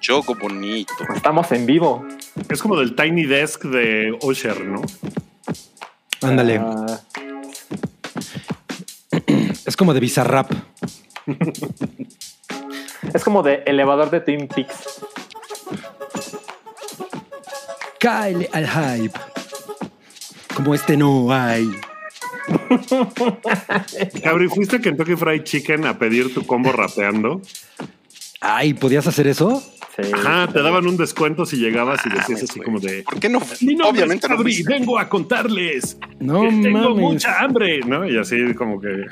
Yogo bonito. Estamos en vivo. Es como del Tiny Desk de Osher, ¿no? Ándale. Ah, Es como de Bizarrap. es como de elevador de Twin Peaks. Kyle al hype. Como este no hay. Cabri, ¿fuiste a Kentucky Fried Chicken a pedir tu combo rapeando? Ay, ¿podías hacer eso? Sí. Ajá, te daban un descuento si llegabas y decías así güey. como de... ¿Por qué no? Obviamente es no. Cabri, vengo a contarles No que tengo mames. mucha hambre, ¿no? Y así como que...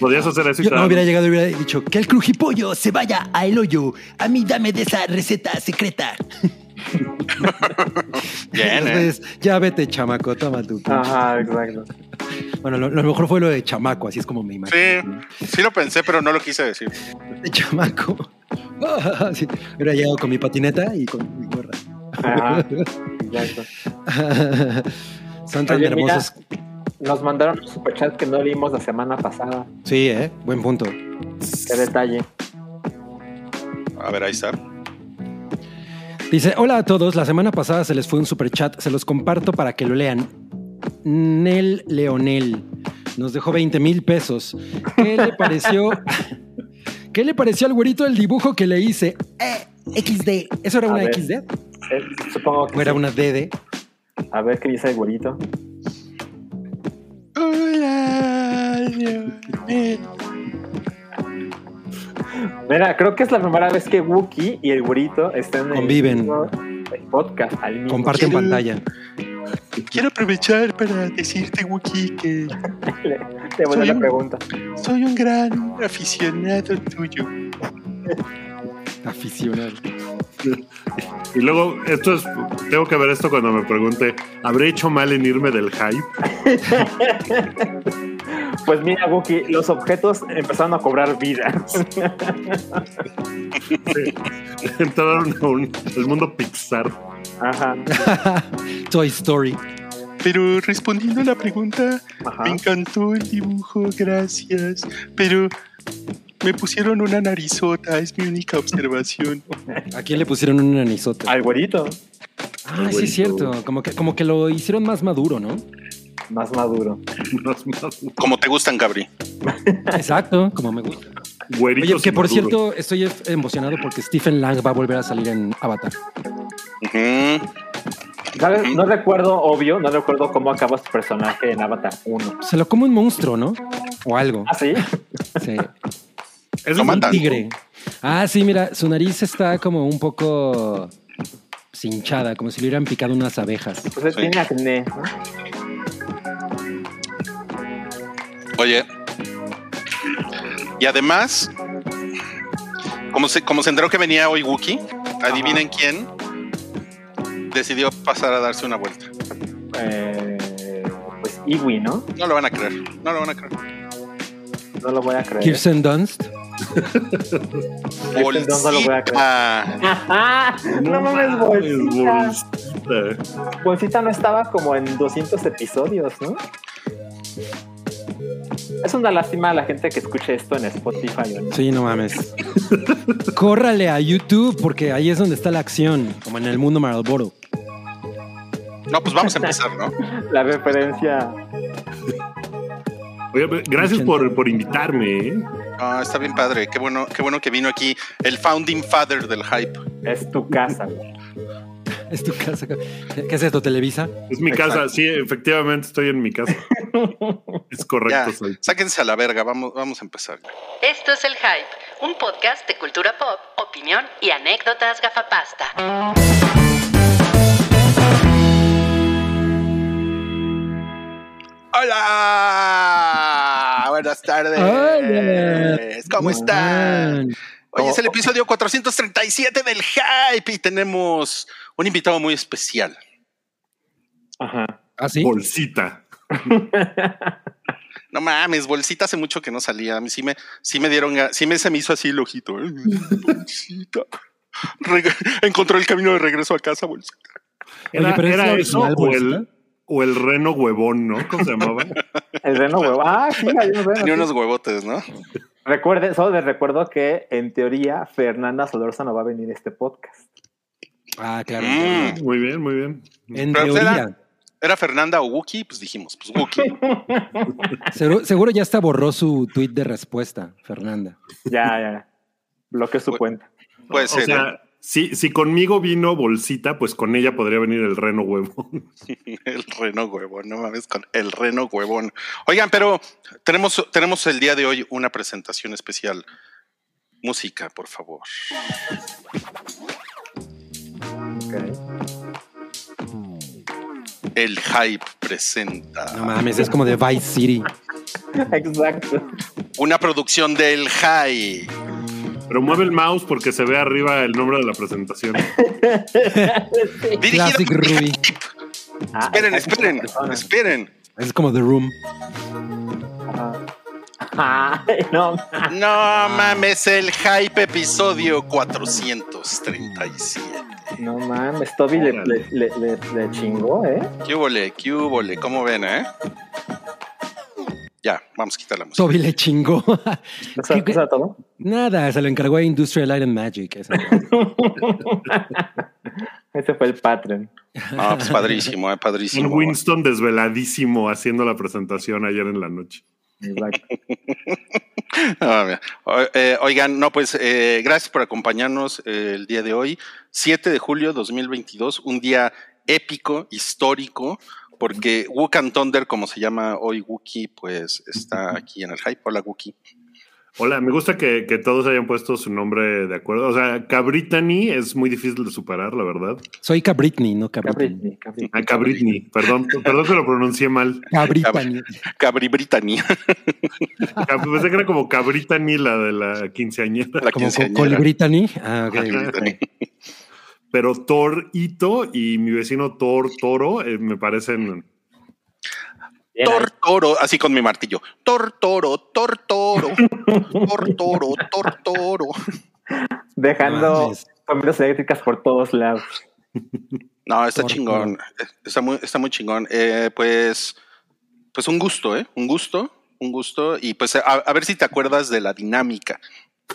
Podías hacer eso Yo no hubiera llegado y hubiera dicho que el crujipollo se vaya a el hoyo. A mí dame de esa receta secreta. Bien, ¿eh? Entonces, ya vete, chamaco, toma tu. Ajá, exacto. Bueno, lo, lo mejor fue lo de chamaco, así es como me imagino. Sí, sí lo pensé, pero no lo quise decir. De chamaco. Sí, Hubiera llegado con mi patineta y con mi gorra. Ajá, exacto. Son tan Oye, mira. Nos mandaron un superchat que no leímos la semana pasada. Sí, ¿eh? Buen punto. Qué detalle. A ver, ahí está. Dice, hola a todos, la semana pasada se les fue un super chat, se los comparto para que lo lean. Nel Leonel nos dejó 20 mil pesos. ¿Qué le pareció? ¿Qué le pareció al güerito el dibujo que le hice? Eh, XD. ¿Eso era A una ver. XD? Eh, supongo que ¿O era sí. una DD? A ver qué dice el güerito. Hola. Mira, creo que es la primera vez que Wookie y el güerito están en Conviven. el mismo podcast al mismo Comparten Quiero- pantalla. Quiero aprovechar para decirte, Wookie, que le vuelvo Soy la un- pregunta. soy un gran aficionado tuyo. Aficionado. Y luego, esto es... Tengo que ver esto cuando me pregunte, ¿habré hecho mal en irme del hype? Pues mira, Wookie, los objetos empezaron a cobrar vida. Entraron a un, al mundo Pixar. Ajá, Toy Story. Pero respondiendo a la pregunta, ajá. me encantó el dibujo, gracias. Pero me pusieron una narizota, es mi única observación. ¿A quién le pusieron un anisota? Al güerito, Ah, sí es cierto. Como que, como que lo hicieron más maduro, ¿no? más maduro. Más- Como te gustan, Gabri. Exacto, como me gusta. güeritos Oye, que por cierto, estoy emocionado porque Stephen Lang va a volver a salir en Avatar. No recuerdo, obvio, no recuerdo cómo acaba su personaje en Avatar 1. Se lo come un monstruo, ¿no? O algo. ¿Ah, sí? Sí. Es un Tigre. Ah, sí, mira, su nariz está como un poco hinchada, como si le hubieran picado unas abejas. Pues Sí. tiene acné. ¿no? Oye. Y además, como se, como se enteró que venía hoy Wookie, adivinen quién decidió pasar a darse una vuelta. Eh, pues Iwi, ¿no? No lo van a creer, no lo van a creer. No lo voy a creer. Kirsten Dunst. Bolsita. no mames, bolsita. bolsita. Bolsita no estaba como en 200 episodios, ¿no? Es una lástima a la gente que escuche esto en Spotify. ¿no? Sí, no mames. Córrale a YouTube porque ahí es donde está la acción, como en el mundo Marlboro. No, pues vamos a empezar, ¿no? La referencia. Oye, gracias por, por invitarme. ¿eh? Ah, está bien padre. Qué bueno, qué bueno que vino aquí el founding father del hype. Es tu casa. güey. Es tu casa. ¿Qué es esto, Televisa? Es mi Exacto. casa. Sí, efectivamente estoy en mi casa. Es correcto. Ya, sáquense a la verga, vamos, vamos a empezar. Esto es El Hype, un podcast de cultura pop, opinión y anécdotas gafapasta. Hola, buenas tardes. Hola. ¿Cómo están? Hoy es el episodio 437 del hype y tenemos un invitado muy especial. Ajá. ¿Ah, sí? Bolsita. No mames, bolsita hace mucho que no salía. A mí sí me, sí me dieron, sí me se me hizo así el ojito. Bolsita. Reg- encontró el camino de regreso a casa, bolsita. ¿Era, Oye, pero es era la eso original o el, bolsita. O el reno huevón, ¿no? ¿Cómo se llamaba? El reno huevo. Ah, sí, hay un reno. Tenía sí. unos huevotes, ¿no? Recuerde, solo les recuerdo que en teoría Fernanda Solórzano va a venir a este podcast. Ah, claro. Mm. Muy bien, muy bien. En Pero teoría. era- Era Fernanda o Wookie, pues dijimos, pues Wookie. Seguro, seguro ya hasta borró su tweet de respuesta, Fernanda. Ya, ya. Bloqueó su Pues- cuenta. Puede O ser. sea, si, si conmigo vino bolsita, pues con ella podría venir el reno huevo. El reno huevón, no mames con el reno huevón. Oigan, pero tenemos, tenemos el día de hoy una presentación especial. Música, por favor. El Hype presenta No mames, es como de Vice City. Exacto. una producción del Hype. Pero mueve el mouse porque se ve arriba el nombre de la presentación. Classic por Ruby. Ah, Esperen, esperen, esperen. Es como The Room. Ay, no. No mames, el Hype episodio 437. No mames, Toby le, le, le, le- le chingó, ¿eh? ¿Qué hubole? ¿Cómo ven, eh? Ya, vamos a quitar la música. Toby le chingó. ¿Eso, ¿Qué- qué? eso era todo? Nada, se lo encargó a Industrial Light and Magic. ese. Ese fue el Patreon. No, pues padrísimo, eh, Un padrísimo. Winston desveladísimo haciendo la presentación ayer en la noche. Exacto. Ah, eh, oigan, no, pues eh, gracias por acompañarnos eh, el día de hoy, 7 de julio 2022, un día épico, histórico, porque Wook Thunder, como se llama hoy Wookie, pues está aquí en el hype. Hola, Wookie. Hola, me gusta que, que todos hayan puesto su nombre de acuerdo. O sea, Cabritani es muy difícil de superar, la verdad. Soy Cabritni, no Cabritni. Cabritni, Cabritni. Ah, Cabritni, perdón, perdón que lo pronuncié mal. Cabritani. Cabri Brittany, Cab- Pensé que era como Cabritani, la de la quinceañera. la Como quinceañera. Colibritani. Ah, ok. Pero Thor Ito y mi vecino Thor Toro eh, me parecen. Tor Toro, así con mi martillo. Tor Toro, Tor Toro, Tor Toro, Tor Toro. Dejando familias eléctricas por todos lados. No, está Tor chingón. Está muy, está muy chingón. Eh, pues, pues un gusto, ¿eh? Un gusto, un gusto. Y pues a, a ver si te acuerdas de la dinámica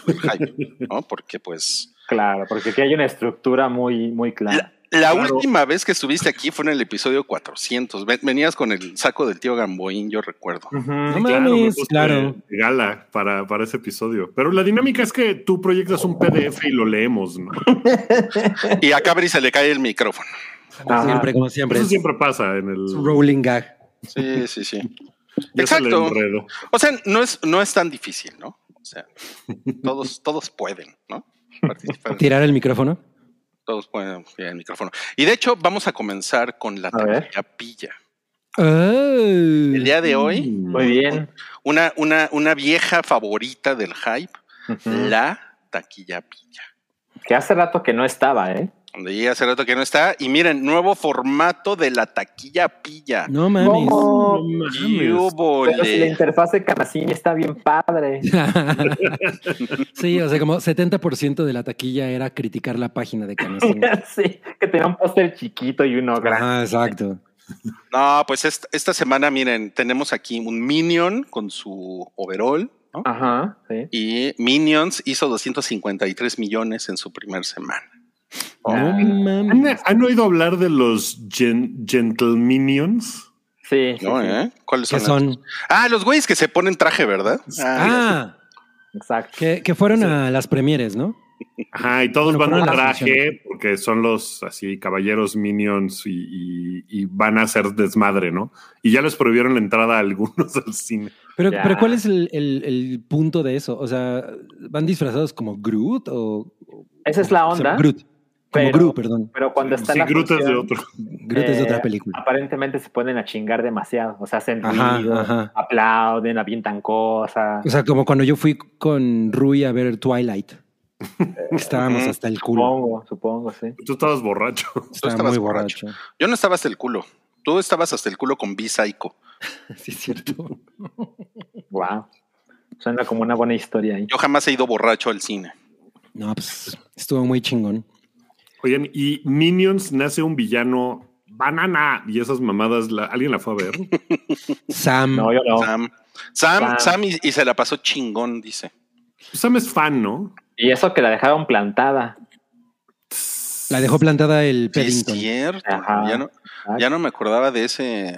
hype, ¿no? Porque pues Claro, porque aquí hay una estructura muy, muy clara. la, la Claro. última vez que estuviste aquí fue en el episodio 400. Ven- Venías con el saco del tío Gamboín, yo recuerdo. No Claro, me claro. gala para, para ese episodio. Pero la dinámica es que tú proyectas un PDF y lo leemos, ¿no? Y a Cabri se le cae el micrófono. Como Ajá. siempre, como siempre. Eso Es siempre pasa en el. rolling gag. Sí, sí, sí. Exacto. O sea, no es, no es tan difícil, ¿no? O sea, todos, todos pueden, ¿no? Participar. Tirar el micrófono. Todos pueden tirar el micrófono. Y de hecho, vamos a comenzar con la taquilla pilla. Oh. El día de hoy, Muy bien. una, una, una vieja favorita del hype, la taquilla pilla. Que hace rato que no estaba, ¿eh? Donde ya hace rato que no está. Y miren, nuevo formato de la taquilla pilla. No mames. No mames. Pero si la interfaz de Canacini está bien padre. sí, o sea, como 70% de la taquilla era criticar la página de Canacín. sí, que tenía un póster chiquito y uno grande. Ajá, exacto. No, pues esta, esta semana, miren, tenemos aquí un Minion con su overall. ¿no? Ajá, sí. Y Minions hizo 253 millones en su primer semana. No ¿Han, mames. han oído hablar de los gen- Gentle Minions? Sí, sí, ¿No, sí. eh? ¿Cuáles ¿Qué son? son? Ah, los güeyes que se ponen traje, ¿verdad? Ah, Ah, Exacto. que, que fueron a las premieres, ¿no? Ajá, y todos Bueno, van las traje porque son los así caballeros minions y, y- y van a hacer desmadre, ¿no? Y ya les prohibieron la entrada a algunos al cine. Pero, Ya. pero ¿cuál es el, el- el punto de eso? O sea, ¿van disfrazados como Groot o...? Esa es la o sea, onda. Groot. Como pero- Groot, perdón. Pero cuando está Sí, la Groot es de otro. Groot es de eh, otra película. Aparentemente se ponen a chingar demasiado. O sea, hacen Ajá, ruido, ajá. aplauden, avientan cosas. O sea, como cuando yo fui con Rui a ver Twilight. Estábamos hasta el culo. Supongo, supongo, sí. Tú estabas borracho. Estaba estabas muy borracho. borracho. Yo no estaba hasta el culo. Tú estabas hasta el culo con B-Psycho. Sí, es cierto. Wow. Suena como una buena historia ahí. Yo jamás he ido borracho al cine. No, pues estuvo muy chingón. Oigan, y Minions nace un villano banana y esas mamadas, la- ¿alguien la fue a ver? Sam. No, yo no. Sam. Sam, Sam. Sam y, y se la pasó chingón, dice. Sam es fan, ¿no? Y eso que la dejaron plantada. La dejó plantada el Sí, es cierto. Ajá. Ya no, ya no me acordaba de ese,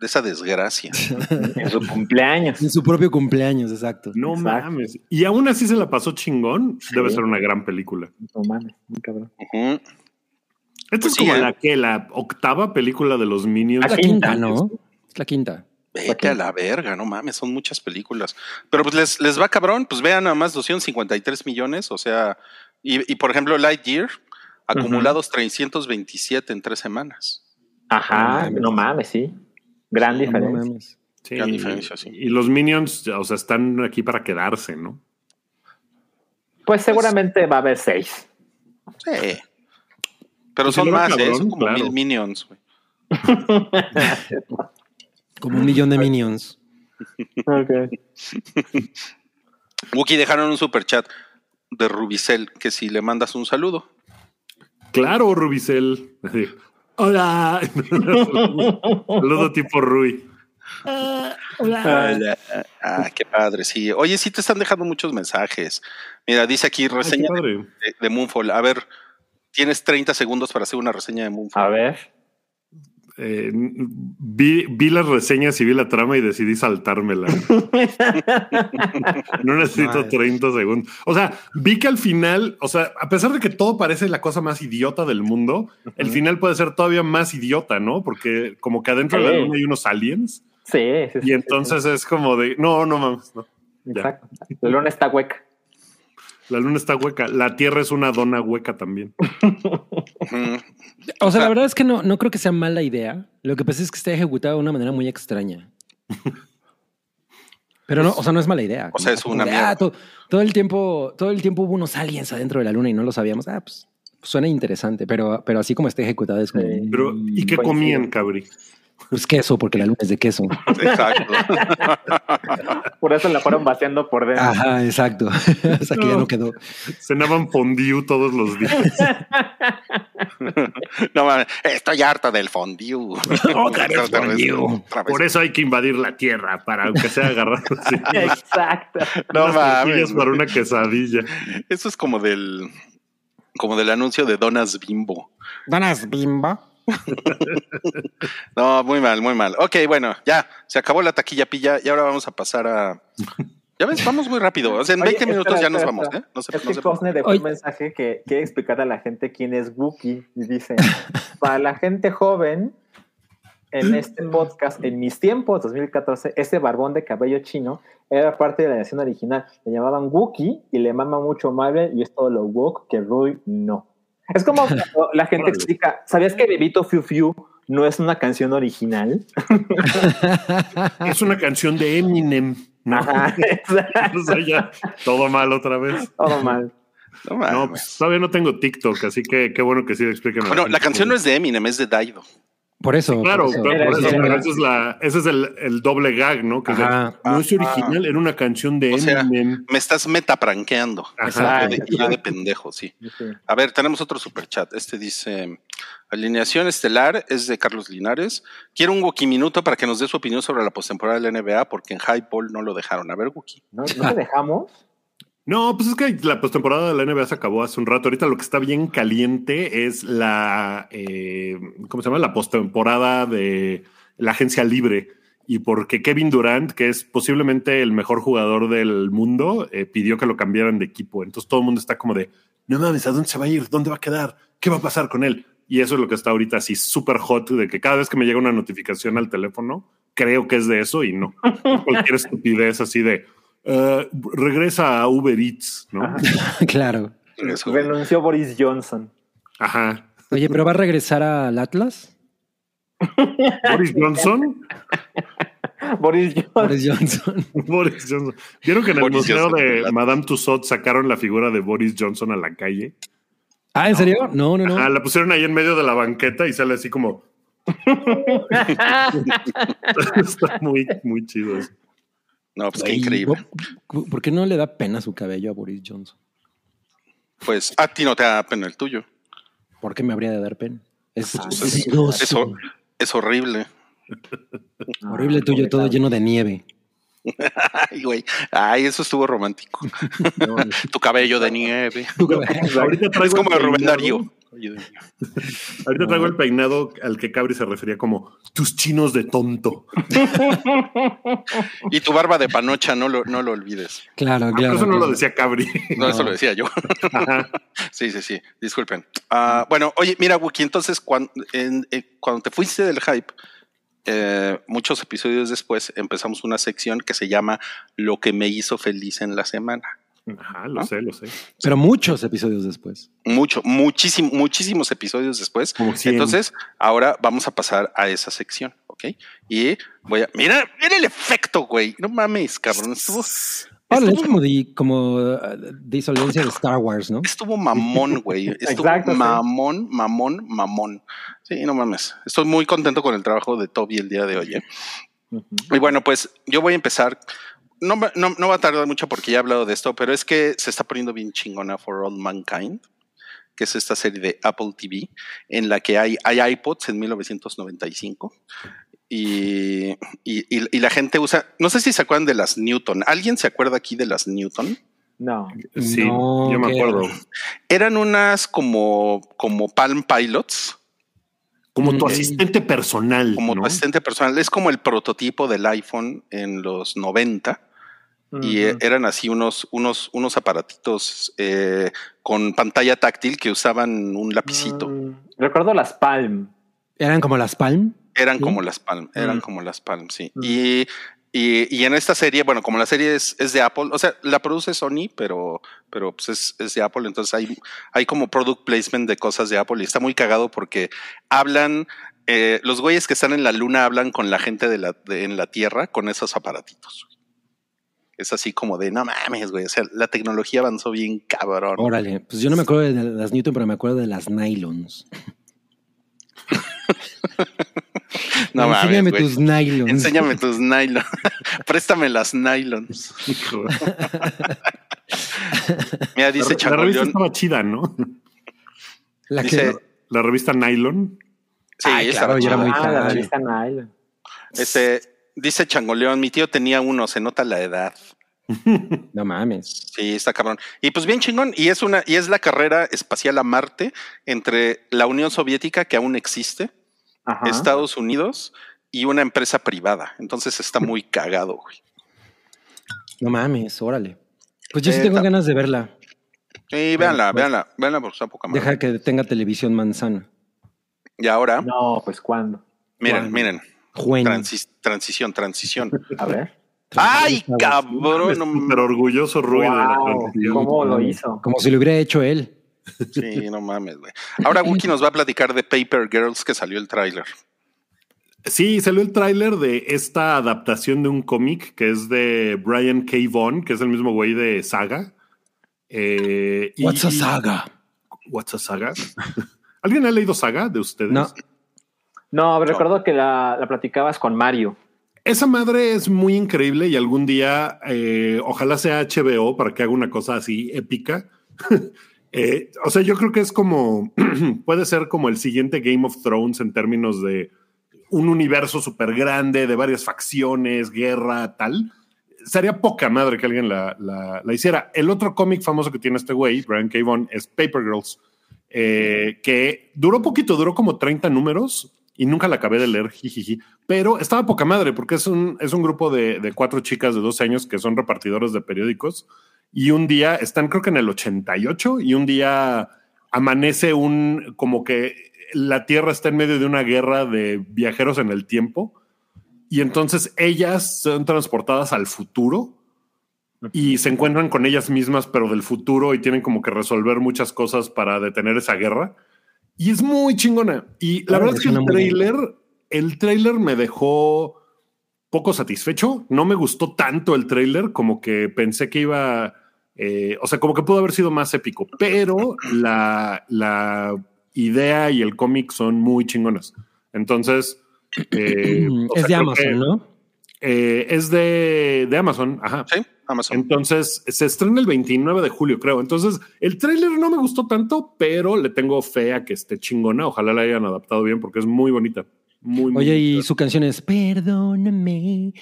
de esa desgracia. En su cumpleaños. En su propio cumpleaños, exacto. No Exacto. mames. Y aún así se la pasó chingón. Debe Sí. ser una gran película. No mames, muy cabrón. Ujú. Esta Pues es sí, como ¿eh? la que la octava película de los Minions. Es la quinta, ¿no? Es la quinta. Vete a la verga, no mames, son muchas películas. Pero pues les, les va cabrón, pues vean nada más 253 millones, o sea, y, y por ejemplo Lightyear, acumulados 327 en tres semanas. Ajá, No no mames, sí. Gran diferencia. mames. Sí, Gran diferencia, sí. Y los Minions, o sea, están aquí para quedarse, ¿no? Pues seguramente va a haber seis. Sí. Pero Pues son más, ¿eh? cabrón, son como claro. mil minions. güey. Como un millón de minions. Wookie dejaron un super chat de Rubicel que si le mandas un saludo. Claro, Rubicel. Hola. Saludo tipo Rui. Hola. Ah, qué padre, sí. Oye, sí te están dejando muchos mensajes. Mira, dice aquí reseña de- de Moonfall. A ver, tienes 30 segundos para hacer una reseña de Moonfall. A ver. Eh, vi, vi las reseñas y vi la trama y decidí saltármela. No necesito Madre. 30 segundos. O sea, vi que al final, o sea, a pesar de que todo parece la cosa más idiota del mundo, el final puede ser todavía más idiota, ¿no? Porque como que adentro de la Sí. luna hay unos aliens Sí, sí, sí, y entonces es como de, no, no mames, no. sí, ya. Exacto. La luna está hueca. La luna está hueca, la Tierra es una dona hueca también. O sea, la verdad es que no, no creo que sea mala idea. Lo que pasa es que está ejecutado de una manera muy extraña. Pero no, o sea, no es mala idea. O sea, es una mierda. ah, to- todo, el tiempo, todo el tiempo hubo unos aliens adentro de la luna y no lo sabíamos. Ah, pues suena interesante, pero, pero así como está ejecutado es como. Pero, ¿y qué Coincido. comían, Cabri? Pues queso, porque la luna es de queso. Exacto. Por eso la fueron vaciando por dentro. Ajá, exacto. o sea, que ya No. no quedó. Cenaban fondue todos los días. no mames, estoy harta del fondue. Otra vez fondue. otra vez. Por eso hay que invadir la Tierra, para aunque sea agarrar Exacto. No mames. para una quesadilla. Eso es como del como del anuncio de Donas Bimbo. Donas bimba. No, muy mal, muy mal. Ok, bueno, ya se acabó la taquilla pilla y ahora vamos a pasar a. Ya ves, vamos muy rápido. O sea, en Oye, 20 minutos espera, ya nos espera, vamos, espera. ¿eh? No Es no que Cosne dejó Oye. un mensaje que quiere explicar a la gente quién es Wookie. Y dice, para la gente joven, en este podcast, en mis tiempos, 2014, ese barbón de cabello chino era parte de la nación original. Le llamaban Wookie y le mama mucho Marvel y es todo lo woke que Rui no. Es como cuando la gente Órale. explica, ¿sabías que Bebito Fiu Fiu no es una canción original? Es una canción de Eminem. ¿no? Ajá, exacto. O sea, ya, todo mal otra vez. Todo mal. No. No, pues todavía no tengo TikTok, así que qué bueno que sí expliquen. a bueno, la canción no es de Eminem, es de Daido. Por eso. Claro, por eso. claro, por eso, pero esa es la, ese es el, el doble gag, ¿no? Que Ajá. no es original, era una canción de O sea, Eminem. Me estás metapranqueando. Ajá. Yo de- y yo de pendejo, sí. Sí. A ver, tenemos otro superchat. Este dice: Alineación estelar es de Carlos Linares. Quiero un Wookie minuto para que nos dé su opinión sobre la postemporada de la NBA, porque en High Ball no lo dejaron. A ver, Wookie. ¿No, ¿No te dejamos? No, pues es que la postemporada de la NBA se acabó hace un rato. Ahorita lo que está bien caliente es la, eh, ¿cómo se llama? La postemporada de la agencia libre. Y porque Kevin Durant, que es posiblemente el mejor jugador del mundo, eh, pidió que lo cambiaran de equipo. Entonces todo el mundo está como de, no mames, ¿a dónde se va a ir? ¿Dónde va a quedar? ¿Qué va a pasar con él? Y eso es lo que está ahorita así súper hot, de que cada vez que me llega una notificación al teléfono, creo que es de eso y no. Cualquier estupidez así de, eh, regresa a Uber Eats, ¿no? claro. Eso. Renunció Boris Johnson. Ajá. Oye, pero va a regresar al Atlas. Boris Johnson. Boris Johnson. Boris Johnson. Boris Johnson. ¿Vieron que en el Boris museo Johnson, de. Madame Tussauds sacaron la figura de Boris Johnson a la calle? Ah, ¿en serio? No, no, no. Ah, la pusieron ahí en medio de la banqueta y sale así como. Está muy, muy chido eso. No, pues qué Ay, increíble. ¿por- ¿Por qué no le da pena su cabello a Boris Johnson? Pues a ti no te da pena el tuyo. ¿Por qué me habría de dar pena? Es Ah, Es, horrible. horrible tuyo, todo lleno de nieve. Ay, güey. Ay, eso estuvo romántico. tu cabello de nieve. Ahorita Es traigo como el de Rubén Darío. Ahorita traigo el peinado al que Cabri se refería como tus chinos de tonto. Y tu barba de panocha, no lo, no lo olvides. Claro, Ah, claro. pero eso no lo decía Cabri. No, eso lo decía yo. Ajá. Sí, sí, sí. Disculpen. Ah, bueno, oye, mira, Wookie, entonces cuando, cuando te fuiste del hype, eh, muchos episodios después empezamos una sección que se llama Lo que me hizo feliz en la semana. Ajá, lo sé, lo sé. Pero muchos episodios después. Mucho, muchísimo, muchísimos episodios después. Como 100. Entonces, ahora vamos a pasar a esa sección, ¿ok? Y voy a. Mira, mira el efecto, güey. No mames, cabrón. Estuvo, Ahora, es estuvo, como, di- como disolencia de Star Wars, ¿no? estuvo mamón, güey. Estuvo Exacto, mamón, mamón, mamón. Sí, no mames. Estoy muy contento con el trabajo de Toby el día de hoy. ¿eh? Y bueno, pues yo voy a empezar. No, no, no va a tardar mucho porque ya he hablado de esto, pero es que se está poniendo bien chingona For All Mankind, que es esta serie de Apple TV, en la que hay, hay iPods en 1995. Y, y, y- y la gente usa, no sé si se acuerdan de las Newton. ¿Alguien se acuerda aquí de las Newton? No. Sí, No, yo me acuerdo. Eran unas como, como Palm Pilots, Como tu asistente personal. como ¿no? tu asistente personal. Es como el prototipo del iPhone en los 90. Y eran así unos, unos, unos aparatitos eh, con pantalla táctil que usaban un lapicito. Mm, recuerdo las Palm. Eran como las Palm. Eran Sí. como las Palm, eran Mm. como las Palm, sí. Mm. Y, y, y en esta serie, bueno, como la serie es, es de Apple, o sea, la produce Sony, pero, pero pues es, es de Apple, entonces hay, hay como product placement de cosas de Apple y está muy cagado porque hablan, eh, los güeyes que están en la luna hablan con la gente de la, de- en la Tierra con esos aparatitos. Es así como de, no mames, güey, o sea, la tecnología avanzó bien cabrón. Órale. Pues yo no me acuerdo de las Newton, pero me acuerdo de las nylons. No mames, Enséñame tus nylons. Enséñame tus nylons. Préstame las nylons. Hijo. Mira, La, dice la revista Changoleón. estaba chida, ¿no? La que- Dice, La revista Nylon. sí, Ay, estaba claro, yo era chida. muy Ah, la revista Nylon. Este, dice Changoleón, mi tío tenía uno, se nota la edad. No mames. Sí, está cabrón. Y pues bien chingón. Y es una, y es la carrera espacial a Marte entre la Unión Soviética, que aún existe, Ajá. Estados Unidos y una empresa privada. Entonces está muy cagado, güey. No mames, órale. Pues yo sí Eh, tengo ganas de verla. Y véanla, pues, véanla, véanla por está poca madre. Deja que tenga televisión manzana. Y ahora, No, pues ¿cuándo? miren, ¿cuándo? miren, Transición, transición. A ver. ¡Ay, cabrón! no Súper orgulloso Rui de la Wow, transición. ¿Cómo lo hizo? Como si lo hubiera hecho él. Sí, no mames, güey. Ahora Wookie nos va a platicar de Paper Girls que salió el tráiler. Sí, salió el tráiler de esta adaptación de un cómic que es de Brian K. Vaughan, que es el mismo güey de Saga. Eh, y- What's a saga? What's a Saga? ¿Alguien ha leído Saga de ustedes? No. No, recuerdo que la, la platicabas con Mario. Esa madre es muy increíble y algún día, eh, ojalá sea HBO para que haga una cosa así épica. Eh, o sea, yo creo que es como, puede ser como el siguiente Game of Thrones en términos de un universo súper grande, de varias facciones, guerra, tal. Sería poca madre que alguien la, la- la hiciera. El otro cómic famoso que tiene este güey, Brian K. Vaughan, es Paper Girls, eh, que duró poquito, duró como 30 números y nunca la acabé de leer, jijiji. Pero estaba poca madre porque es un, es un grupo de, de cuatro chicas de 12 años que son repartidores de periódicos y un día están creo que en el 88 y un día amanece un como que la Tierra está en medio de una guerra de viajeros en el tiempo y entonces ellas son transportadas al futuro y se encuentran con ellas mismas pero del futuro y tienen como que resolver muchas cosas para detener esa guerra y es muy chingona y la verdad es que el trailer el trailer me dejó poco satisfecho. No me gustó tanto el trailer como que pensé que iba, eh, o sea, como que pudo haber sido más épico, pero la, la idea y el cómic son muy chingonas. Entonces, eh, es sea, de Amazon, que, ¿no? eh, es de, de Amazon, ajá. Sí, Amazon. Entonces se estrena el 29 de julio, creo. Entonces el tráiler no me gustó tanto, pero le tengo fe a que esté chingona. Ojalá la hayan adaptado bien porque es muy bonita. Muy, muy Oye, y su canción es Perdóname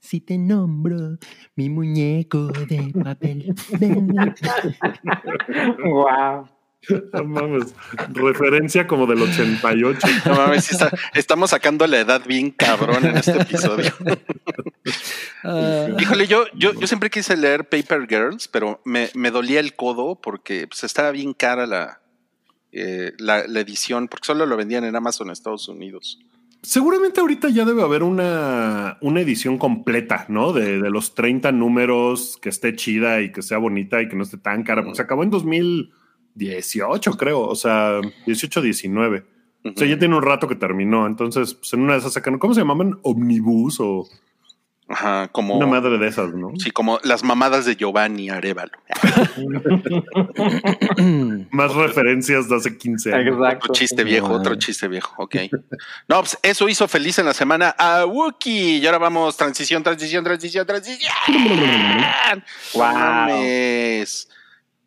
si te nombro mi muñeco de papel. Wow. No mames. Referencia como del 88. No mames, está- estamos sacando la edad bien cabrón en este episodio. Ah, Híjole, yo, yo, yo siempre quise leer Paper Girls, pero me, me dolía el codo porque pues, estaba bien cara la, eh, la, la edición, porque solo lo vendían en Amazon en Estados Unidos. Seguramente ahorita ya debe haber una, una edición completa, ¿no? De, de los 30 números que esté chida y que sea bonita y que no esté tan cara. Porque se acabó en 2018, creo. O sea, 18, 19. O sea, ya tiene un rato que terminó. Entonces, pues en una de esas sacan, ¿cómo se llamaban? Omnibus o Ajá, como, una madre de esas, ¿no? sí, como las mamadas de Giovanni Arevalo. Más referencias de hace 15 años. Exacto. Otro chiste viejo, No, otro chiste viejo, ok. No, pues eso hizo feliz en la semana a Wookie. Y ahora vamos, transición, transición, transición, transición. Wow. Mames.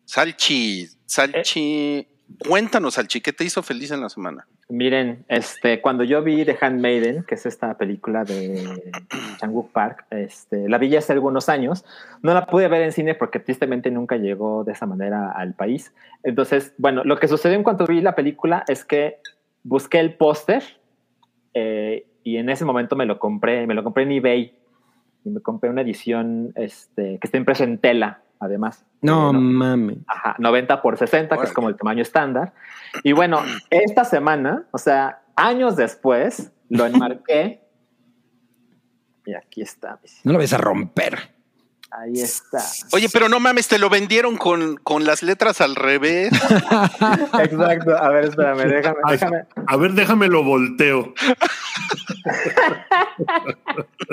Salchi, Salchi. Cuéntanos, Salchi, ¿qué te hizo feliz en la semana? Miren, este, cuando yo vi The Handmaiden, que es esta película de Chang-wook Park, este, la vi ya hace algunos años. No la pude ver en cine porque tristemente nunca llegó de esa manera al país. Entonces, bueno, lo que sucedió en cuanto vi la película es que busqué el póster eh, y en ese momento me lo compré, me lo compré en eBay y me compré una edición este, que está impresa en tela, además. no Eh, mames. Ajá, 90 por 60, que es como el tamaño estándar. Y bueno, esta semana, o sea, años después, lo enmarqué. Y aquí está. No lo ves a romper. Ahí está. Oye, pero no mames, te lo vendieron con, con las letras al revés. Exacto. A ver, espérame, déjame, Ay, déjame. A ver, déjame lo volteo.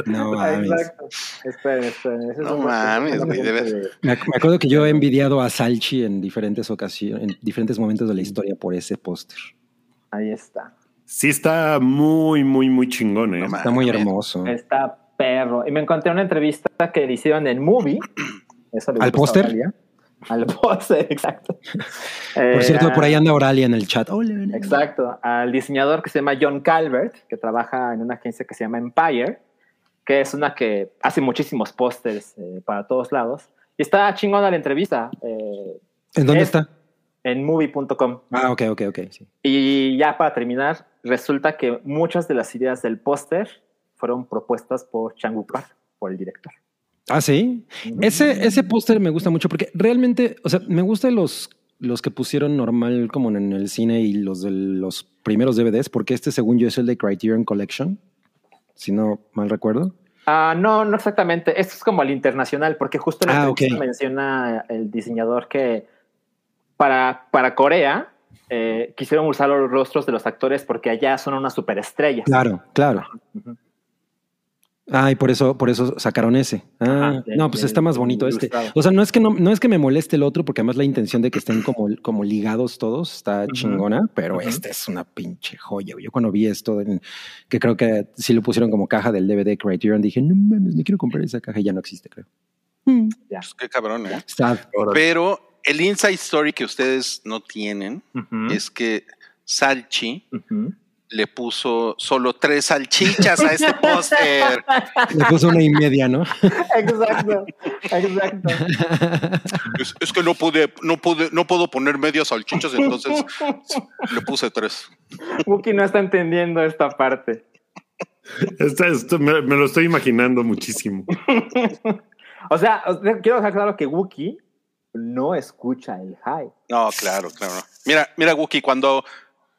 No mames. Exacto. Esperen, esperen. Ese es No mames, güey, de. Me, ac- me acuerdo que yo he envidiado a Salchi en diferentes ocasiones, en diferentes momentos de la historia por ese póster. Ahí está. Sí está muy, muy, muy chingón, ¿eh? No. Está muy hermoso. Está perro. Y me encontré una entrevista que le hicieron en Movie. Eso le ¿Al póster? Al póster, exacto. Por Eh, cierto, por ahí anda Oralia en el chat. Exacto, al diseñador que se llama John Calvert, que trabaja en una agencia que se llama Empire, que es una que hace muchísimos pósters eh, para todos lados. Y está chingona la entrevista eh, ¿En dónde es- está? en movie.com. Ah, ok, ok, ok. sí. Y ya para terminar, resulta que muchas de las ideas del póster fueron propuestas por Chang-wook Park, por el director. Ah, sí. Ese, ese póster me gusta mucho porque realmente, o sea, me gustan los, los que pusieron normal como en el cine y los de los primeros DVDs, porque este, según yo, es el de Criterion Collection, si no mal recuerdo. Ah, no, no exactamente. Esto es como el internacional, porque justo en Ah, entrevista ok. menciona el diseñador que para, para Corea eh, quisieron usar los rostros de los actores porque allá son unas superestrellas. Claro, claro. Ah, y por eso, por eso sacaron ese. Ah, Ajá, no, pues está más bonito este. O sea, no es que no, no es que me moleste el otro, porque además la intención de que estén como, como ligados todos está chingona, pero Ujú. este es una pinche joya. Yo cuando vi esto, en- que creo que sí lo pusieron como caja del DVD Criterion, dije, no mames, me quiero comprar esa caja y ya no existe, creo. Mm, Pues qué cabrón, ¿eh? Está Pero el inside story que ustedes no tienen es que Salchi. Le puso solo tres salchichas a este póster. le puso una y media, ¿no? Exacto, exacto. Es, es que no pude, no pude, no puedo poner medias salchichas, entonces le puse tres. Wookie no está entendiendo esta parte. Esta- esto me, me lo estoy imaginando muchísimo. O sea, quiero dejar claro que Wookie no escucha el hype. No, claro, claro. Mira, mira, Wookie, cuando,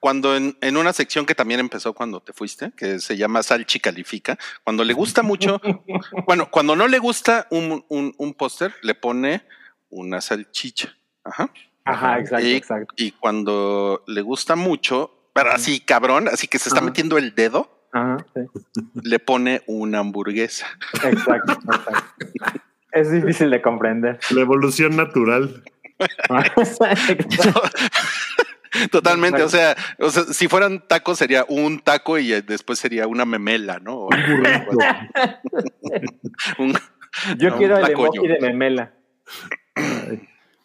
cuando en, en una sección que también empezó cuando te fuiste, que se llama Salchi Califica, cuando le gusta mucho, bueno, cuando no le gusta un, un, un póster, le pone una salchicha. Ajá. Ajá, exacto, y, exacto. y cuando le gusta mucho, pero así cabrón, así que se está Ajá. metiendo el dedo, Ajá, sí. le pone una hamburguesa. Exacto, exacto. Es difícil de comprender. La evolución natural. Exacto. Totalmente, o sea, o sea, si fueran tacos sería un taco y eh, después sería una memela, ¿no? Un- Yo No, quiero un el tacoño. emoji de memela.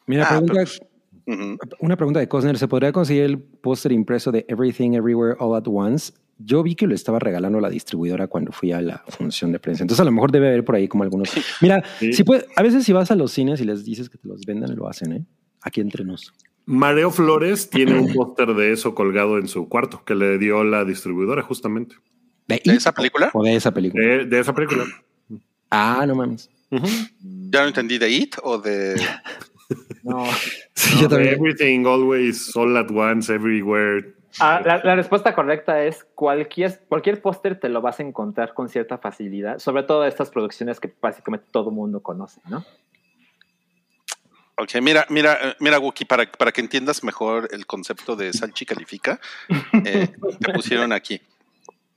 Mira, Ah, pregunta, una pregunta de Cosner. ¿Se podría conseguir el póster impreso de Everything Everywhere All at Once yo vi que lo estaba regalando la distribuidora cuando fui a la función de prensa. Entonces a lo mejor debe haber por ahí como algunos. Mira, Sí. si puede, a veces si vas a los cines y les dices que te los vendan, lo hacen, ¿eh? Aquí entre nos. Mareo Flores tiene un póster de eso colgado en su cuarto que le dio la distribuidora justamente ¿De, ¿De It esa película? O de esa película. de, de esa película. Ah, no mames. Ya no entendí de It o de. No. Sí, No, yo de también. Everything, always, all at once, everywhere. Ah, la, la respuesta correcta es cualquier, cualquier póster te lo vas a encontrar con cierta facilidad, sobre todo estas producciones que básicamente todo mundo conoce, ¿no? Ok, mira, mira, eh, mira, Wookie, para, para que entiendas mejor el concepto de Salchi califica, eh, te pusieron aquí.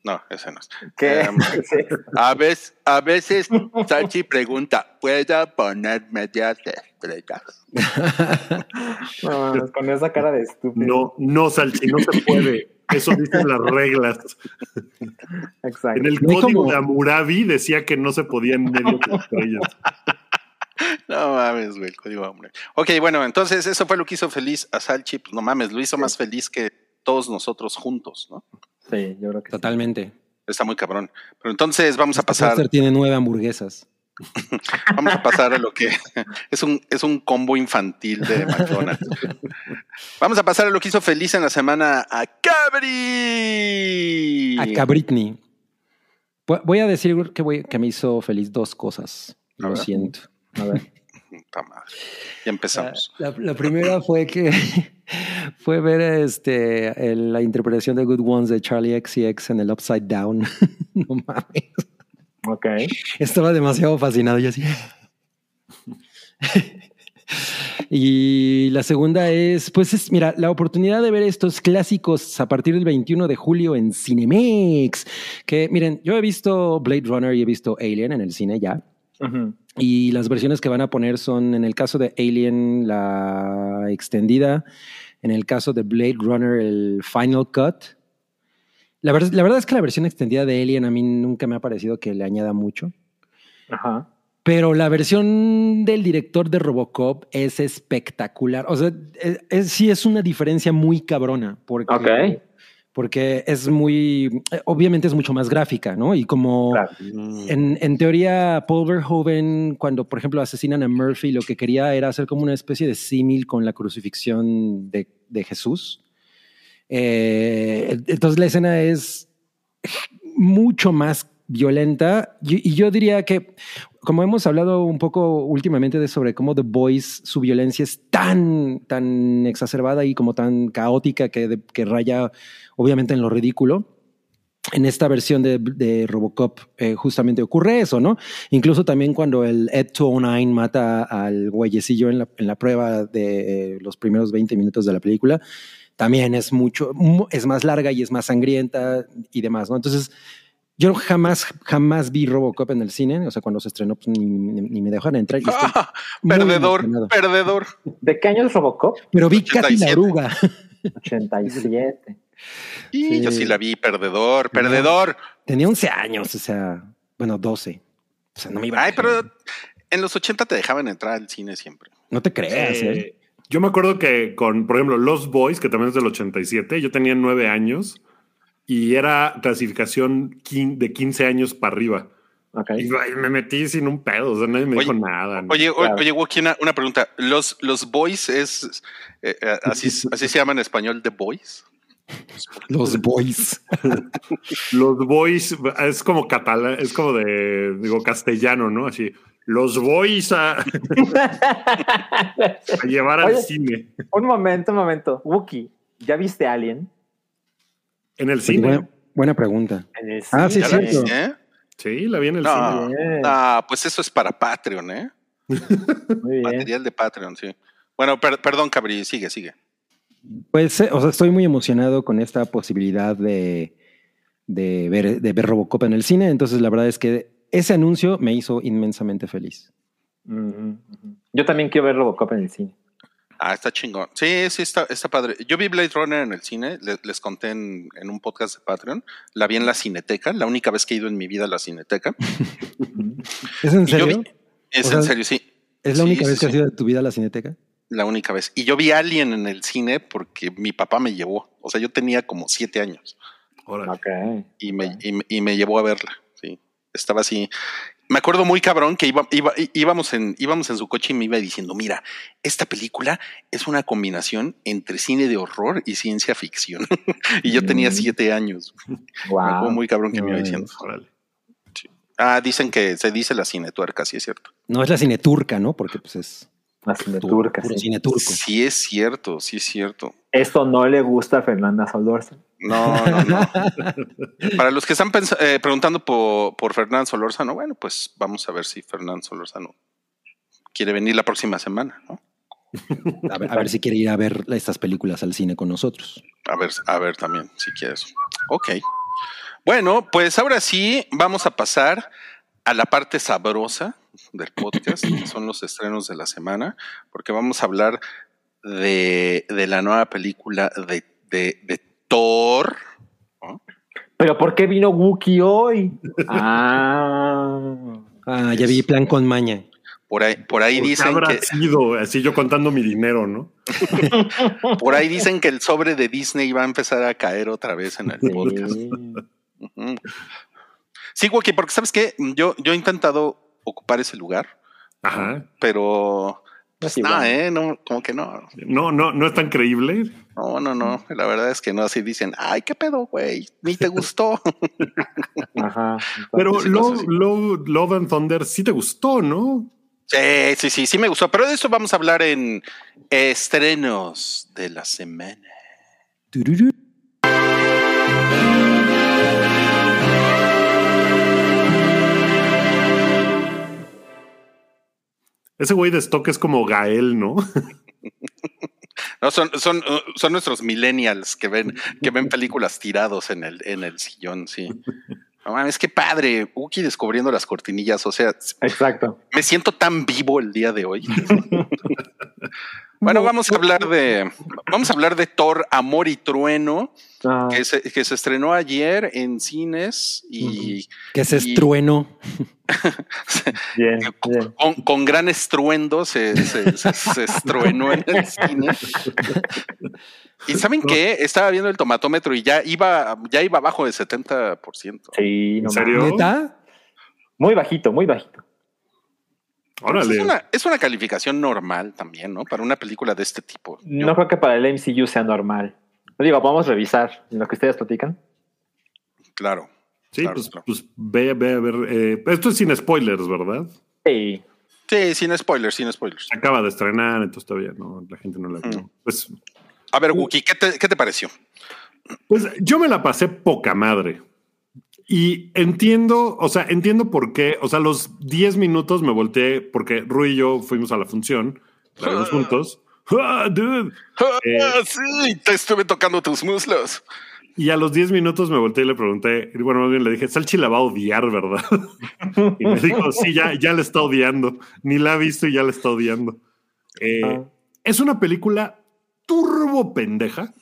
No, ese no es. ¿Qué? Em, a veces, a veces Salchi pregunta, ¿puedo poner medias estrellas? No, con esa cara de estúpido. No, no, Salchi, no se puede. Eso dicen las reglas. Exacto. En el código como- de Hammurabi decía que no se podían medio de estrellas. No mames, güey, el código hombre. Ok, bueno, entonces eso fue lo que hizo feliz a Salchi. Pues no mames, lo hizo más feliz que todos nosotros juntos, ¿no? Sí, yo creo que sí. Totalmente. Está muy cabrón. Pero entonces vamos a Este pasar, póster tiene nueve hamburguesas. vamos a pasar a lo que es un, es un combo infantil de McDonald's. Vamos a pasar a lo que hizo feliz en la semana a Cabri. Acá Britney. Vo- Voy a decir que, voy- que me hizo feliz dos cosas. A Lo siento. A ver. Madre. Ya empezamos. La, la primera fue que fue ver este, el- la interpretación de Good Ones de Charlie XCX en el Upside Down. no mames. Ok. Estaba demasiado fascinado. Yo así. y la segunda es, pues es, mira, la oportunidad de ver estos clásicos a partir del 21 de julio en Cinemex. Que miren, yo he visto Blade Runner y he visto Alien en el cine ya. Ujú. Y las versiones que van a poner son, en el caso de Alien, la extendida, en el caso de Blade Runner, el Final Cut. La, ver- la verdad es que la versión extendida de Alien a mí nunca me ha parecido que le añada mucho. Ajá. Pero la versión del director de Robocop es espectacular. O sea, es- es- sí es una diferencia muy cabrona. Porque, Ok. Porque es muy, eh, obviamente es mucho más gráfica, ¿no? Y como Claro. en, en teoría, Paul Verhoeven, cuando por ejemplo asesinan a Murphy, lo que quería era hacer como una especie de símil con la crucifixión de, de Jesús. Eh, entonces la escena es mucho más violenta y, y yo diría que, como hemos hablado un poco últimamente de sobre cómo The Boys, su violencia es tan, tan exacerbada y como tan caótica que, de- que raya obviamente en lo ridículo en esta versión de, de Robocop eh, justamente ocurre eso, ¿no? Incluso también cuando el Ed 209 mata al güeyecillo en la, en la prueba de eh, los primeros 20 minutos de la película, también es mucho, mu- es más larga y es más sangrienta y demás, ¿no? Entonces, yo jamás, jamás vi Robocop en el cine, o sea, cuando se estrenó, pues ni, ni- ni me dejaron entrar. Ah, perdedor, emocionado. perdedor. ¿De qué año es Robocop? Pero vi Katy la 87. oruga. 87. Y Sí. yo sí la vi, perdedor, perdedor. Tenía 11 años, o sea, bueno, 12. O sea, no me iba a Ay, dejar. pero en los 80 te dejaban entrar al cine siempre. No te creas, ¿eh? Eh, yo me acuerdo que con, por ejemplo, Los Boys, que también es del 87, yo tenía nueve años y era clasificación de 15 años para arriba. Ok. Y me metí sin un pedo, o sea, nadie me Oye, dijo nada. ¿no? Oye, o- Claro. oye, una, una pregunta. ¿Los, los boys es, eh, eh, así, así se llama en español, The Boys? Los boys. Los Boys es como catalán, es como de, digo, castellano, ¿no? Así, los Boys a, a llevar al cine. Un momento, un momento. Wookie, ¿ya viste Alien? En el cine. buena, buena pregunta. En el Ah, sí, ¿Ya es la cierto. viste, eh? Sí, la vi en el No, cine. Ah, pues eso es para Patreon, ¿eh? Muy bien. Material de Patreon, sí. Bueno, per- perdón, Cabri, sigue, sigue. Pues, eh, o sea, estoy muy emocionado con esta posibilidad de, de, ver, de ver Robocop en el cine. Entonces, la verdad es que ese anuncio me hizo inmensamente feliz. Yo también quiero ver Robocop en el cine. Ah, está chingón. Sí, sí, está, está padre. Yo vi Blade Runner en el cine, le- les, conté en, en un podcast de Patreon. La vi en la Cineteca, la única vez que he ido en mi vida a la Cineteca. ¿Es en serio? vi- es O sea, en serio, sí. ¿Es la sí, única sí, vez que sí. has ido de tu vida a la cineteca? La única vez. Y yo vi Alien en el cine porque mi papá me llevó. O sea, yo tenía como siete años. Órale. Ok. y me, y, me- y me llevó a verla. Sí, estaba así. Me acuerdo muy cabrón que iba, iba- íbamos, en, íbamos en su coche y me iba diciendo, mira, esta película es una combinación entre cine de horror y ciencia ficción. y yo tenía Mm. siete años. Me acuerdo muy cabrón que me iba diciendo. Órale. Ah, dicen que se dice la cinetuerca, sí es cierto. No es la cine turca, ¿no? Porque pues es La cine tu- turca, puro sí. cine turco. Sí es cierto, sí es cierto. Esto no le gusta a Fernanda Solorza. No, no, no. Para los que están eh, preguntando por, por Fernán Solórzano, bueno, pues vamos a ver si Fernán Solórzano quiere venir la próxima semana, ¿no? A ver, a ver si quiere ir a ver estas películas al cine con nosotros. A ver, a ver también, si quieres. Ok. Bueno, pues ahora sí vamos a pasar a la parte sabrosa del podcast, que son los estrenos de la semana, porque vamos a hablar de, de la nueva película de, de, de Thor. ¿no? Pero ¿por qué vino Wookiee hoy? Ah. Ah, ya vi plan con maña. Por ahí, por ahí ¿Por qué dicen habrá que sido? Así yo contando mi dinero, ¿no? por ahí dicen que el sobre de Disney va a empezar a caer otra vez en el podcast. Sí. Wookie, porque sabes qué, yo, yo he intentado ocupar ese lugar, Ajá. pero pues, igual. eh, no, como que no. No, no, no es tan creíble. No, no, no. La verdad es que no. Así dicen, ay, qué pedo, güey. Ni te gustó. Ajá. Pero sí, Love. Love, Love and Thunder sí te gustó, ¿no? sí, sí, sí, sí me gustó. Pero de eso vamos a hablar en estrenos de la semana. Ese güey de stock es como Gael, ¿no? No, son, son, uh, son nuestros millennials que ven, que ven películas tirados en el, en el sillón, sí. No mames, qué padre. Uki descubriendo las cortinillas. O sea, Exacto. me siento tan vivo el día de hoy. bueno, vamos a hablar de, vamos a hablar de Thor, Amor y Trueno, Ah, que se, que se estrenó ayer en cines y Que se estrueno. bien, bien. con, con gran estruendo se, se, se- se estruenó en el cine. Y saben qué? Estaba viendo el tomatómetro y ya iba, ya iba abajo de 70%. Sí, no ¿En serio? Muy bajito, muy bajito. Pues Órale. Es una, es una calificación normal también, ¿no? Para una película de este tipo. Yo- No creo que para el MCU sea normal. Lo digo, podemos revisar en lo que ustedes platican. Claro. Sí, claro, pues, claro. pues ve, ve a ver. eh, esto es sin spoilers, ¿verdad? Sí. Sí, sin spoilers, sin spoilers. Acaba de estrenar, entonces todavía no, la gente no la vio. Mm. Pues, A ver, Wookie, ¿qué te, qué te pareció? pues yo me la pasé poca madre. Y entiendo, o sea, entiendo por qué. O sea, los 10 minutos me volteé porque Rui y yo fuimos a la función, la vimos juntos. Ah, dude. Eh, Ah, sí, te estuve tocando tus muslos. Y a los 10 minutos me volteé y le pregunté, y bueno, más bien le dije, Salchi la va a odiar, ¿verdad? y me dijo, sí, ya, ya la está odiando. Ni la ha visto y ya la está odiando. Eh, Ah. Es una película turbo pendeja.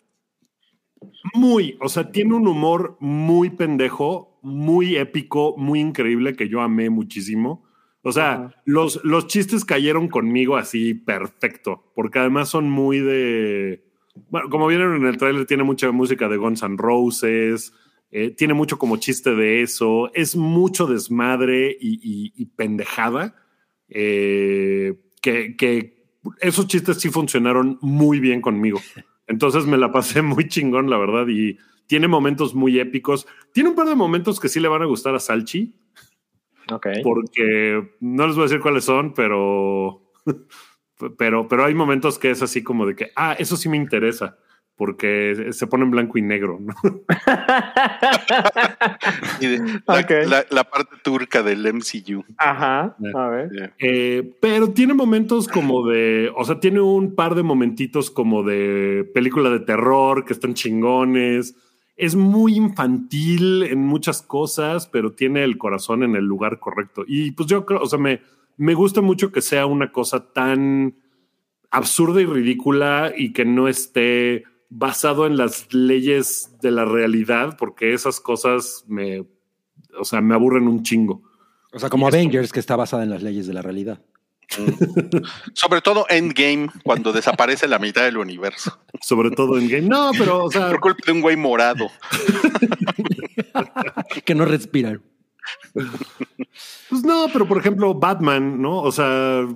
Muy, o sea, tiene un humor muy pendejo, muy épico, muy increíble que yo amé muchísimo. O sea, los, los chistes cayeron conmigo así perfecto, porque además son muy de... Bueno, como vieron en el tráiler, tiene mucha música de Guns N' Roses, eh, tiene mucho como chiste de eso, es mucho desmadre y, y- y pendejada, eh, que, que esos chistes sí funcionaron muy bien conmigo. Entonces me la pasé muy chingón, la verdad, y tiene momentos muy épicos. Tiene un par de momentos que sí le van a gustar a Salchi, Ok. porque no les voy a decir cuáles son, pero, pero, pero hay momentos que es así como de que, ah, eso sí me interesa, porque se pone en blanco y negro. ¿no? Y de- la, Ok. la- la parte turca del MCU. Ajá. A ver. Yeah. Eh, pero tiene momentos como de, o sea, tiene un par de momentitos como de película de terror que están chingones. Es muy infantil en muchas cosas, pero tiene el corazón en el lugar correcto. Y pues yo creo, o sea, me, me gusta mucho que sea una cosa tan absurda y ridícula y que no esté basado en las leyes de la realidad, porque esas cosas me, o sea, me aburren un chingo. O sea, como Y esto- Avengers, que está basada en las leyes de la realidad. Sobre todo Endgame, cuando desaparece la mitad del universo. Sobre todo en game. No, pero, o sea, Por culpa de un güey morado. que no respiran. pues no, pero por ejemplo, Batman, ¿no? O sea,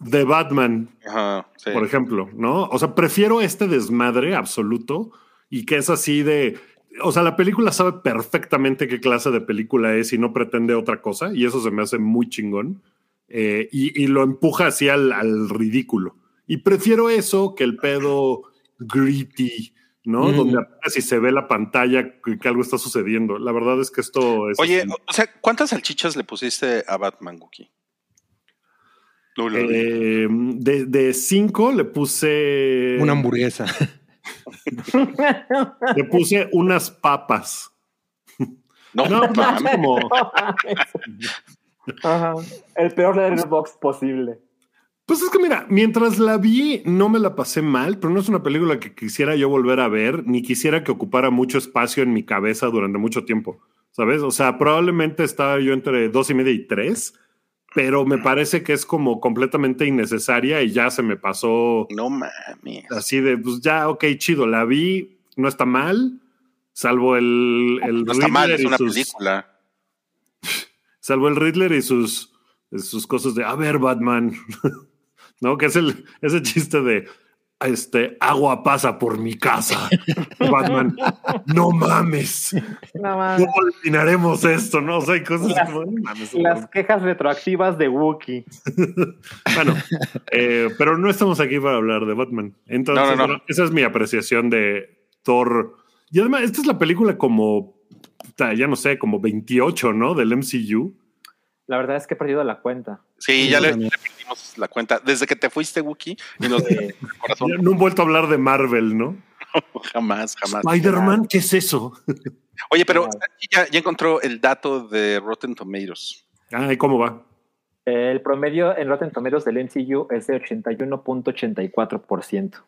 de Batman, Ajá, sí. por ejemplo, ¿no? O sea, prefiero este desmadre absoluto y que es así de. O sea, la película sabe perfectamente qué clase de película es y no pretende otra cosa, y eso se me hace muy chingón. Eh, y, y lo empuja así al, al ridículo. Y prefiero eso que el pedo gritty, ¿no? Mm. Donde apenas si se ve la pantalla que, que algo está sucediendo. La verdad es que esto es. Oye, así. o sea, ¿cuántas salchichas le pusiste a Batman, Wookie? Eh, de, de cinco le puse. Una hamburguesa. Le puse unas papas. no, No, mames. como. Ajá. El peor letterbox posible. Pues es que mira, mientras la vi, no me la pasé mal, pero no es una película que quisiera yo volver a ver, ni quisiera que ocupara mucho espacio en mi cabeza durante mucho tiempo. ¿Sabes? O sea, probablemente estaba yo entre dos y media y tres, pero me parece que es como completamente innecesaria y ya se me pasó No mames. así de, pues ya, ok, chido, la vi, no está mal, salvo el, el No está mal, es una sus- película. Salvo el Riddler y sus, sus cosas de, a ver, Batman, ¿no? Que es el, ese chiste de, este, agua pasa por mi casa. Batman, no mames, Nada más. ¿cómo eliminaremos esto? No, o sea, hay cosas Las- como, no mames, Las quejas retroactivas de Wookiee. Bueno, eh, pero no estamos aquí para hablar de Batman. Entonces, No, no, no. bueno, esa es mi apreciación de Thor. Y además, esta es la película como, ya no sé, como 28, ¿no? Del MCU. La verdad es que he perdido la cuenta. Sí, Sí, ya le, también. le perdimos la cuenta. Desde que te fuiste, Wookie, y nos corazón. No han vuelto a hablar de Marvel, ¿no? Jamás, jamás. Spider-Man, ¿qué es eso? Oye, pero Claro. ya, ya encontró el dato de Rotten Tomatoes. Ay, ¿cómo va? el promedio en Rotten Tomatoes del MCU es de 81.84%.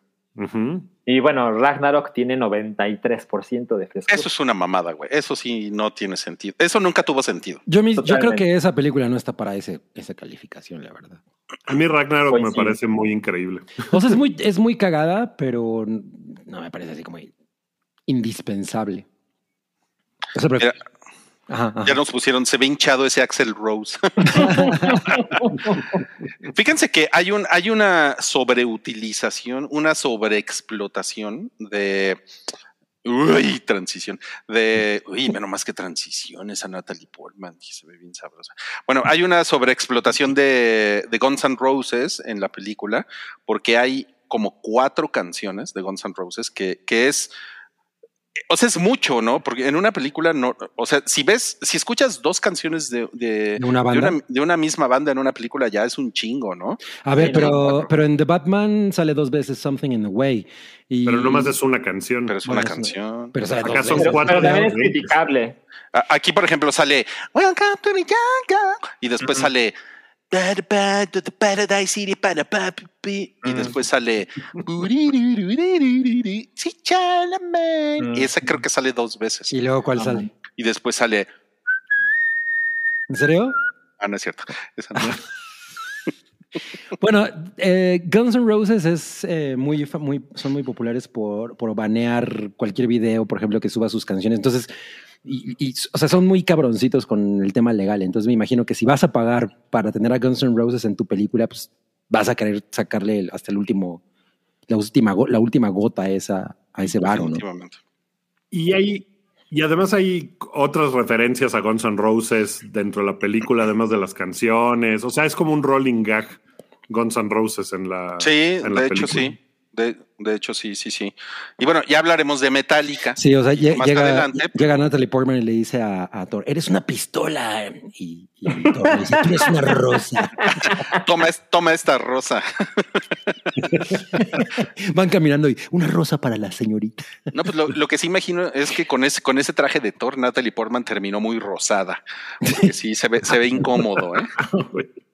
Y bueno, Ragnarok tiene 93% de frescura. Eso es una mamada, güey. Eso sí no tiene sentido. Eso nunca tuvo sentido. Yo, mis- yo creo que esa película no está para ese, esa calificación, la verdad. A mí Ragnarok Pues me sí. parece muy increíble. O sea, es muy, es muy cagada, pero no me parece así como indispensable. O sea, Mira, Ya nos pusieron, se ve hinchado ese Axel Rose. Fíjense que hay un, hay una sobreutilización, una sobreexplotación de uy, transición. De uy, menos más que transición, esa Natalie Portman, que se ve bien sabrosa. Bueno, hay una sobreexplotación de, de Guns N' Roses en la película, porque hay como cuatro canciones de Guns N' Roses que, que es o sea, es mucho, ¿no? Porque en una película no, o sea, si ves, si escuchas dos canciones de, de, ¿De una de banda? una, de una misma banda en una película ya es un chingo, ¿no? A ver, Sí, pero, no, pero en The Batman sale dos veces Something in the Way. Y, Pero nomás es una canción. Pero es una canción. pero sale dos Acá son veces. pero, cuatro pero también es de- criticable. A- Aquí, por ejemplo, sale Welcome to the jungle y después sale Paradise City, para, y Mm. después sale. Mm. Y esa creo que sale dos veces. ¿Y luego cuál Ah, sale? Y después sale ¿En serio? Ah, no es cierto. Esa no. Bueno, eh, Guns N' Roses es eh, muy, muy, son muy populares por, por banear cualquier video, por ejemplo, que suba sus canciones. Entonces, y, y, o sea, son muy cabroncitos con el tema legal. Entonces, me imagino que si vas a pagar para tener a Guns N' Roses en tu película, pues vas a querer sacarle hasta el último, la última, la última gota a, esa, a ese varo, ¿no? Y hay, y además hay otras referencias a Guns N' Roses dentro de la película, además de las canciones. O sea, es como un rolling gag Guns N' Roses en la. Sí, en la de hecho película. sí. De, de hecho sí, sí, sí. Y bueno, ya hablaremos de Metallica. Sí, o sea, Más llega, adelante. llega Natalie Portman y le dice a, a Thor, eres una pistola. Y, y Thor le dice, tú eres una rosa. Toma, toma esta rosa. Van caminando y una rosa para la señorita. No, pues lo, lo que sí imagino es que con ese, con ese traje de Thor, Natalie Portman terminó muy rosada. Porque sí, se ve, se ve incómodo, ¿eh?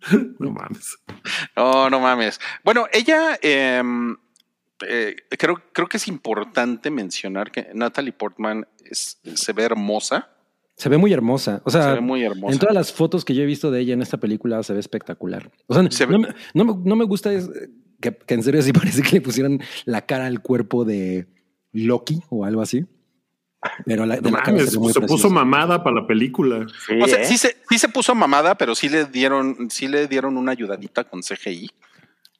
no mames. No, no mames. Bueno, ella em, eh, creo, creo que es importante mencionar que Natalie Portman es- se ve hermosa Se ve muy hermosa. O sea, Se ve muy hermosa. en todas las fotos que yo he visto de ella en esta película se ve espectacular. O sea, Se ve- no, me, no me- no me gusta es que, que en serio sí parece que le pusieran la cara al cuerpo de Loki o algo así. Pero la, de No la cara mames, se ve muy se puso mamada para la película. Sí, O sea, ¿eh? sí se, sí se puso mamada, pero sí le dieron, sí le dieron una ayudadita con CGI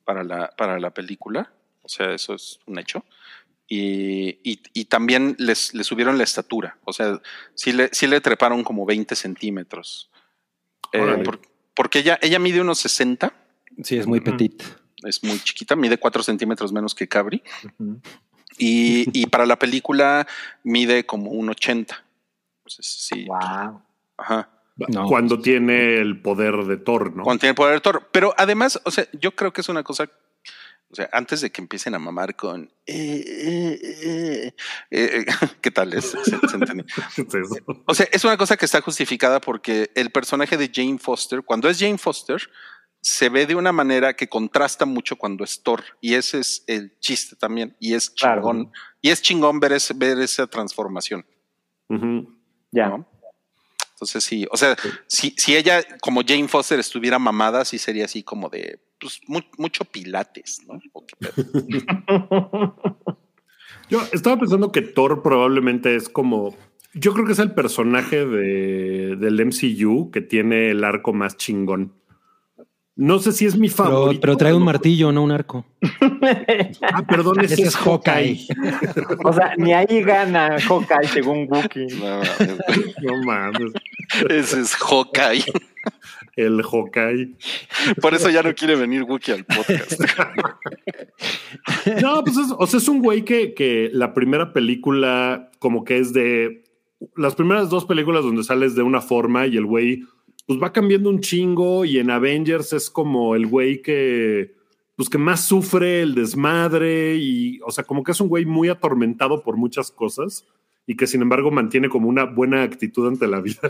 para la, para la película. O sea, eso es un hecho. Y, y- y también les, le subieron la estatura. O sea, sí le, sí le treparon como 20 centímetros. Eh, por- porque ella, ella mide unos 60, Sí, es muy Ujú. petit. es muy chiquita, mide 4 centímetros menos que Cabri. Ujú. Y, y para la película mide como un 80. Entonces, sí. Wow. Ajá. No. Cuando tiene el poder de Thor, ¿no? Cuando tiene el poder de Thor. Pero además, o sea, yo creo que es una cosa. O sea, antes de que empiecen a mamar con. eh, eh, eh, eh, ¿Qué tal es? Se- se entiende. ¿Qué es? O sea, es una cosa que está justificada porque el personaje de Jane Foster, cuando es Jane Foster, se ve de una manera que contrasta mucho cuando es Thor. Y ese es el chiste también. Y es Claro. chingón. Y es chingón ver, ese- ver esa transformación. Ya. ¿no? Entonces sí, o sea, si, si ella como Jane Foster estuviera mamada, sí sería así como de pues, mu- mucho pilates, ¿no? Yo estaba pensando que Thor probablemente es como. Yo creo que es el personaje de, del MCU que tiene el arco más chingón. No sé si es mi favorito. pero trae un martillo, no un arco. Ah, perdón, ese, Ese es Hawkeye. o sea, ni ahí gana Hawkeye según Wookiee. No, mames, No mames. ese es Hawkeye. El Hawkeye. Por eso ya no quiere venir Wookiee al podcast. No, pues es, o sea, es un güey que, que la primera película como que es de las primeras dos películas donde sales de una forma y el güey pues va cambiando un chingo y en Avengers es como el güey que pues que más sufre el desmadre y o sea, como que es un güey muy atormentado por muchas cosas y que sin embargo mantiene como una buena actitud ante la vida.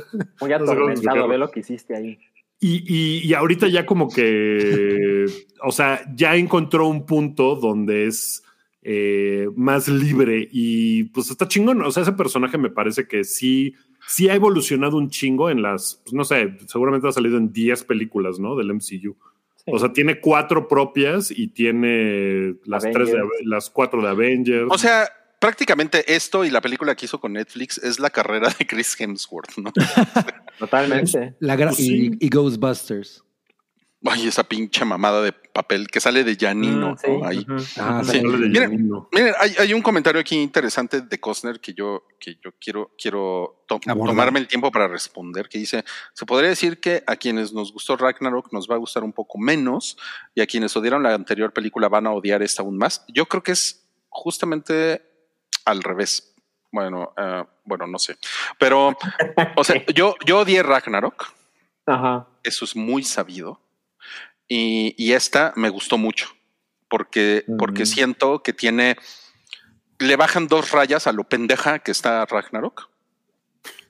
Muy atormentado, ve lo que hiciste ahí. Y, y- y ahorita ya como que, o sea, ya encontró un punto donde es eh, más libre y pues está chingón. O sea, ese personaje me parece que sí, sí ha evolucionado un chingo en las, pues, no sé, seguramente ha salido en 10 películas, ¿no? Del MCU. Sí. O sea, tiene cuatro propias y tiene las tres de, Avengers. las cuatro de Avengers. O sea, prácticamente esto y la película que hizo con Netflix es la carrera de Chris Hemsworth, ¿no? Totalmente. La Pues sí. y, y Ghostbusters. Ay, esa pinche mamada de papel que sale de Janino, Mm, sí, ¿no? Ahí. Ah, Sí. De Miren, hay, hay un comentario aquí interesante de Costner que yo, que yo quiero, quiero to- Abordar. tomarme el tiempo para responder, que dice, se podría decir que a quienes nos gustó Ragnarok nos va a gustar un poco menos y a quienes odiaron la anterior película van a odiar esta aún más. Yo creo que es justamente al revés. Bueno, ah, bueno, no sé. Pero, o sea, yo, yo odié Ragnarok, Ajá. eso es muy sabido. Y, y esta me gustó mucho, porque, porque siento que tiene, le bajan dos rayas a lo pendeja que está Ragnarok.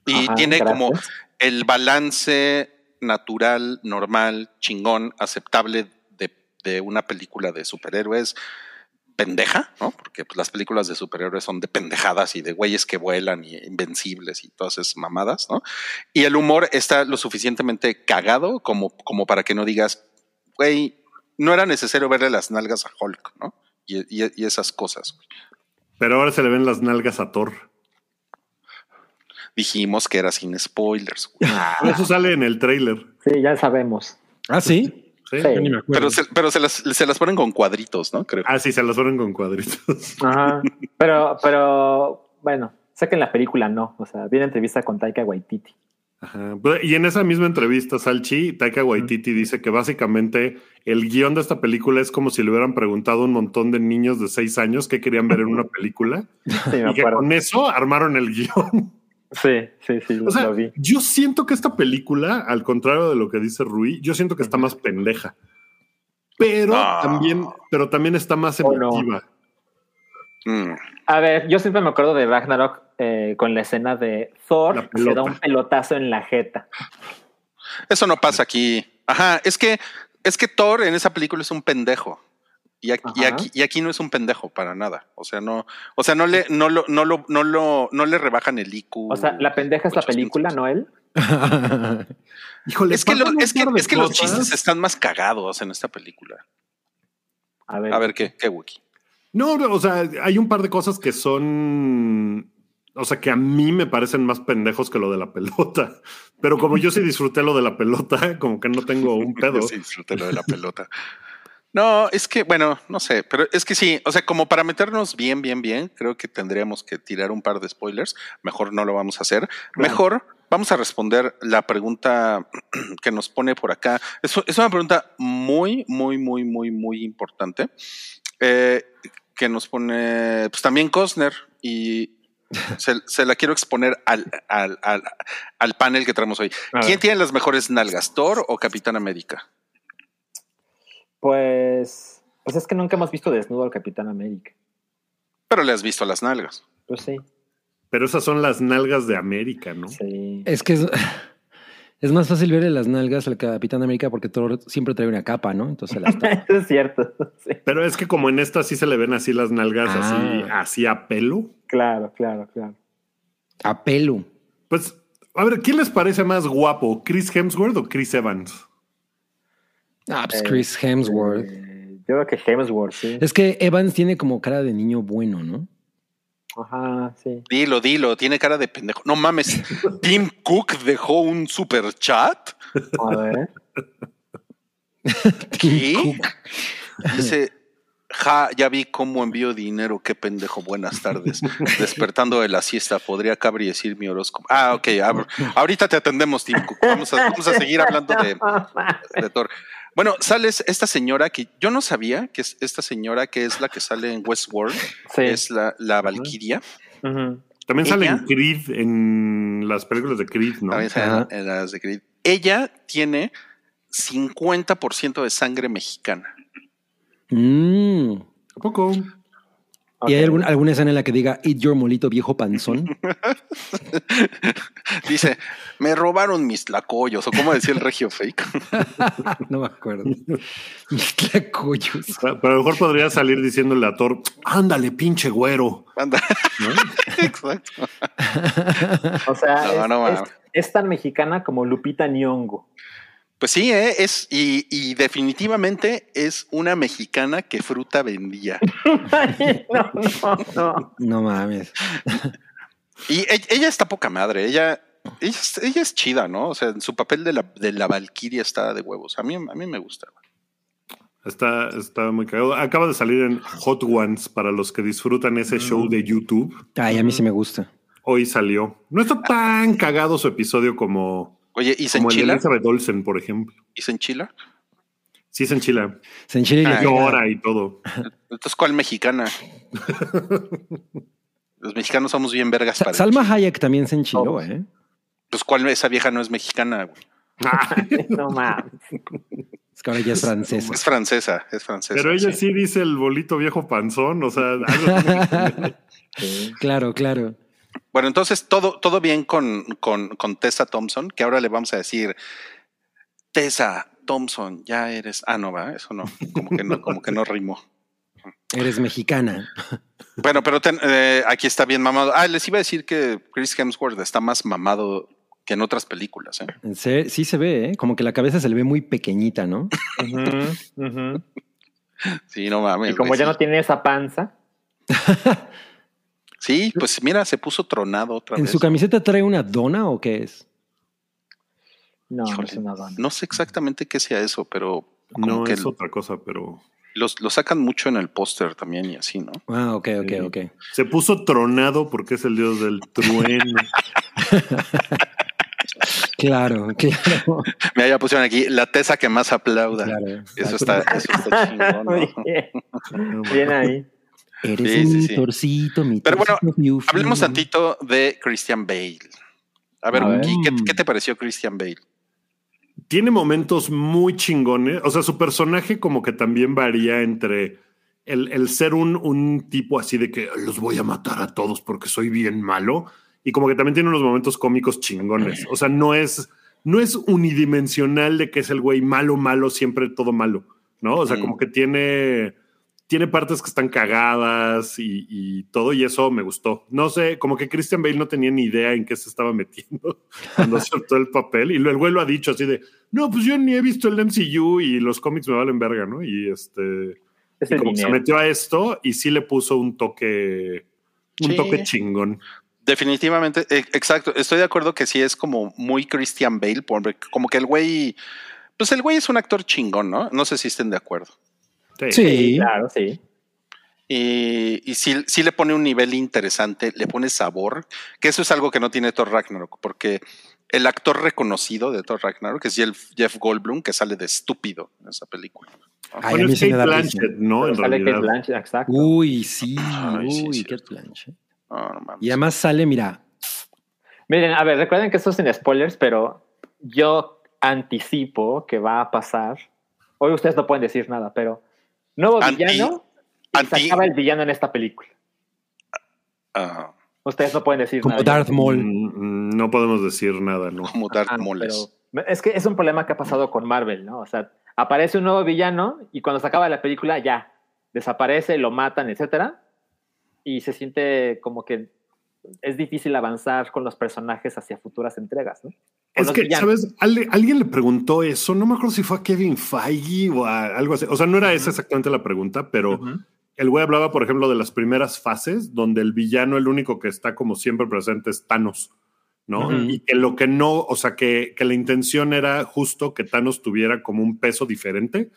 Y Ajá, tiene gracias. como el balance natural, normal, chingón, aceptable de, de una película de superhéroes pendeja, ¿no? Porque pues, las películas de superhéroes son de pendejadas y de güeyes que vuelan y invencibles y todas esas mamadas, ¿no? Y el humor está lo suficientemente cagado como, como para que no digas, güey, no era necesario verle las nalgas a Hulk, ¿no? Y, y- y esas cosas. güey. Pero ahora se le ven las nalgas a Thor. Dijimos que era sin spoilers. güey. Eso sale en el trailer. Sí, ya sabemos. Ah, sí. ¿sí? Sí. Yo ni me acuerdo. Pero, se, pero se, las, se las ponen con cuadritos, ¿no? Creo. Ah, sí, se las ponen con cuadritos. Ajá. Pero, pero, bueno, sé que en la película no. O sea, viene entrevista con Taika Waititi. Ajá. Y en esa misma entrevista, Salchi, Taika Waititi dice que básicamente el guion de esta película es como si le hubieran preguntado a un montón de niños de seis años qué querían ver en una película Sí, y que con eso armaron el guion. Sí, sí, sí, lo, O sea, lo vi. yo siento que esta película, al contrario de lo que dice Rui, yo siento que está más pendeja. Pero Ah. también, pero también está más Oh, no. emotiva. Mm. A ver, yo siempre me acuerdo de Ragnarok eh, con la escena de Thor que se da un pelotazo en la jeta. Eso no pasa aquí. Ajá, es que, es que Thor en esa película es un pendejo. Y aquí, y Ajá. aquí, y aquí no es un pendejo para nada. O sea, no, o sea, no le, no lo, no lo, no lo, no le rebajan el IQ. O sea, la pendeja es la 800. película, ¿no él? Híjole, Es que, lo- es que, es que los chistes están más cagados en esta película. A ver. A ver, ¿qué, qué? No, no, o sea, hay un par de cosas que son. O sea, que a mí me parecen más pendejos que lo de la pelota. Pero como yo sí disfruté lo de la pelota, como que no tengo un pedo. Sí, disfruté lo de la pelota. No, es que, bueno, no sé, pero es que sí, o sea, como para meternos bien, bien, bien, creo que tendríamos que tirar un par de spoilers. Mejor no lo vamos a hacer. Mejor vamos a responder la pregunta que nos pone por acá. Es, es una pregunta muy, muy, muy, muy, muy importante. eh, que nos pone, pues también Cosner y se, se la quiero exponer al, al, al, al panel que traemos hoy. A ¿Quién ver. tiene las mejores nalgas, Thor o Capitán América? Pues, pues es que nunca hemos visto desnudo al Capitán América. Pero le has visto las nalgas. Pues sí, Pero esas son las nalgas de América, ¿no? sí. es que es, es más fácil verle las nalgas al Capitán América porque Thor siempre trae una capa, ¿no? Entonces las. Eso es cierto. Sí, Pero es que como en esta sí se le ven así las nalgas, así, Ah. así a pelo. claro, claro, claro. A pelo. Pues, a ver, ¿quién les parece más guapo? ¿Chris Hemsworth o Chris Evans? Ah, pues Eh, Chris Hemsworth. Eh, yo creo que Hemsworth, sí. Es que Evans tiene como cara de niño bueno, ¿no? Ajá, sí. Dilo, dilo, tiene cara de pendejo. No mames, Tim Cook dejó un super chat. A ver. ¿Qué? Dice, ja, ya vi cómo envío dinero, qué pendejo, buenas tardes. Despertando de la siesta, podría caber y decir mi horóscopo. Ah, ok, ahorita te atendemos, Tim Cook. Vamos a, vamos a seguir hablando de, de Thor. Bueno, sales esta señora que yo no sabía que es esta señora que es la que sale en Westworld, Sí. es la, la Valkyria. También sale en Creed, en las películas de Creed, ¿no? También sale en las de Creed. Ella tiene 50% de sangre mexicana. Mm. ¿A poco? ¿Y hay algún- alguna escena en la que diga Eat your molito viejo panzón? Dice, me robaron mis tlacoyos, o como decía el regio fake. no me acuerdo. Mis tlacoyos. Pero a lo mejor podría salir diciéndole a Thor, ándale, pinche güero. Anda. Exacto. O sea, No, es, no, es- mames. es tan mexicana como Lupita Nyong'o. Pues sí, ¿eh? es, y, y definitivamente es una mexicana que fruta vendía. no, no, no. No mames. Y e- ella está poca madre, ella, ella, es, ella es chida, ¿no? O sea, en su papel de la, de la Valkyria está de huevos. A mí, a mí me gusta. Está, está muy cagado. Acaba de salir en Hot Ones para los que disfrutan ese show de YouTube. Ay, a mí sí me gusta. Hoy salió. No está tan cagado su episodio como, Oye, ¿y se como el de enchila? Elizabeth Olsen, por ejemplo. ¿Y se enchila? Sí se enchila. Se enchila y Ah, Llora y todo. Entonces, ¿cuál mexicana? Los mexicanos somos bien vergas Sa- para Salma Hayek también se enchiló, Oh. ¿eh? Pues, ¿cuál esa vieja no es mexicana? güey? No mames. Es que ahora ya es francesa. Es francesa, es francesa. Pero ella sí. sí dice el bolito viejo panzón. O sea, algo. Claro, claro. Bueno, entonces todo, todo bien con, con, con Tessa Thompson, que ahora le vamos a decir, Tessa Thompson, ya eres. Ah, no, va, eso no, como que no, como que no rimó. Eres mexicana. Bueno, pero ten- eh, aquí está bien mamado. Ah, les iba a decir que Chris Hemsworth está más mamado que en otras películas, ¿eh? Sí se ve, ¿eh? Como que la cabeza se le ve muy pequeñita, ¿no? Sí, no mames. Y como ya sí. no tiene esa panza, Sí, pues mira, se puso tronado otra ¿En vez. su camiseta trae una dona o qué es? no, no es una dona. No sé exactamente qué sea eso, pero como No que es otra cosa, pero los, lo sacan mucho en el póster también y así, ¿no? Ah, ok, ok, Sí. ok. se puso tronado porque es el dios del trueno. Claro, claro. Mira, ya pusieron aquí la tesa que más aplauda. claro. Eso está, eso está chingón, ¿no? Bien. Bien ahí. Eres Sí, sí, mi sí. torcito, mi Pero bueno, torcito. Hablemos tantito de Christian Bale. A ver, A ver. Wookie, ¿qué, qué te pareció Christian Bale? Tiene momentos muy chingones. O sea, su personaje como que también varía entre el, el ser un, un tipo así de que los voy a matar a todos porque soy bien malo. Y como que también tiene unos momentos cómicos chingones. O sea, no es, no es unidimensional de que es el güey malo, malo, siempre todo malo. ¿No? O sea, Mm. como que tiene, tiene partes que están cagadas y, y, todo, y eso me gustó. No sé, como que Christian Bale no tenía ni idea en qué se estaba metiendo cuando aceptó el papel, y el güey lo ha dicho así de, no, pues yo ni he visto el MCU y los cómics me valen verga, ¿no? Y este, y como se metió a esto y sí le puso un toque, un toque chingón. Definitivamente, e, exacto. Estoy de acuerdo que sí es como muy Christian Bale, como que el güey, pues el güey es un actor chingón, ¿no? No sé si estén de acuerdo. Sí, claro, sí. Y, y sí, le pone un nivel interesante, le pone sabor, que eso es algo que no tiene Thor Ragnarok, porque el actor reconocido de Thor Ragnarok es Jeff Goldblum, que sale de estúpido en esa película. Ay, bueno, es Kate Blanchett, ¿no? En sale Kate Blanchett, exacto. Uy, sí, uy, Kate Blanchett. y además sale, mira. Miren, a ver, recuerden que esto es sin spoilers, pero yo anticipo que va a pasar. Hoy ustedes no pueden decir nada, pero Nuevo villano. se acaba el villano en esta película. Ah. Ustedes no pueden decir Como nada. Darth Maul. Mm, no podemos decir nada, ¿no? Como Darth Maul. Es que es un problema que ha pasado con Marvel, ¿no? O sea, aparece un nuevo villano y cuando se acaba la película ya desaparece, lo matan, etcétera. Y se siente como que es difícil avanzar con los personajes hacia futuras entregas, ¿no? Es que, ¿sabes? alguien le preguntó eso, no me acuerdo si fue a Kevin Feige o a algo así. O sea, no era esa exactamente la pregunta, pero el güey hablaba, por ejemplo, de las primeras fases, donde el villano, el único que está como siempre presente es Thanos, ¿no? Y que lo que no, o sea, que, que la intención era justo que Thanos tuviera como un peso diferente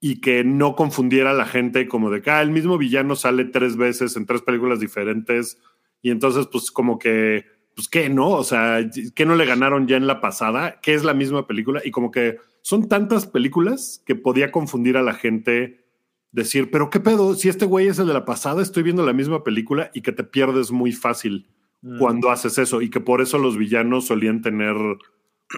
y que no confundiera a la gente como de que ah, el mismo villano sale tres veces en tres películas diferentes y entonces pues como que pues qué, ¿no? O sea, ¿qué no le ganaron ya en la pasada? ¿Qué es la misma película? Y como que son tantas películas que podía confundir a la gente decir, pero qué pedo, si este güey es el de la pasada, estoy viendo la misma película y que te pierdes muy fácil mm. cuando haces eso y que por eso los villanos solían tener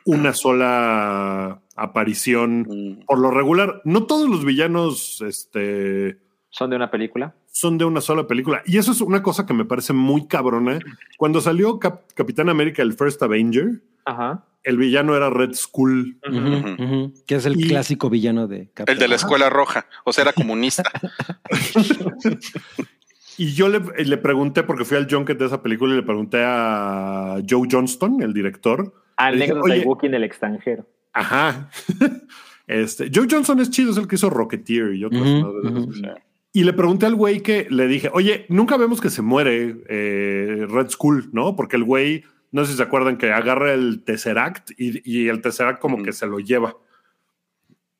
una sola aparición mm. por lo regular. No todos los villanos, este... Son de una película son de una sola película. Y eso es una cosa que me parece muy cabrona. Cuando salió Capitán América, el First Avenger, el villano era Red Skull. Que es el clásico villano de Capitán. El de la escuela roja, o sea, era comunista. y yo le, le, pregunté, porque fui al junket de esa película y le pregunté a Joe Johnston, el director. Al negro de Wookiee en el extranjero. Ajá. Este, Joe Johnson es chido, es el que hizo Rocketeer y otros. Y le pregunté al güey que le dije, oye, nunca vemos que se muere eh, Red Skull, ¿no? Porque el güey, no sé si se acuerdan que agarra el Tesseract y, y el Tesseract como que se lo lleva.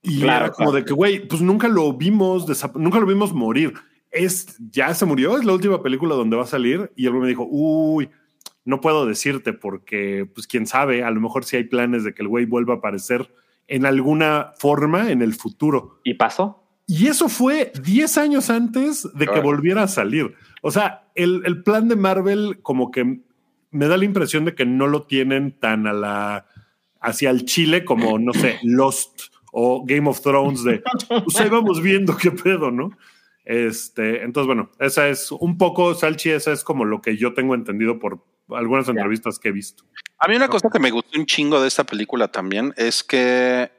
Y era como de que, güey, pues nunca lo vimos, nunca lo vimos morir. Es, ya se murió, es la última película donde va a salir. Y el güey me dijo, uy, no puedo decirte porque, pues quién sabe, a lo mejor sí hay planes de que el güey vuelva a aparecer en alguna forma en el futuro. ¿Y pasó? Y eso fue 10 años antes de que volviera a salir. O sea, el, plan de Marvel como que me da la impresión de que no lo tienen tan a la hacia el Chile como, no sé, Lost o Game of Thrones de, pues ahí vamos viendo qué pedo, ¿no? Este, entonces, bueno, esa es un poco, Salchi, esa es como lo que yo tengo entendido por algunas entrevistas que he visto. A mí una cosa que me gustó un chingo de esta película también es que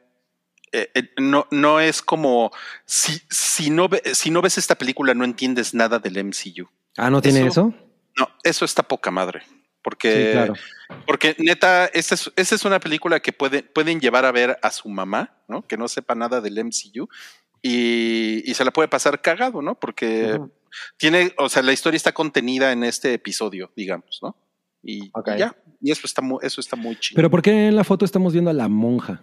eh, eh, no, no es como si, si, no si no ves esta película no entiendes nada del MCU. Ah, ¿no tiene eso? No, eso está poca madre. Porque, porque neta, esta es, esta es una película que puede, pueden llevar a ver a su mamá, ¿no? Que no sepa nada del MCU y, y se la puede pasar cagado, ¿no? Porque tiene, o sea, la historia está contenida en este episodio, digamos, ¿no? Y, ya, y eso está muy, eso está muy chido. Pero ¿por qué en la foto estamos viendo a la monja?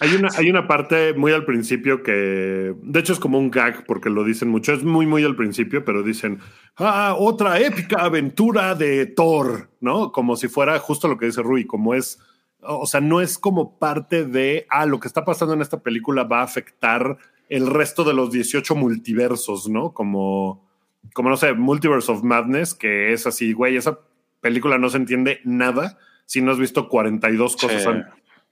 Hay, una, hay una parte muy al principio que, de hecho es como un gag porque lo dicen mucho, es muy, muy al principio, pero dicen, ah, otra épica aventura de Thor, ¿no? Como si fuera justo lo que dice Rui, como es, o sea, no es como parte de, ah, lo que está pasando en esta película va a afectar el resto de los 18 multiversos, ¿no? Como, como no sé, Multiverse of Madness, que es así, güey, esa película no se entiende nada si no has visto 42 cosas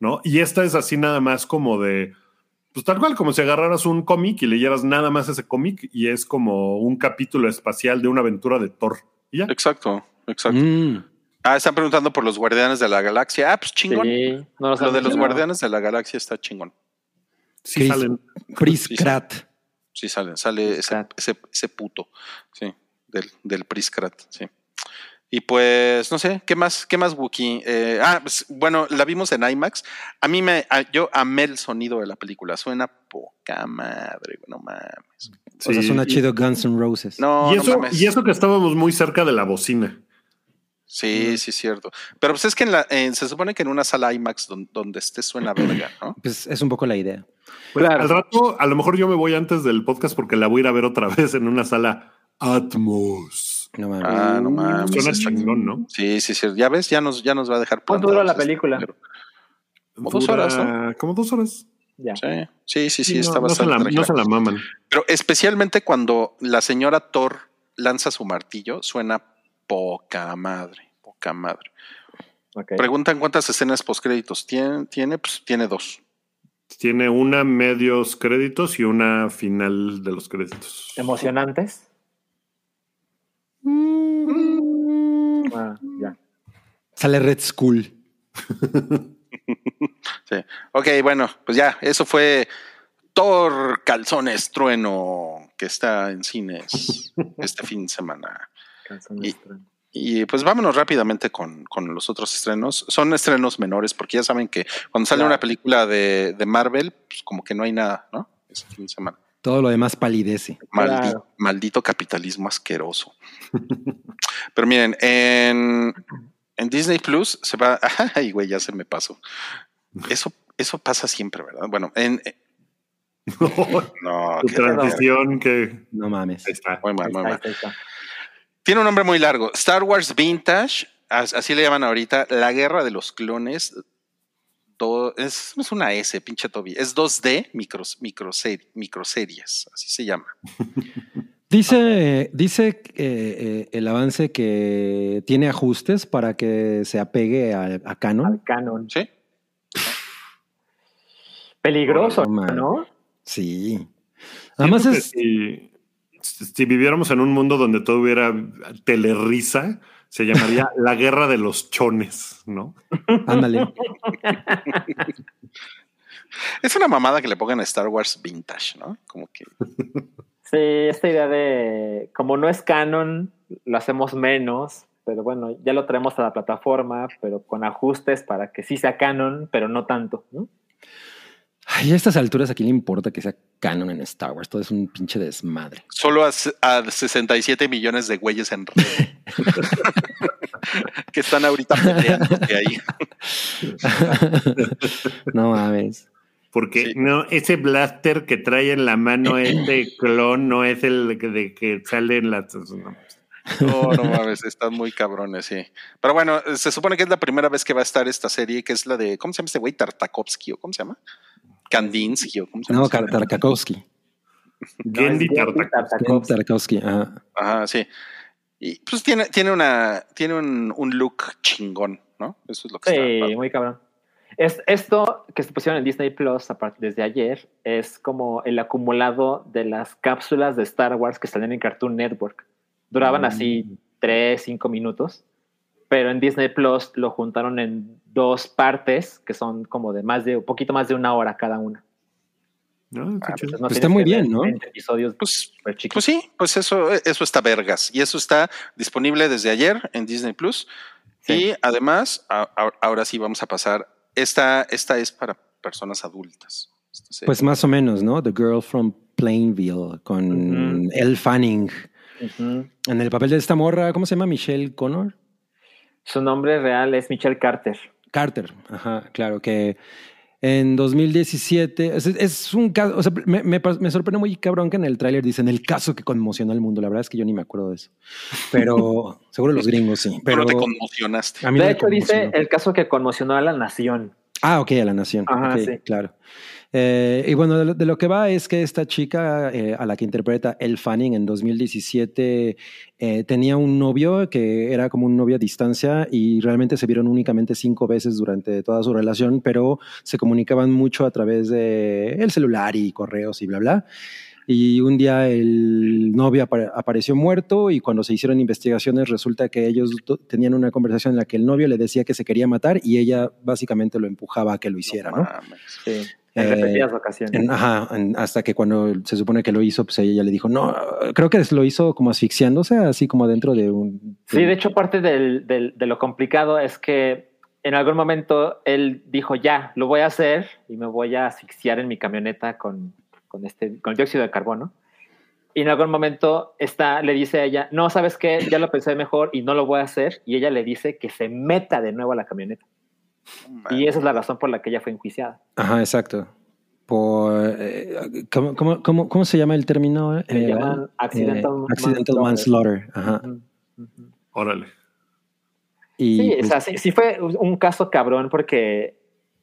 ¿no? Y esta es así nada más como de, pues tal cual, como si agarraras un cómic y leyeras nada más ese cómic y es como un capítulo espacial de una aventura de Thor. ya? Exacto, exacto. Mm. Ah, están preguntando por los Guardianes de la Galaxia. Ah, pues chingón. Sí, no los Lo de los. Guardianes de la Galaxia está chingón. Sí Chris- salen. Chris Sí, sí. Pratt. Sí, sale, sale ese, Pratt. ese, ese puto, sí, del, del Priskrat, sí. Y pues, no sé, ¿qué más, qué más, Wookie? Eh, ah, pues, bueno, la vimos en IMAX. A mí me, a- yo amé el sonido de la película. Suena poca madre, güey, no mames. o sea, suena Y- chido Guns N' Roses. No, y, no eso, mames. y eso que estábamos muy cerca de la bocina. Sí, sí, es cierto. Pero pues es que en la, en- se supone que en una sala IMAX donde, donde esté suena verga, ¿no? Pues es un poco la idea. Pues, Claro. Al rato, a lo mejor yo me voy antes del podcast porque la voy a ir a ver otra vez en una sala Atmos. No mames. Ah, no mames. Suena chingón, ¿no? Sí, sí, sí. Ya ves, ya nos, ya nos va a dejar ¿Cuánto dura la este película? Como dos horas, ¿no? Como dos horas. Ya. Sí, sí, sí, sí, no, está no se bastante la, no se la maman. Pero especialmente cuando la señora Thor lanza su martillo, suena poca madre, poca madre. Ok. Preguntan cuántas escenas postcréditos tiene, tiene, pues tiene dos. Tiene una medios créditos y una final de los créditos. ¿Emocionantes? Ah, ya. Sale Red Skull. Sí. Ok, bueno, pues ya, eso fue Thor Calzones Trueno, que está en cines este fin de semana. Canción Y- extraña. Y pues vámonos rápidamente con, con los otros estrenos. Son estrenos menores, porque ya saben que cuando sale Claro. una película de, de Marvel, pues como que no hay nada, ¿no? Este fin de semana. Todo lo demás palidece. Maldi- Claro. Maldito capitalismo asqueroso. Pero miren, en, en Disney Plus se va. Ay, güey, ya se me pasó. Eso, eso pasa siempre, ¿verdad? Bueno, en. No, Tu qué transición que No mames. ahí está. Muy mal, Ahí muy mal. ahí está. Tiene un nombre muy largo. Star Wars Vintage, as- así le llaman ahorita, la guerra de los clones. Do- es, una S, pinche Toby. Es 2D micros, microser- microseries, así se llama. Dice, dice eh, eh, el avance que tiene ajustes para que se apegue a, a Canon. Al canon. ¿Sí? Peligroso, No. Sí. Además Siento que es, si, si viviéramos en un mundo donde todo hubiera telerisa, se llamaría la guerra de los chones, ¿no? ándale. Es una mamada que le pongan a Star Wars Vintage, ¿no? Como que. Sí, esta idea de como no es canon, lo hacemos menos, pero bueno, ya lo traemos a la plataforma, pero con ajustes para que sí sea canon, pero no tanto. ¿no? Ay, a estas alturas, ¿a quién le importa que sea Canon en Star Wars? Todo es un pinche desmadre. Solo a, a 67 millones de güeyes en red. que están ahorita peleando de ahí. no mames. Porque Sí. no, ese blaster que trae en la mano este clon no es el que- de que sale en las. no. No, no mames, están muy cabrones, sí. Pero bueno, se supone que es la primera vez que va a estar esta serie, que es la de, ¿cómo se llama este güey? Tartakovsky, ¿o cómo se llama? Kandinsky, ¿o cómo se llama? No, Tar- Tartakovsky. Gendy. Tartakovsky. Tartakovsky, ajá. Ajá, sí. Y pues tiene, tiene una, tiene un, un look chingón, ¿no? Eso es lo que Sí, está. muy cabrón. Es, esto que se pusieron en Disney Plus a partir desde ayer es como el acumulado de las cápsulas de Star Wars que salían en Cartoon Network. Duraban Mm. así tres, cinco minutos, pero en Disney Plus lo juntaron en dos partes que son como de más de un poquito más de una hora cada una. No, está Ah, chido. Entonces, no Pues está muy bien, ¿no? 20 episodios Pues, pues sí, pues eso, eso está vergas. Y eso está disponible desde ayer en Disney Plus. Sí. Y además, a- a- ahora sí vamos a pasar. Esta, esta es para personas adultas. Pues más o menos, ¿no? The Girl from Plainville con Ujú. Elle Fanning. Ujú. En el papel de esta morra, ¿cómo se llama? Michelle Connor. Su nombre real es Michelle Carter. Carter, ajá, claro, que en 2017 es, es un caso, o sea, me, me, me sorprende muy cabrón que en el tráiler dicen el caso que conmocionó al mundo. La verdad es que yo ni me acuerdo de eso, pero seguro los gringos sí. Pero Pero te conmocionaste. a mí De hecho, dice el caso que conmocionó a la nación. Ah, ok, a la nación. Ajá, Ok, sí. Claro. Eh, y bueno, de lo, de lo que va es que esta chica eh, a la que interpreta Elle Fanning en 2017 eh, tenía un novio que era como un novio a distancia y realmente se vieron únicamente cinco veces durante toda su relación, pero se comunicaban mucho a través de el celular y correos y bla, bla. y un día el novio apare- apareció muerto y cuando se hicieron investigaciones resulta que ellos tenían una conversación en la que el novio le decía que se quería matar y ella básicamente lo empujaba a que lo hiciera, ¿no? mames. Sí, en Eh, repetidas ocasiones. En- ajá, en- hasta que cuando se supone que lo hizo, pues ella le dijo, no, creo que lo hizo como asfixiándose, así como dentro de un... Sí, de hecho, parte del, del- de lo complicado es que en algún momento él dijo, ya, lo voy a hacer y me voy a asfixiar en mi camioneta con, con, este, con el dióxido de carbono. Y en algún momento está, le dice a ella, no, ¿sabes qué? Ya lo pensé mejor y no lo voy a hacer. Y ella le dice que se meta de nuevo a la camioneta. Y esa es la razón por la que ella fue enjuiciada. Ajá, exacto. Por, eh, ¿cómo, cómo, cómo, cómo se llama el término? Se Eh, llaman accidental eh, accidental manslaughter. Ajá. Ujú, ujú. Órale. Y, Sí, o pues, sea, sí, sí fue un caso cabrón porque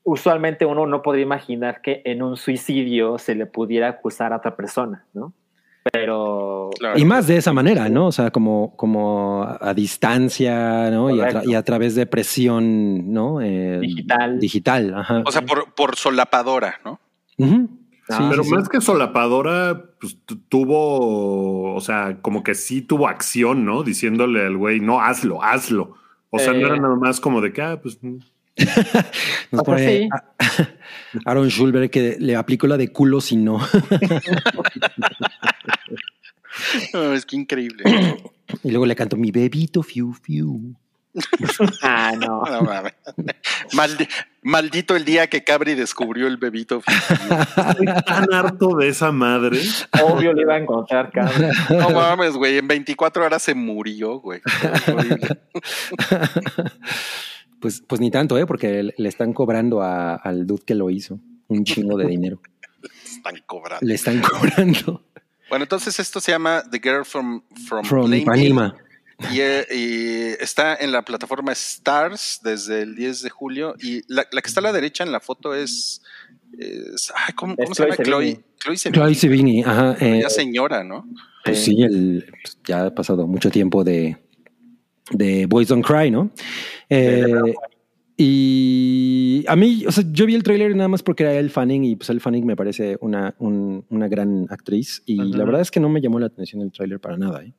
usualmente uno no podría imaginar que en un suicidio se le pudiera acusar a otra persona, ¿no? Pero Claro. y más de esa manera, ¿no? O sea, como, como a distancia, ¿no? Y a, y través de presión, ¿no? Eh, Digital. Digital, ajá. O sea, por, por solapadora, ¿no? Ah, Sí, Pero sí, sí. más que solapadora, pues tu- tuvo, o sea, como que sí tuvo acción, ¿no? Diciéndole al güey, no, hazlo, hazlo. O sea, Eh. no era nada más como de que, ah, pues mm. Nos pone sí. a- Aaron Schulberg que le aplicó la de culo si no. No, es que increíble. y luego le canto mi bebito fiu fiu. ah, no. No mames. Maldi- maldito el día que Cabri descubrió el bebito. estoy tan harto de esa madre. Obvio le iba a encontrar, cabrón. No mames, güey. En 24 horas se murió, güey. Pues, pues ni tanto, ¿eh? Porque le- le están cobrando a- al dude que lo hizo un chingo de dinero. Están cobrando. Le están cobrando. Bueno, entonces esto se llama The Girl from, from, From Plainville. Ipanema. Y, eh, y está en la plataforma Stars desde el 10 de julio. Y la, la que está a la derecha en la foto es. es- ay, ¿Cómo, Es cómo se llama? Chloe Chloe. Sevigny. Chloe Sevigny. Ajá. eh, Ya señora, ¿no? pues sí, el, pues ya ha pasado mucho tiempo de, de Boys Don't Cry, ¿no? Eh, y a mí, o sea, yo vi el tráiler nada más porque era Elle Fanning y pues Elle Fanning me parece una, un- una gran actriz y la verdad es que no me llamó la atención el tráiler para nada, ¿eh?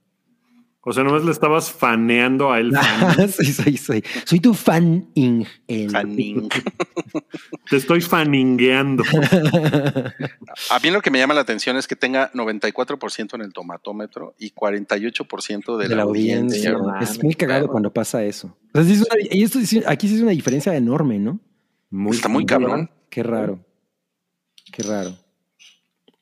O sea, nomás le estabas faneando a él. sí, soy, soy, soy tu fan in el- Fanning. Te estoy faningueando. A mí lo que me llama la atención es que tenga 94% en el tomatómetro y 48% de, de la audiencia. es muy cagado claro. cuando pasa eso. O sea, sí es una- y esto aquí sí es una diferencia enorme, ¿no? Muy, Está muy cabrón. Qué raro. Qué raro.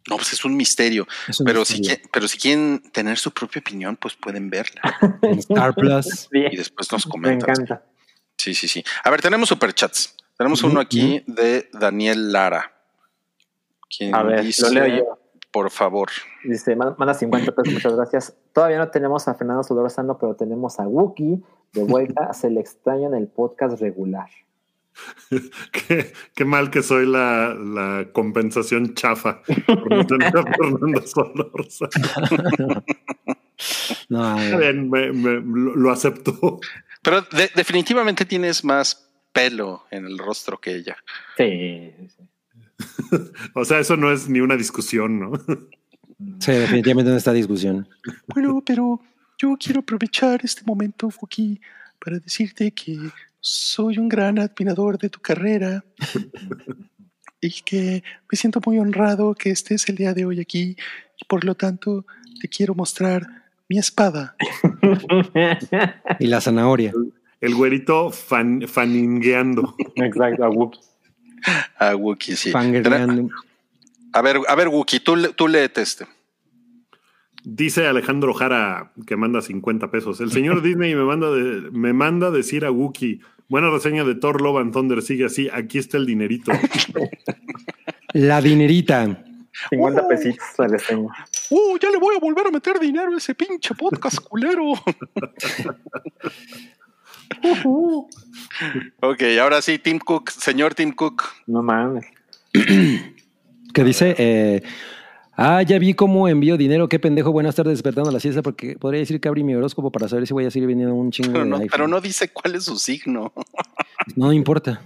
No, pues es un misterio. Es un Pero si, misterio. qui- pero si quieren tener su propia opinión, pues pueden verla En Star Plus. Y después nos me comentan. encanta. Sí, sí, sí. A ver, tenemos superchats. Tenemos uno aquí de Daniel Lara. Quien A ver, dice, lo leo yo. por favor. Dice, "Man- manda 50 pesos, muchas gracias. Todavía no tenemos a Fernando Solorzano, pero tenemos a Wookie de vuelta. Se le extraña en el podcast regular. Qué, qué mal que soy la, la compensación chafa por no tener a Fernando Solórzano. No, Está bien, me- me- lo, lo acepto. Pero de- definitivamente tienes más pelo en el rostro que ella. Sí. sí. O sea, eso no es ni una discusión, ¿no? sí, definitivamente no está discusión. Bueno, pero yo quiero aprovechar este momento, Fuki, para decirte que soy un gran admirador de tu carrera y que me siento muy honrado que estés el día de hoy aquí y por lo tanto te quiero mostrar mi espada. Y la zanahoria. El güerito fan, faningueando. Exacto, a Wookie. A Wookie, sí. A ver, a ver, Wookie, tú, le- tú léete este. Dice Alejandro Jara que manda 50 pesos. El señor Disney me manda, de- me manda decir a Wookie, buena reseña de Thor Love and Thunder, sigue así, aquí está el dinerito. La dinerita. 50 pesitos la reseña. ¡Uh, ya le voy a volver a meter dinero a ese pinche podcast culero! ok, ahora sí, Tim Cook, señor Tim Cook. No mames. Que dice, eh, ah, ya vi cómo envío dinero, qué pendejo, buenas tardes despertando a la siesta, porque podría decir que abrí mi horóscopo para saber si voy a seguir vendiendo un chingo Pero de no, pero no dice cuál es su signo. No importa.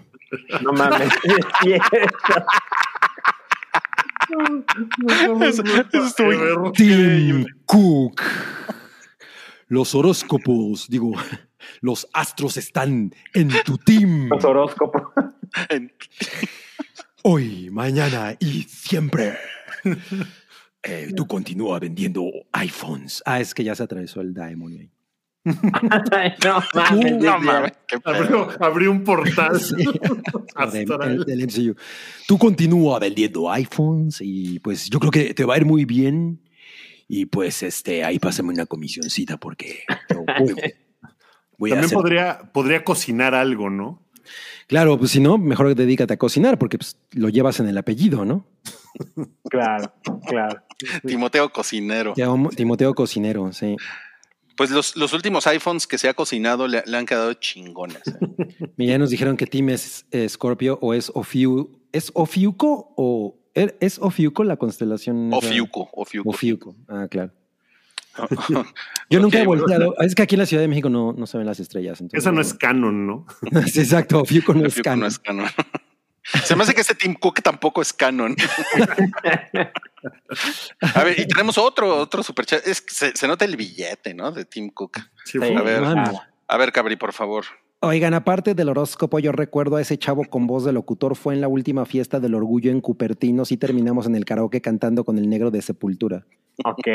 No mames. sí es cierto. Eso, eso estuvo Ever. Tim Cook. Los horóscopos, digo, los astros están en tu team. Los horóscopos. Hoy, mañana y siempre. Eh, tú continúa vendiendo iPhones. Ah, es que ya se atravesó el demonio ahí. Ay, no mames. No mames. Abrió, abrió un portal. De- astral. el- del MCU. Tú continúa vendiendo iPhones y pues yo creo que te va a ir muy bien. Y pues este, ahí pásame una comisioncita porque yo voy, voy a También hacer- podría, podría cocinar algo, ¿no? Claro, pues si no, mejor dedícate a cocinar porque pues, lo llevas en el apellido, ¿no? Claro, claro. Timoteo Cocinero. Timo- Timoteo Cocinero, sí. Pues los, los últimos iPhones que se ha cocinado le, le han quedado chingones. ¿eh? Mira, ya nos dijeron que Tim es eh, Scorpio o es Ofiu. ¿Es Ofiuco o er- es Ofiuco la constelación? Ofiuco, Ofiuco. Ofiuco. Ah, claro. Yo nunca he Ok, bueno. volteado. Es que aquí en la Ciudad de México no, no se ven las estrellas. entonces- Esa no es canon, ¿no? Sí, exacto, Ofiuco no es canon. no es canon. Se me hace que ese Tim Cook tampoco es canon. A ver, y tenemos otro, otro superchat. Es que se, se nota el billete, ¿no? De Tim Cook. Sí, Sí. fue- A ver, a ver, Cabri, por favor. Oigan, aparte del horóscopo, yo recuerdo a ese chavo con voz de locutor. Fue en la última fiesta del orgullo en Cupertino. Sí terminamos en el karaoke cantando con el negro de Sepultura. Ok.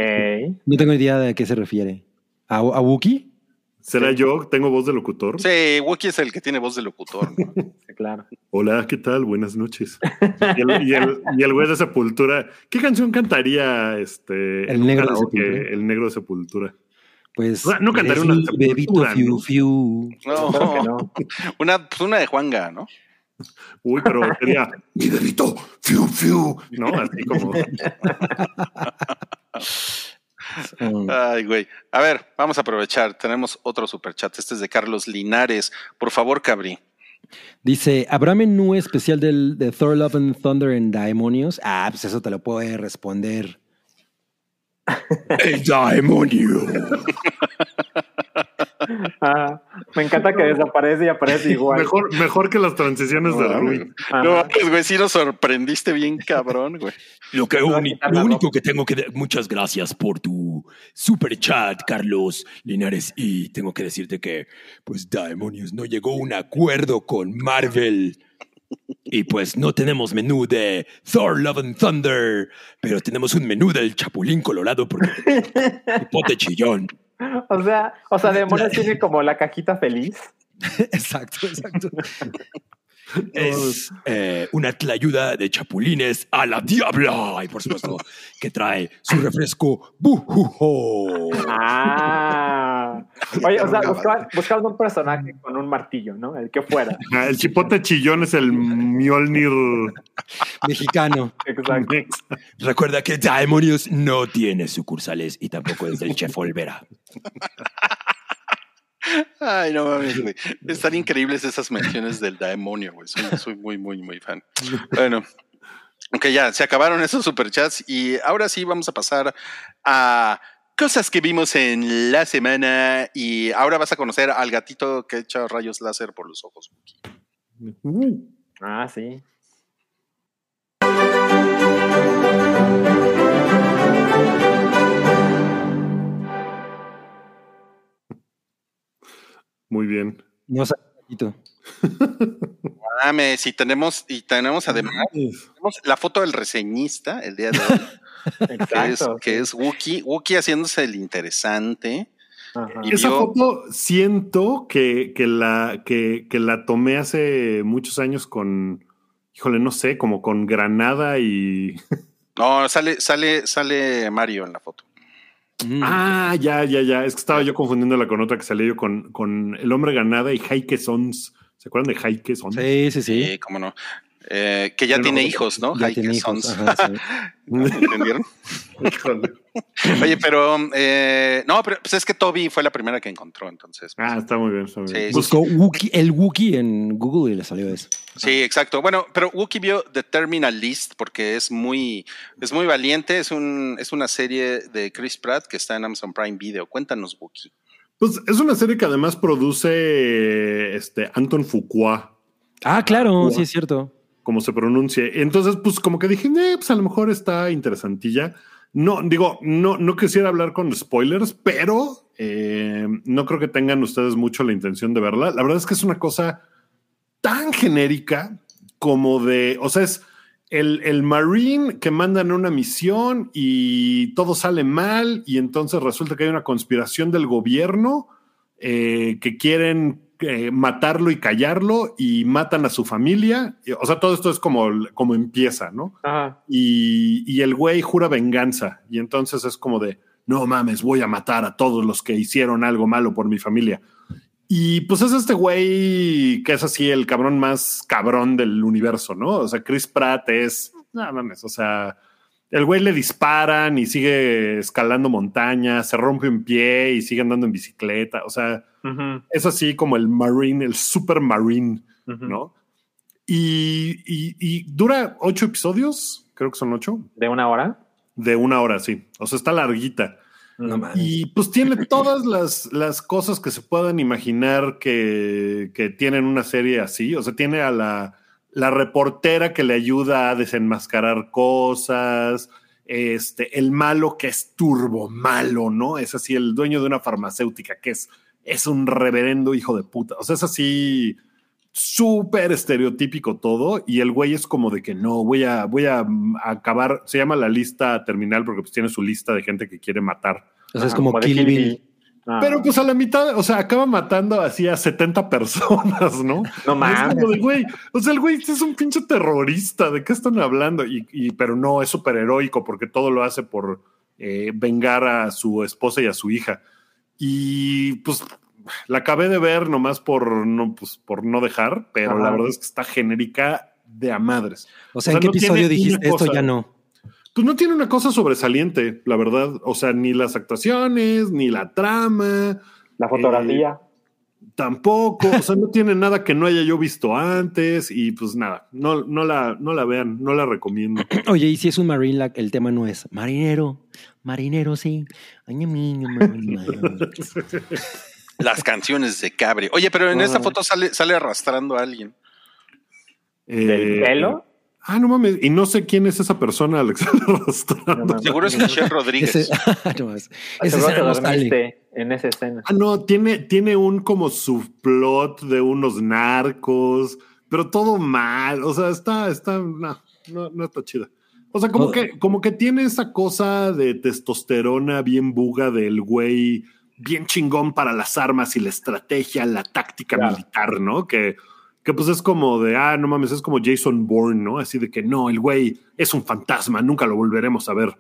No tengo idea de a qué se refiere. ¿A, a Wookie? ¿Será yo? ¿Tengo voz de locutor? Sí, Wookie es el que tiene voz de locutor. ¿no? Sí, claro. Hola, ¿qué tal? Buenas noches. Y el, y el- y el güey de Sepultura. ¿Qué canción cantaría este El negro de? Sepultura. El negro de Sepultura. Pues. No, eres una Sepultura, Bebito fiu, ¿no? fiu. No, no. una, pues una de Juanga, ¿no? Uy, pero sería mi bebito, fiu, fiu. No, así como. Mm. Ay, güey. A ver, vamos a aprovechar. Tenemos otro superchat. Este es de Carlos Linares. Por favor, Cabri. Dice: ¿Habrá menú especial del, de Thor Love and Thunder en Daemonios? Ah, pues eso te lo puede responder. El Daemonio. Ah, me encanta que desaparece y aparece igual. Mejor, mejor que las transiciones de No, Rui. Ajá. No, pues, güey, sí nos sorprendiste bien cabrón, güey. Lo, que uni- lo único que tengo que... de- Muchas gracias por tu super chat, Carlos Linares. Y tengo que decirte que, pues, Daemonios no llegó a un acuerdo con Marvel. Y pues no tenemos menú de Thor Love and Thunder, pero tenemos un menú del Chapulín Colorado porque hipote chillón. O sea, o sea, Demonios tiene como la cajita feliz. Exacto, exacto. Es eh, una tlayuda de chapulines a la diabla. Y por supuesto, que trae su refresco Bujujo. Ah. Oye, o sea, buscaban, buscaban un personaje con un martillo, ¿no? El que fuera. Ah, El chipote chillón es el Mjolnir. Mexicano. Exacto. Recuerda que Daemonios no tiene sucursales y tampoco es del Chef Olvera. Ay, no mames, güey. Están increíbles esas menciones del demonio, güey. Soy, soy muy, muy, muy fan. Bueno, ok, ya se acabaron esos superchats y ahora sí vamos a pasar a cosas que vimos en la semana y ahora vas a conocer al gatito que echa rayos láser por los ojos. Ah, sí. Muy bien. No sé, y tenemos, y tenemos además tenemos la foto del reseñista el día de hoy, que es, Exacto. que es Wookie, Wookie haciéndose el interesante. Y Esa vio- foto siento que, que la, que, que la tomé hace muchos años con, híjole, no sé, como con Granada y... No, sale, sale, sale Mario en la foto. Mm. Ah, ya, ya, ya. Es que estaba yo confundiéndola con otra que salió yo con, con El Hombre Granada y Heike Sons. ¿Se acuerdan de Heike Sons? Sí, sí, sí. Sí, cómo no. Eh, que ya Pero- tiene hijos, ¿no? Ya Heike tiene hijos, Sons. ajá, sí. ¿Entendieron? Oye, pero eh, no, pero pues es que Toby fue la primera que encontró, entonces. pues, Ah, está muy bien, está muy Sí, bien. sí, Buscó Wookie- el Wookie en Google y le salió eso. sí, exacto. Bueno, pero Wookie vio The Terminal List porque es muy, es muy valiente. Es un, es una serie de Chris Pratt que está en Amazon Prime Video. Cuéntanos, Wookie. pues es una serie que además produce este Anton Fuqua. Ah, claro, sí es cierto. como se pronuncie. Entonces, pues como que dije, eh, pues a lo mejor está interesantilla. No, digo, no, no quisiera hablar con spoilers, pero eh, no creo que tengan ustedes mucho la intención de verla. La verdad es que es una cosa tan genérica como de, o sea, es el, el Marine que mandan una misión y todo sale mal y entonces resulta que hay una conspiración del gobierno eh, que quieren eh, matarlo y callarlo y matan a su familia. O sea, todo esto es como, como empieza, ¿no? Ajá. Y, y el güey jura venganza y entonces es como de, no mames, voy a matar a todos los que hicieron algo malo por mi familia. Y pues es este güey que es así el cabrón más cabrón del universo, ¿no? O sea, Chris Pratt es, no mames, o sea, el güey le disparan y sigue escalando montañas, se rompe un pie y sigue andando en bicicleta, o sea, es así como el Marine, el Super Marine. ¿no? Y, y- y dura ocho episodios, creo que son ocho, ¿De una hora? de una hora, sí. O sea, está larguita. No mames. Y pues tiene todas las, las cosas que se puedan imaginar que, que tienen una serie así. O sea, tiene a la, la reportera que le ayuda a desenmascarar cosas. Este, el malo que es turbo malo, ¿no? Es así, el dueño de una farmacéutica que es, es un reverendo hijo de puta. O sea, es así súper estereotípico todo. Y el güey es como de que no, voy a, voy a mm, acabar. Se llama la lista terminal porque pues tiene su lista de gente que quiere matar. O sea, es como de Kill Bill. Ah, Pero pues a la mitad, o sea, acaba matando así a 70 personas, ¿no? no Y es como mames. de, güey, o sea, el güey es un pinche terrorista, ¿de qué están hablando? Y, y- pero no, es superheroico porque todo lo hace por eh, vengar a su esposa y a su hija. Y pues la acabé de ver nomás por no, pues, por no dejar, pero Ajá. la verdad es que está genérica de a madres. O sea, O sea, ¿en qué no episodio dijiste esto? cosa. Ya no. Pues no tiene una cosa sobresaliente, la verdad. O sea, ni las actuaciones, ni la trama. La fotografía. Tampoco, o sea, no tiene nada que no haya yo visto antes y pues nada, no, no, la, no la vean, no la recomiendo. Oye, y si es un marine, la- el tema no es marinero, marinero, sí. Ay, mi niño, marinero. Las canciones de Cabre. Oye, pero en esta Ah. foto sale, sale arrastrando a alguien. ¿Del Eh, pelo? Ah, no mames, y no sé quién es esa persona, Alexander No mames. Seguro es Michelle Rodríguez. Ese, no más. Ese dormiste en esa escena. Ah, no, tiene, tiene un como subplot de unos narcos, pero todo mal. O sea, está, está, no, no, no está chida. O sea, como que, como que tiene esa cosa de testosterona bien buga del güey, bien chingón para las armas y la estrategia, la táctica Claro. militar, ¿no? Que, que pues es como de, ah, no mames, es como Jason Bourne, ¿no? Así de que no, el güey es un fantasma, nunca lo volveremos a ver.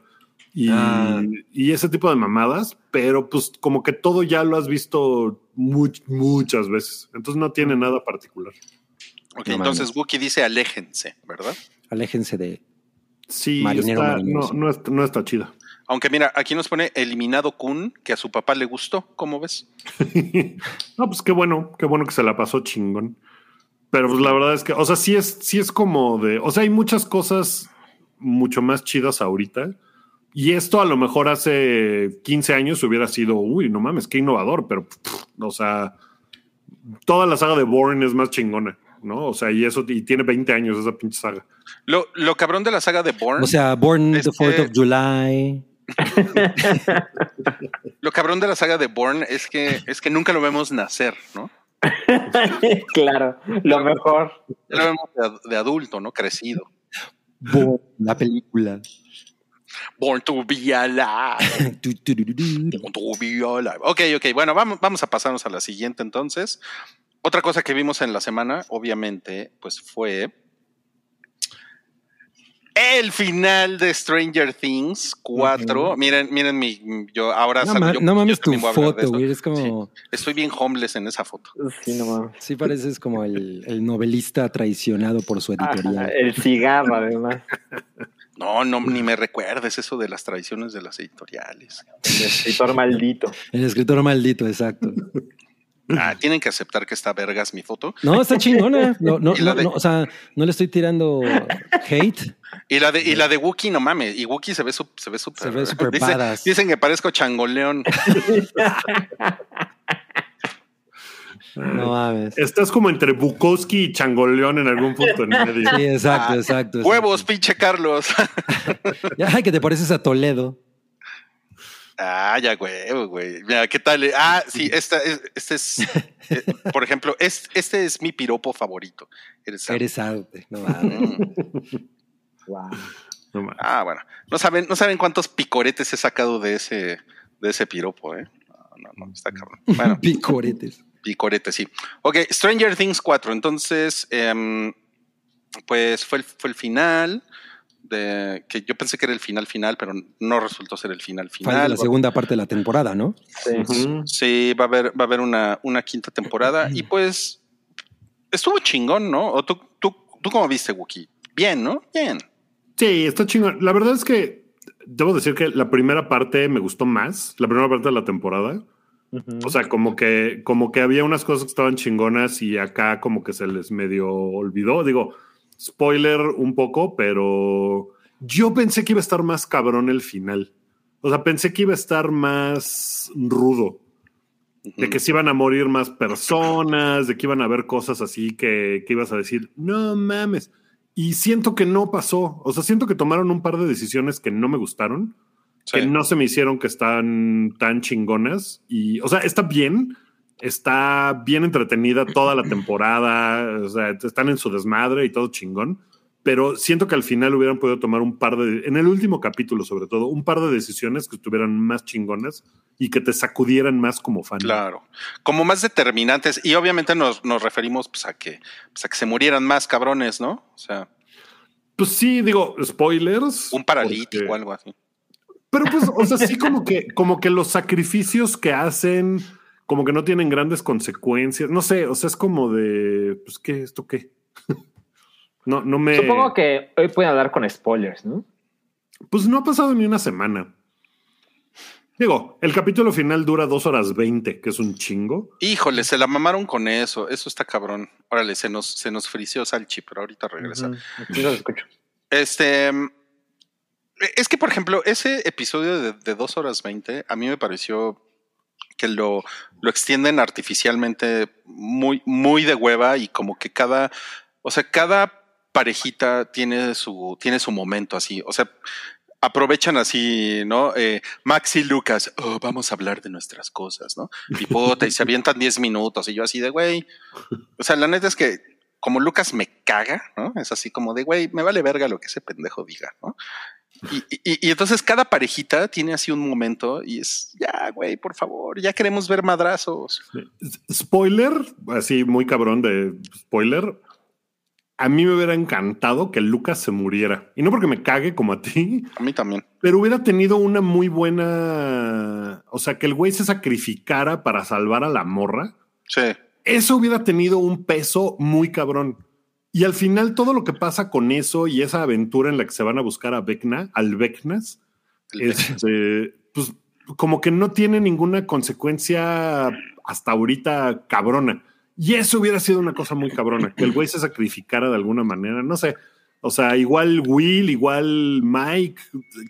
Y, Ah. y ese tipo de mamadas, pero pues como que todo ya lo has visto much- muchas veces. Entonces no tiene nada particular. Ok, No entonces mames. Wookie dice aléjense, ¿verdad? Aléjense de. Sí, Marinero, está- marinero, no, no está, no está chida. Aunque mira, aquí nos pone eliminado Kun, que a su papá le gustó. ¿Cómo ves? no, pues qué bueno, qué bueno que se la pasó chingón. Pero pues la verdad es que, o sea, sí es, sí es como de, o sea, hay muchas cosas mucho más chidas ahorita. Y esto a lo mejor hace 15 años hubiera sido, uy, no mames, qué innovador, pero, pff, o sea, toda la saga de Bourne es más chingona, ¿no? O sea, y eso, y tiene 20 años esa pinche saga. Lo, lo cabrón de la saga de Bourne. O sea, Born Es the 4th que- of July. Lo cabrón de la saga de Bourne es que, es que nunca lo vemos nacer, ¿no? claro, lo mejor. Ya lo vemos de, ad- de adulto, ¿no? Crecido. Born, la película. Born to be alive. Born to be alive. Ok, ok. Bueno, vamos, vamos a pasarnos a la siguiente entonces. Otra cosa que vimos en la semana, obviamente, pues fue el final de Stranger Things 4. Miren, miren mi, yo ahora No, salgo- ma- yo- no yo mames tu foto, güey. Es como. Estoy bien homeless en esa foto. Sí, no mames. Sí, pareces como el, el novelista traicionado por su Ajá, editorial. el cigarro, además. No, no, ni me recuerdes eso de las tradiciones de las editoriales. El escritor maldito. El escritor maldito, exacto. Ah, tienen que aceptar que está vergas mi foto. No, está chingona. No, no, Y la no, de- no, o sea, no le estoy tirando hate. Y la de, y la de Wookie, no mames. Y Wookie se ve su- se ve súper. Se ve súper Dice- badass. Dicen que parezco changoleón. No mames. Estás como entre Bukowski y Changoleón en algún punto en medio. Sí, exacto, Ah, exacto. Huevos, pinche Carlos. Ya, que te pareces a Toledo. Ah, ya huevo, güey. Mira, ¿qué tal? Ah, sí, esta es, este es, eh, por ejemplo, es- este es mi piropo favorito. Eres- Eres arte. No mames. Mm. Wow. No mames. Ah, bueno. No saben, no saben cuántos picoretes he sacado de ese, de ese piropo, ¿eh? No, no, no, está cabrón. Bueno, Picoretes. picorete, sí. Ok, Stranger Things 4. Entonces, em, pues fue el, fue el final. De, que yo pensé que era el final final, pero no resultó ser el final Falta final. la segunda parte de la temporada, ¿no? Sí. Va a haber, va a haber una, una quinta temporada y pues estuvo chingón, ¿no? ¿O tú, tú, tú cómo viste, Wookie? Bien, ¿no? Bien. Sí, está chingón. La verdad es que debo decir que la primera parte me gustó más, la primera parte de la temporada. O sea, como que, como que había unas cosas que estaban chingonas y acá como que se les medio olvidó. Digo, spoiler un poco, pero yo pensé que iba a estar más cabrón el final. O sea, pensé que iba a estar más rudo. De que se iban a morir más personas, de que iban a haber cosas así que, que ibas a decir, no mames. Y siento que no pasó. O sea, siento que tomaron un par de decisiones que no me gustaron Sí. que no se me hicieron que están tan chingonas. Y, o sea, está bien, está bien entretenida toda la temporada, o sea, están en su desmadre y todo chingón. Pero siento que al final hubieran podido tomar un par de, en el último capítulo sobre todo, un par de decisiones que estuvieran más chingonas y que te sacudieran más como fan. Claro. Como más determinantes. Y obviamente nos, nos referimos pues, a que pues, a que se murieran más cabrones, ¿no? O sea, Pues sí, digo, spoilers. un paralítico o algo así. Pero pues, o sea, sí como que, como que los sacrificios que hacen, como que no tienen grandes consecuencias. No sé, o sea, es como de, pues, ¿qué? ¿Esto qué? No, no me. Supongo que hoy pueden hablar con spoilers, ¿no? Pues no ha pasado ni una semana. Digo, el capítulo final dura dos horas veinte, que es un chingo. Híjole, se la mamaron con eso. Eso está cabrón. Órale, se nos, se nos frició Salchi, pero ahorita regresa. Los escucho. Este. Es que, por ejemplo, ese episodio de, de dos horas 20, a mí me pareció que lo, lo extienden artificialmente muy, muy de hueva y como que cada, o sea, cada parejita tiene su, tiene su momento así. O sea, aprovechan así, ¿no? Eh, Max y Lucas, "Oh, vamos a hablar de nuestras cosas, ¿no? Y y se avientan 10 minutos y yo así de, güey. O sea, la neta es que como Lucas me caga, ¿no? Es así como de, güey, me vale verga lo que ese pendejo diga, ¿no? Y, y- y entonces cada parejita tiene así un momento y es, ya, güey, por favor, ya queremos ver madrazos. Spoiler, así muy cabrón de spoiler. A mí me hubiera encantado que Lucas se muriera. Y no porque me cague como a ti, A mí también. pero hubiera tenido una muy buena. O sea, que el güey se sacrificara para salvar a la morra. Sí, Eso hubiera tenido un peso muy cabrón. Y al final, todo lo que pasa con eso y esa aventura en la que se van a buscar a Vecna, al Vecnas, este, pues como que no tiene ninguna consecuencia hasta ahorita cabrona. Y eso hubiera sido una cosa muy cabrona, que el güey se sacrificara de alguna manera, no sé. O sea, igual Will, igual Mike,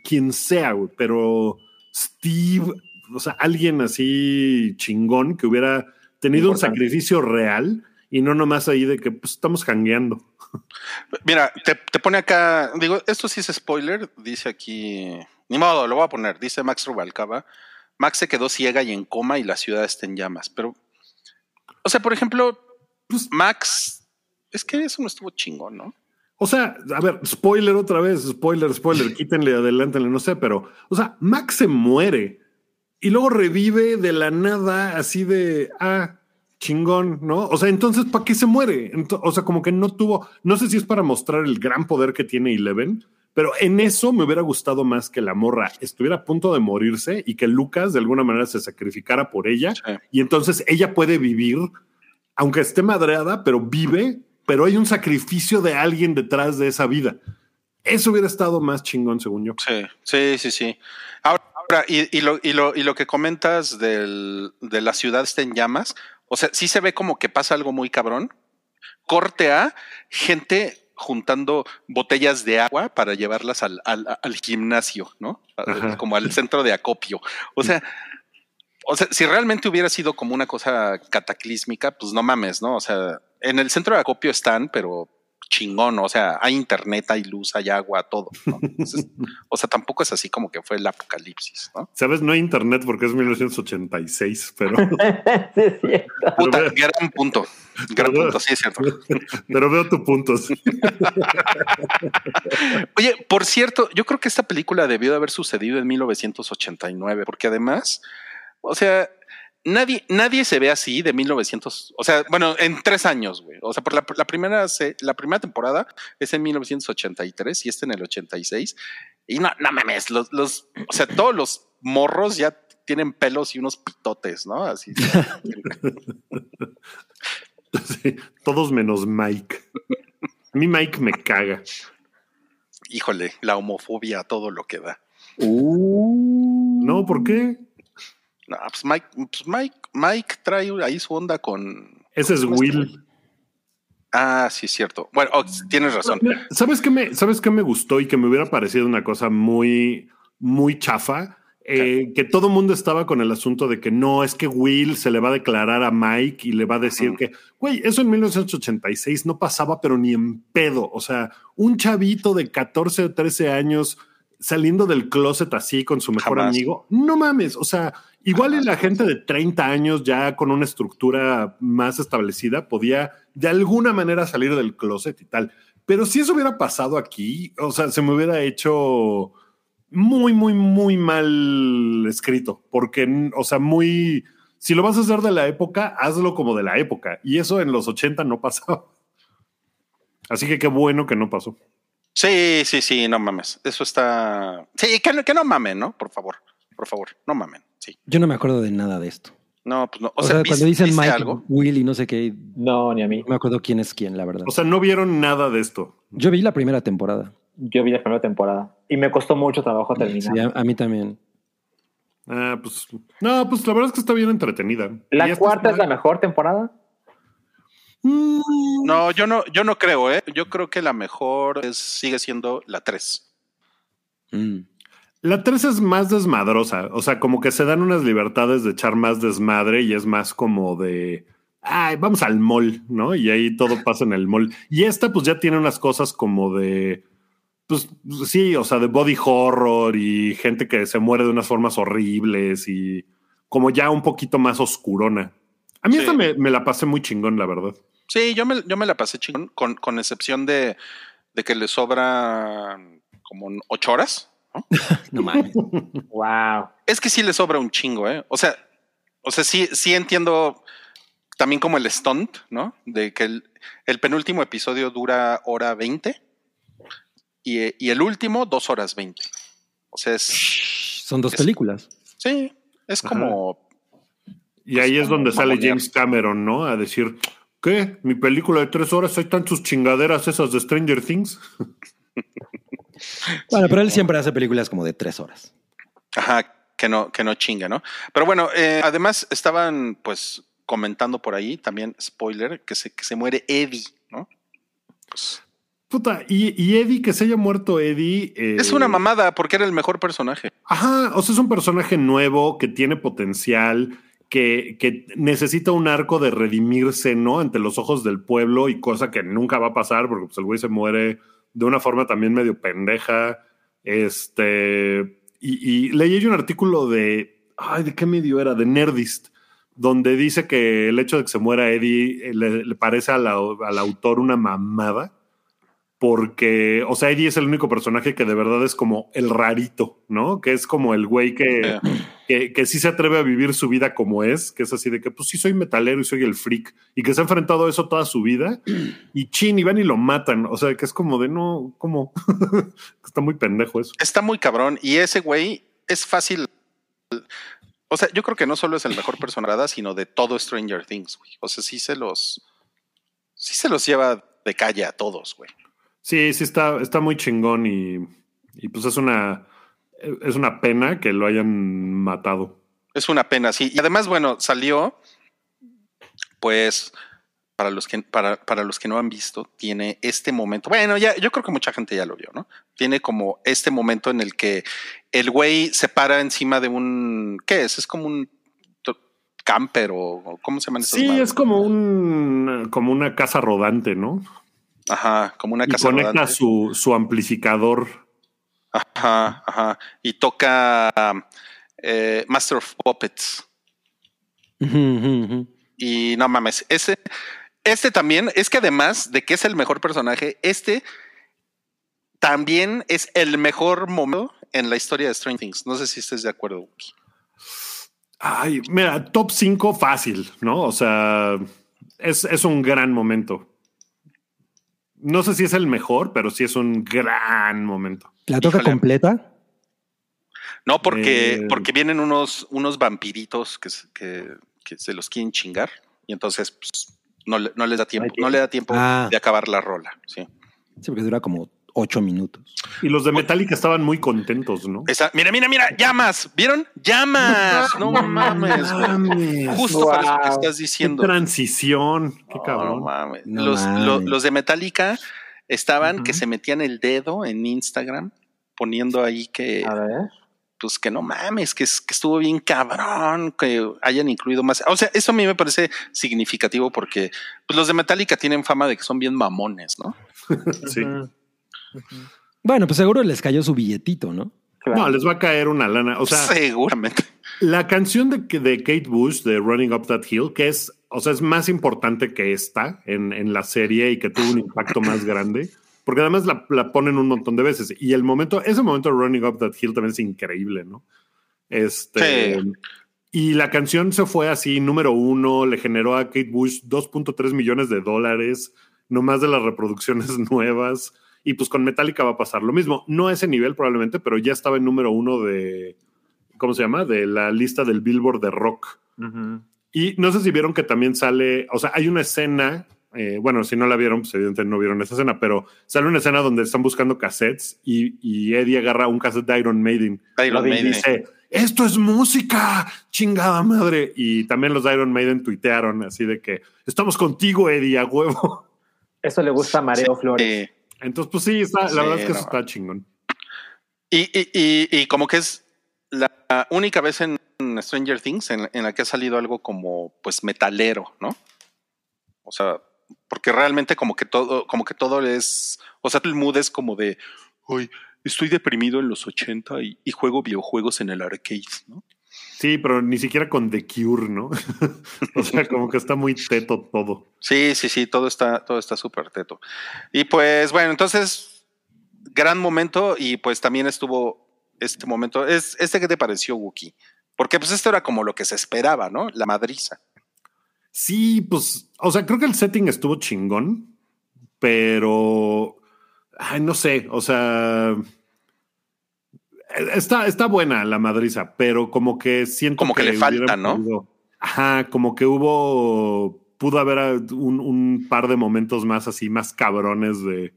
quien sea, pero Steve, o sea, alguien así chingón que hubiera tenido un sacrificio real y no nomás ahí de que pues, estamos jangueando. Mira, te, te pone acá, digo, esto sí es spoiler, dice aquí, ni modo, lo voy a poner, dice Max Rubalcaba, Max se quedó ciega y en coma y la ciudad está en llamas, pero, o sea, por ejemplo, pues Max, es que eso no estuvo chingón, ¿no? O sea, a ver, spoiler otra vez, spoiler, spoiler, quítenle, adelántenle, no sé, pero, o sea, Max se muere y luego revive de la nada así de, ah, chingón, ¿no? O sea, entonces, ¿para qué se muere? O sea, como que no tuvo, no sé si es para mostrar el gran poder que tiene Eleven, pero en eso me hubiera gustado más que la morra estuviera a punto de morirse y que Lucas de alguna manera se sacrificara por ella Sí. y entonces ella puede vivir, aunque esté madreada, pero vive, pero hay un sacrificio de alguien detrás de esa vida. Eso hubiera estado más chingón, según yo. Sí, sí, sí, sí. Ahora, ahora, y, y lo, y, lo, y lo que comentas del, de la ciudad está en llamas, o sea, sí se ve como que pasa algo muy cabrón. Corte a gente juntando botellas de agua para llevarlas al, al, al gimnasio, ¿no? Ajá. Como al centro de acopio. O sea, o sea, si realmente hubiera sido como una cosa cataclísmica, pues no mames, ¿no? O sea, en el centro de acopio están, pero chingón, o sea, hay internet, hay luz, hay agua, todo. ¿no? Entonces, o sea, tampoco es así como que fue el apocalipsis, ¿no? Sabes, no hay internet porque es 1986, pero, sí, es cierto. Puta, veo- gran punto, gran Pero- punto, sí es cierto. pero veo tu punto. sí. Oye, por cierto, yo creo que esta película debió de haber sucedido en 1989, porque además, o sea, nadie, nadie se ve así de 1900, o sea, bueno, en tres años, güey. O sea, por la, la primera, se- la primera temporada es en 1983 y esta en el 86. Y no, no mames, los, los, o sea, todos los morros ya tienen pelos y unos pitotes, ¿no? Así. Sí, todos menos Mike. A mí Mike me caga. Híjole, la homofobia, todo lo que da. Uh. No, ¿por qué? No, pues Mike, pues Mike, Mike trae ahí su onda con. Ese es ¿cómo se llama? Will. Ah, sí, es cierto. Bueno, oh, tienes razón. ¿Sabes qué me, sabes qué me gustó y que me hubiera parecido una cosa muy, muy chafa? Eh, que todo el mundo estaba con el asunto de que no, es que Will se le va a declarar a Mike y le va a decir que, güey, eso en 1986 no pasaba, pero ni en pedo. O sea, un chavito de 14 o 13 años saliendo del closet así con su mejor Jamás. amigo, no mames. O sea, igual y la gente de 30 años ya con una estructura más establecida podía de alguna manera salir del closet y tal. Pero si eso hubiera pasado aquí, o sea, se me hubiera hecho muy, muy, muy mal escrito, porque, o sea, muy, si lo vas a hacer de la época, hazlo como de la época. Y eso en los 80 no pasaba. Así que qué bueno que no pasó. Sí, sí, sí, no mames. Eso está. Sí, que, no- que no mamen, ¿no? Por favor, por favor, no mamen. Sí. Yo no me acuerdo de nada de esto. No, pues no. O, O, sea, sea, ¿vis- cuando dicen Mike, algo? Will y no sé qué, No, ni a mí. no me acuerdo quién es quién, la verdad. O sea, no vieron nada de esto. Yo vi la primera temporada. Yo vi la primera temporada y me costó mucho trabajo terminar. Sí, a, a mí también. Ah, pues, no, pues la verdad es que está bien entretenida. ¿La cuarta es la mejor temporada? Mm, No, yo no, yo no creo, ¿eh? Yo creo que la mejor es, sigue siendo la 3. Mm. La 3 es más desmadrosa, o sea, como que se dan unas libertades de echar más desmadre y es más como de, ay, vamos al mall, ¿no? Y ahí todo pasa en el mall. Y esta pues ya tiene unas cosas como de, pues sí, o sea, de body horror y gente que se muere de unas formas horribles y como ya un poquito más oscurona. A mí Sí. esta me, me la pasé muy chingón, la verdad. Sí, yo me, yo me la pasé chingón, con, con excepción de, de que le sobra como ocho horas. ¿no? Mames. Wow. Es que sí le sobra un chingo, ¿eh? O sea, o sea, sí, sí entiendo también como el stunt, ¿no? De que el, el penúltimo episodio dura hora 20 y, y el último dos horas 20. O sea, es, Son dos Es- películas. sí, es Ajá. como, Y ahí es donde sale mamonear. James Cameron, ¿no? A decir, ¿qué? Mi película de tres horas, hay tantas chingaderas esas de Stranger Things. Bueno, pero él siempre hace películas como de tres horas. ajá, que no, que no chinga, ¿no? Pero bueno, eh, además estaban pues comentando por ahí también, spoiler, que se, que se muere Eddie, ¿no? Pues, Puta, y, y Eddie, que se haya muerto Eddie. eh, es una mamada porque era el mejor personaje. Ajá, o sea, es un personaje nuevo que tiene potencial, que, que necesita un arco de redimirse, ¿no? Ante los ojos del pueblo y cosa que nunca va a pasar porque pues, el güey se muere de una forma también medio pendeja. Este. Y, leí yo un artículo de. Ay, ¿de qué medio era? De Nerdist, donde dice que el hecho de que se muera Eddie eh, le, parece al autor una mamada porque, o sea, Eddie es el único personaje que de verdad es como el rarito, ¿no? Que es como el güey que, que, que sí se atreve a vivir su vida como es, que es así de que, pues sí, soy metalero y soy el freak, y que se ha enfrentado a eso toda su vida, y chin, y van y lo matan, o sea, que es como de, no, ¿cómo? Está muy pendejo eso. Está muy cabrón y ese güey es fácil. O sea, yo creo que no solo es el mejor personaje, sino de todo Stranger Things, güey. O sea, sí se los, sí se los lleva de calle a todos, güey. Sí, sí, está, está muy chingón y, y pues es una, es una pena que lo hayan matado. Es una pena, sí. Y además, bueno, salió, pues, para los que, para, para los que no han visto, tiene este momento. Bueno, ya, yo creo que mucha gente ya lo vio, ¿no? Tiene como este momento en el que el güey se para encima de un. ¿Qué es? Es como un camper o cómo se llaman esas Sí, es como un como una casa rodante, ¿no? Ajá, como una Y casa conecta rodante. su, su amplificador. Ajá, ajá. Y toca eh, Master of Puppets. Y no mames, ese, este también, es que además de que es el mejor personaje, este también es el mejor momento en la historia de Stranger Things. No sé si estés de acuerdo. Ay, mira, top 5 fácil, ¿no? O sea, es, es un gran momento. No sé si es el mejor, pero sí es un gran momento. ¿La toca Híjole. completa? No, porque, Eh. porque vienen unos, unos vampiritos que, se- que, que se los quieren chingar y entonces pues, no, le- no les da tiempo, no le da tiempo Ah. de acabar la rola. Sí. Sí, porque dura como ocho minutos. Y los de Metallica estaban muy contentos, ¿no? Esa- mira, mira, mira, llamas, ¿vieron? Llamas, no mames. Mames, Justo para eso que estás qué diciendo. transición, qué No, cabrón. no mames. No los, mames. lo- los de Metallica estaban que se metían el dedo en Instagram poniendo ahí que, A ver. pues que no mames, que, que estuvo bien cabrón, que hayan incluido más. O sea, eso a mí me parece significativo porque pues, los de Metallica tienen fama de que son bien mamones, ¿no? Sí. Bueno, pues seguro les cayó su billetito, ¿no? Claro. No, les va a caer una lana. O sea, Seguramente. la canción de, de Kate Bush de Running Up That Hill, que es, o sea, es más importante que esta en, en la serie y que tuvo un impacto más grande, porque además la, la ponen un montón de veces. Y el momento, ese momento de Running Up That Hill también es increíble, ¿no? Este. Sí. Y la canción se fue así, número uno, le generó a Kate Bush 2.3 millones de dólares, no más de las reproducciones nuevas. Y pues con Metallica va a pasar lo mismo. No a ese nivel probablemente, pero ya estaba en número uno de, ¿cómo se llama? De la lista del Billboard de rock. Y no sé si vieron que también sale, o sea, hay una escena, eh, bueno, si no la vieron, pues evidentemente no vieron esa escena, pero sale una escena donde están buscando cassettes y, y Eddie agarra un cassette de Iron Maiden Iron y dice, esto es música, chingada madre. Y también los de Iron Maiden tuitearon así de que, estamos contigo, Eddie, a huevo. Eso le gusta a Mareo Flores. Eh, Entonces, pues sí, está, Sí, la verdad es que no. eso está chingón. Y, y, y, y como que es la única vez en Stranger Things en, en la que ha salido algo como pues metalero, ¿no? O sea, porque realmente como que todo, como que todo es, o sea, el mood es como de, hoy estoy deprimido en los 80 y, y juego videojuegos en el arcade, ¿no? Sí, pero ni siquiera con The Cure, ¿no? o sea, como que está muy teto todo. Sí, sí, sí, todo está, todo está súper teto. Y pues bueno, entonces, gran momento y pues también estuvo este momento. Es, ¿Este qué te pareció, Wookie? Porque pues esto era como lo que se esperaba, ¿no? La madriza. Sí, pues, o sea, creo que el setting estuvo chingón, pero, ay, no sé, o sea, está, está buena la madriza, pero como que siento Como que le falta, ¿no? podido- ajá, como que hubo, pudo haber un, un par de momentos más así, más cabrones de,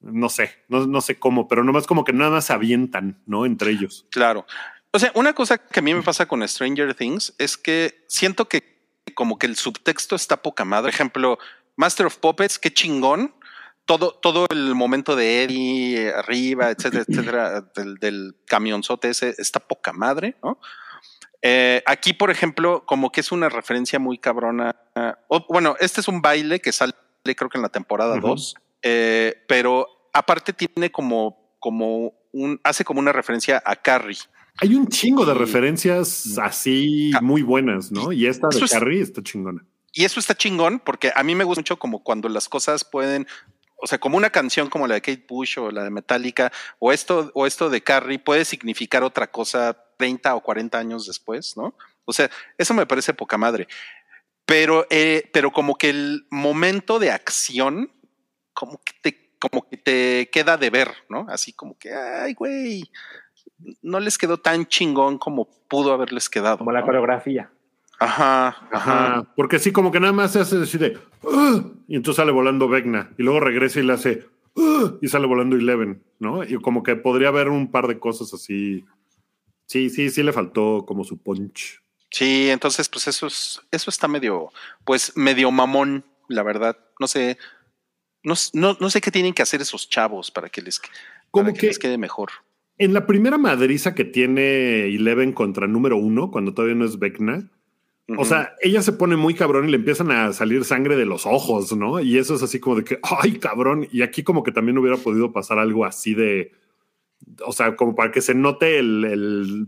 no sé, no, no sé cómo, pero nomás como que nada más se avientan, ¿no? Entre ellos. Claro. O sea, una cosa que a mí me pasa con Stranger Things es que siento que como que el subtexto está poca madre. Por ejemplo, Master of Puppets, qué chingón. Todo, todo el momento de Eddie eh, arriba, etcétera, etcétera, del, del camionzote ese está poca madre, ¿no? Eh, aquí, por ejemplo, como que es una referencia muy cabrona. bueno, este es un baile que sale, creo que en la temporada Ujú. 2, eh, pero aparte tiene como, como un, hace como una referencia a Carrie. Hay un chingo de Y- referencias así Ah. muy buenas, ¿no? Y esta de es- Carrie está chingona. Y eso está chingón porque a mí me gusta mucho como cuando las cosas pueden, o sea, como una canción como la de Kate Bush o la de Metallica o esto, o esto de Carrie puede significar otra cosa 30 o 40 años después, ¿no? O sea, eso me parece poca madre. Pero, eh, pero como que el momento de acción, como que te, como que te queda de ver, ¿no? Así como que, ay, güey, no les quedó tan chingón como pudo haberles quedado. Como la coreografía. Ajá, ajá. Ajá. Porque sí, como que nada más se hace decir de "Ugh", y entonces sale volando Vecna y luego regresa y le hace "Ugh", y sale volando Eleven, ¿no? Y como que podría haber un par de cosas así. Sí, sí, sí le faltó como su punch. Sí, entonces, pues eso es, eso está medio, pues medio mamón, la verdad. No sé, no, no, no sé qué tienen que hacer esos chavos para que les, Como para que que les quede mejor. en la primera madriza que tiene Eleven contra número uno, cuando todavía no es Vecna, O sea, ella se pone muy cabrón y le empiezan a salir sangre de los ojos, ¿no? Y eso es así como de que, ay, cabrón. Y aquí como que también hubiera podido pasar algo así de, o sea, como para que se note el, el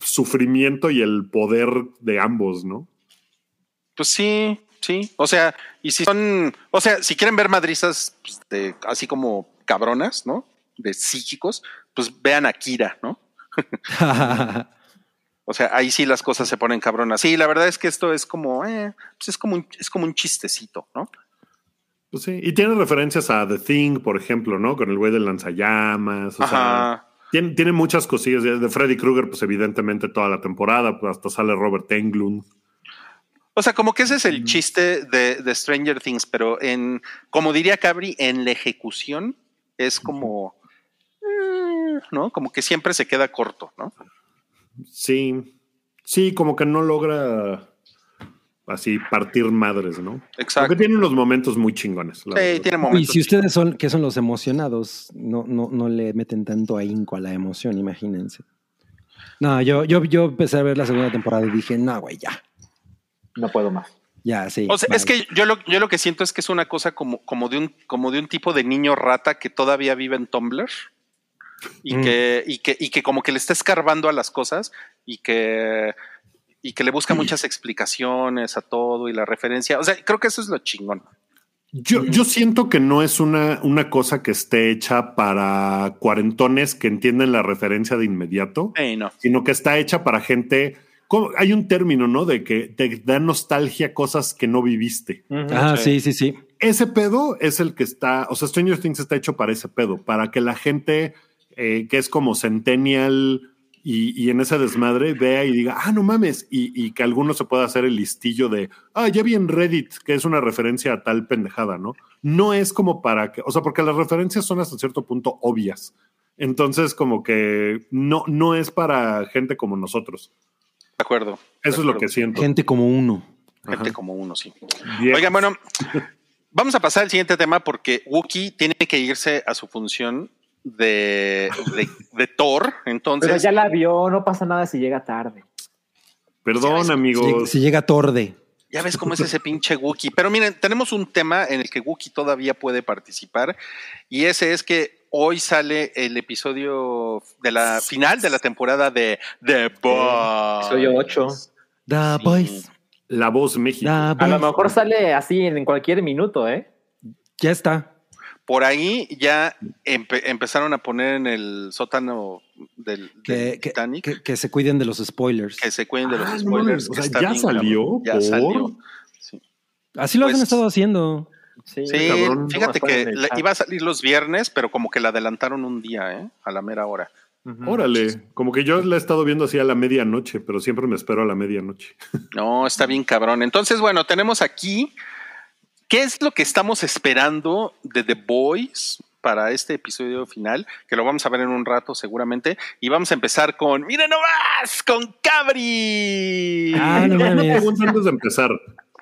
sufrimiento y el poder de ambos, ¿no? Pues sí, sí. O sea, y si son, o sea, si quieren ver madrizas pues, de, así como cabronas, ¿no? De psíquicos, pues vean a Kira, ¿no? O sea, ahí sí las cosas se ponen cabronas. Sí, la verdad es que esto es como, eh, pues es como un, es como un chistecito, ¿no? Pues sí, y tiene referencias a The Thing, por ejemplo, ¿no? Con el güey del lanzallamas. O sea, Ajá. tiene, tiene muchas cosillas. De Freddy Krueger, pues evidentemente toda la temporada, pues hasta sale Robert Englund. O sea, como que ese es el chiste de, de Stranger Things, pero en, como diría Cabri, en la ejecución es como, eh, ¿no? Como que siempre se queda corto, ¿no? Sí, sí, como que no logra así partir madres, ¿no? Exacto. Porque tiene unos momentos muy chingones. la Sí, verdad. tiene y momentos. si ustedes son, que son los emocionados, no, no, no le meten tanto ahínco a la emoción, imagínense. No, yo, yo, yo empecé a ver la segunda temporada y dije, no, güey, ya, No puedo más. ya, sí. O sea, es bye". que yo lo, yo lo que siento es que es una cosa como, como, de un, como de un tipo de niño rata que todavía vive en Tumblr y, Mm. que, y, que, y que como que le está escarbando a las cosas y que, y que le busca muchas explicaciones a todo y la referencia. O sea, creo que eso es lo chingón. Yo, yo siento que no es una, una cosa que esté hecha para cuarentones que entienden la referencia de inmediato, no. sino que está hecha para gente. Hay un término, ¿no? De que te da nostalgia cosas que no viviste. Ah, Sí. sí, sí, sí. Ese pedo es el que está, o sea, Stranger Things está hecho para ese pedo, para que la gente eh, que es como centennial y, y en ese desmadre vea y diga, ah, no mames, y, y que alguno se pueda hacer el listillo de, ah, ya vi en Reddit que es una referencia a tal pendejada, ¿no? No es como para que, o sea, porque las referencias son hasta cierto punto obvias. Entonces, como que no, no es para gente como nosotros. De acuerdo. Eso De es lo que siento. Gente como uno. Gente Ajá. como uno, sí. Oigan, bueno, vamos a pasar al siguiente tema porque Wookiee tiene que irse a su función de, de, de Thor. Pero Entonces, ya la vio, no pasa nada si llega tarde. Perdón, amigos. si llega Torde. ya ves cómo es ese pinche Wookiee. Pero miren, tenemos un tema en el que Wookiee todavía puede participar y ese es que hoy sale el episodio de la final de la temporada de The Boys. Episodio 8. The Sí. Boys. La voz México. The A lo mejor sale así en cualquier minuto, ¿eh? Ya está. Por ahí ya empe- empezaron a poner en el sótano del, del Que, que- Titanic que, que- que se cuiden de los spoilers. se cuiden de los Ah, spoilers. o que sea, ¿ya bien salió? Ya ¿Por? salió. Sí, Así lo Pues- han estado haciendo. Sí, Sí, cabrón. fíjate No, que la- iba a salir los viernes, pero como que la adelantaron un día, ¿eh? A la mera hora. Órale, como que yo la he estado viendo así a la medianoche, pero siempre me espero a la medianoche. No, está bien cabrón. Entonces, bueno, tenemos aquí. ¿Qué es lo que estamos esperando de The Boys para este episodio final? Que lo vamos a ver en un rato seguramente. Y vamos a empezar con, miren nomás, con Cabri. Ah, no Una mames. pregunta antes de empezar.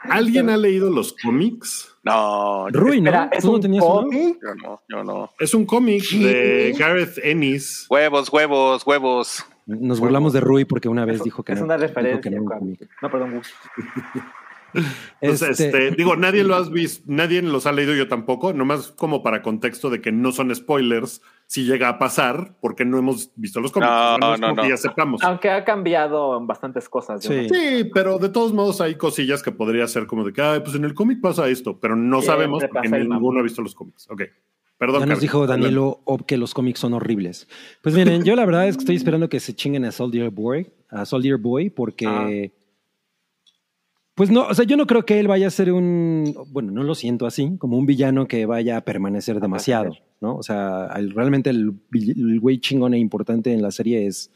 ¿Alguien ha leído los cómics? No, Rui, ¿no? Espera, ¿es ¿Tú no un tenías uno? cómic? yo no, yo no. Es un cómic de Gareth Ennis. Huevos, huevos, huevos. Nos burlamos de Rui porque una vez dijo que es no. una dijo referencia. que no, un Juan. cómic. No, perdón, Gus. Pues, Este- este, digo, nadie lo has visto, nadie los ha leído yo tampoco, nomás como para contexto de que no son spoilers si llega a pasar, porque no hemos visto los cómics. No, no, ya sepamos. Aunque ha cambiado en bastantes cosas. Sí. Sí, pero de todos modos hay cosillas que podría ser como de que, "Ay, pues en el cómic pasa esto, pero no Siempre sabemos porque ninguno ha visto los cómics. Ok, perdón. Ya nos dijo Danielo Ob que los cómics son horribles. Pues miren, yo la verdad es que estoy esperando que se chinguen a Soldier Boy, a Soldier Boy, porque. Pues no, o sea, yo no creo que él vaya a ser un. Bueno, no lo siento así, como un villano que vaya a permanecer demasiado, ¿no? O sea, el- realmente el, el güey chingón e importante en la serie es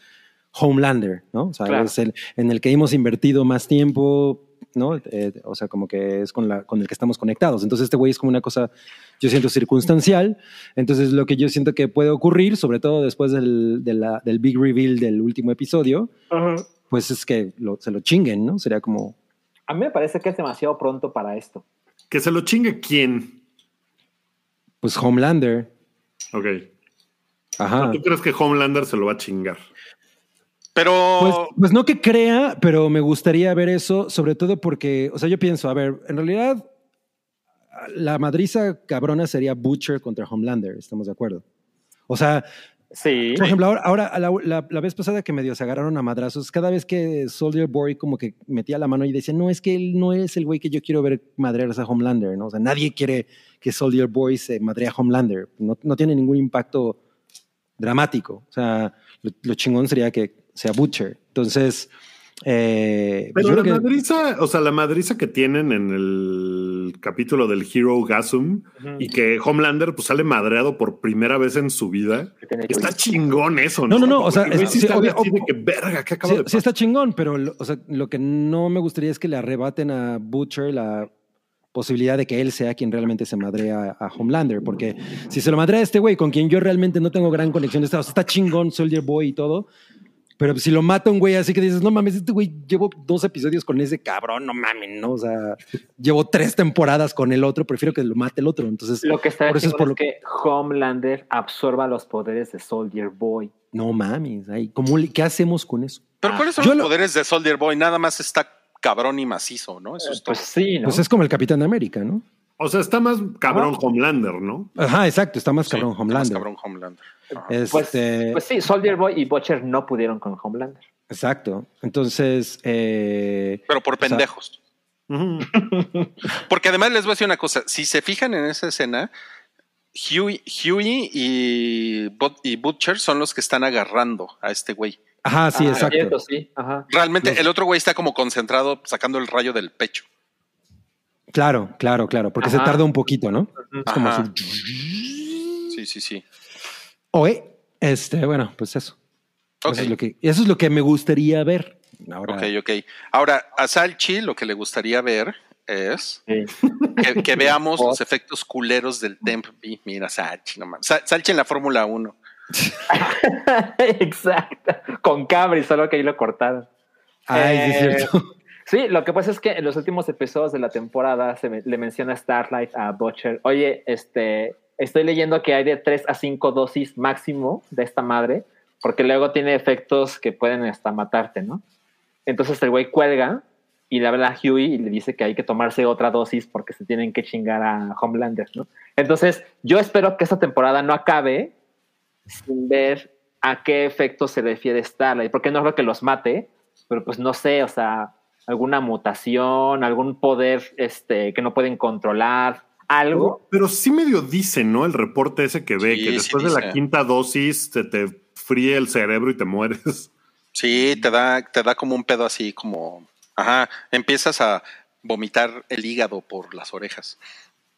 Homelander, ¿no? O sea, Claro. es el en el que hemos invertido más tiempo, ¿no? Eh, o sea, como que es con, la, con el que estamos conectados. Entonces, este güey es como una cosa, yo siento, circunstancial. Entonces, lo que yo siento que puede ocurrir, sobre todo después del, de la- del big reveal del último episodio, pues es que lo- se lo chinguen, ¿no? Sería como, A mí me parece que es demasiado pronto para esto. Que se lo chingue quién. pues Homelander. Ok. Ajá. ¿Tú crees que Homelander se lo va a chingar? Pero Pues, pues no que crea, pero me gustaría ver eso, sobre todo porque, o sea, yo pienso, a ver, en realidad la madriza cabrona sería Butcher contra Homelander, estamos de acuerdo. O sea, Sí. por ejemplo, ahora, la vez pasada que medio se agarraron a madrazos, cada vez que Soldier Boy como que metía la mano y decía, no, es que él no es el güey que yo quiero ver madrearse a Homelander, ¿no? O sea, nadie quiere que Soldier Boy se madrea a Homelander. No, no tiene ningún impacto dramático. O sea, lo, lo chingón sería que sea Butcher. Entonces, eh, pues Pero la que- madriza, o sea, la madriza que tienen en el capítulo del Hero Gasum y que Homelander pues sale madreado por primera vez en su vida. Está chingón eso, No, ¿no? no, no, o sea, es- sí sí, está obvio- así de que verga, ¿qué acaba Sí, de sí pasar? está chingón, pero lo, o sea, lo que no me gustaría es que le arrebaten a Butcher la posibilidad de que él sea quien realmente se madrea a Homelander, porque si se lo madrea a este güey con quien yo realmente no tengo gran conexión, o sea, está chingón Soldier Boy y todo, pero si lo mata un güey así que dices, no mames, este güey llevo dos episodios con ese cabrón, no mames, ¿no? O sea, llevo tres temporadas con el otro, prefiero que lo mate el otro, entonces, Lo que está por eso es por es lo que Homelander absorba los poderes de Soldier Boy. no mames, ay, ¿cómo le- ¿qué hacemos con eso? pero ¿cuáles son los lo- poderes de Soldier Boy? Nada más está cabrón y macizo, ¿no? Eso es todo. Pues sí, ¿no? Pues es como el Capitán América, ¿no? O sea, está más cabrón Ajá. Homelander, ¿no? Ajá, exacto, está más Sí, cabrón está más Homelander. cabrón Homelander. Pues, Este, pues sí, Soldier Boy y Butcher no pudieron con Homelander. Exacto. Entonces, eh, Pero por pendejos. Porque además les voy a decir una cosa. Si se fijan en esa escena, Huey, Huey y, But- y Butcher son los que están agarrando a este güey. ajá, sí, Ah, exacto. cierto, sí. Ajá. Realmente Los- el otro güey está como concentrado sacando el rayo del pecho. Claro, claro, claro, porque se tarda un poquito, ¿no? Es como así. Sí, sí, sí. Oye, este, bueno, pues eso. Eso, es lo que, eso es lo que me gustaría ver. Ahora, ok, ok. Ahora, a Salchi lo que le gustaría ver es Sí. que, que veamos los efectos culeros del Temp. Mira, Salchi, no mames. Sa- Salchi en la Fórmula 1. Exacto. Con Cabri, solo que ahí lo cortaron. Ay, sí es Eh, cierto. Sí, lo que pasa es que en los últimos episodios de la temporada se me- le menciona Starlight a Butcher. Oye, este, estoy leyendo que hay de 3 a 5 dosis máximo de esta madre, porque luego tiene efectos que pueden hasta matarte, ¿no? Entonces el güey cuelga y le habla a Huey y le dice que hay que tomarse otra dosis porque se tienen que chingar a Homelander, ¿no? Entonces yo espero que esta temporada no acabe sin ver a qué efectos se refiere Starlight, porque no creo que los mate, pero pues no sé, o sea, alguna mutación, algún poder este, que no pueden controlar, algo. Pero sí medio dice, ¿no? El reporte ese que ve, Sí, que sí después de la quinta dosis te, te fríe el cerebro y te mueres. Sí, te da, te da como un pedo así, como. Ajá. Empiezas a vomitar el hígado por las orejas.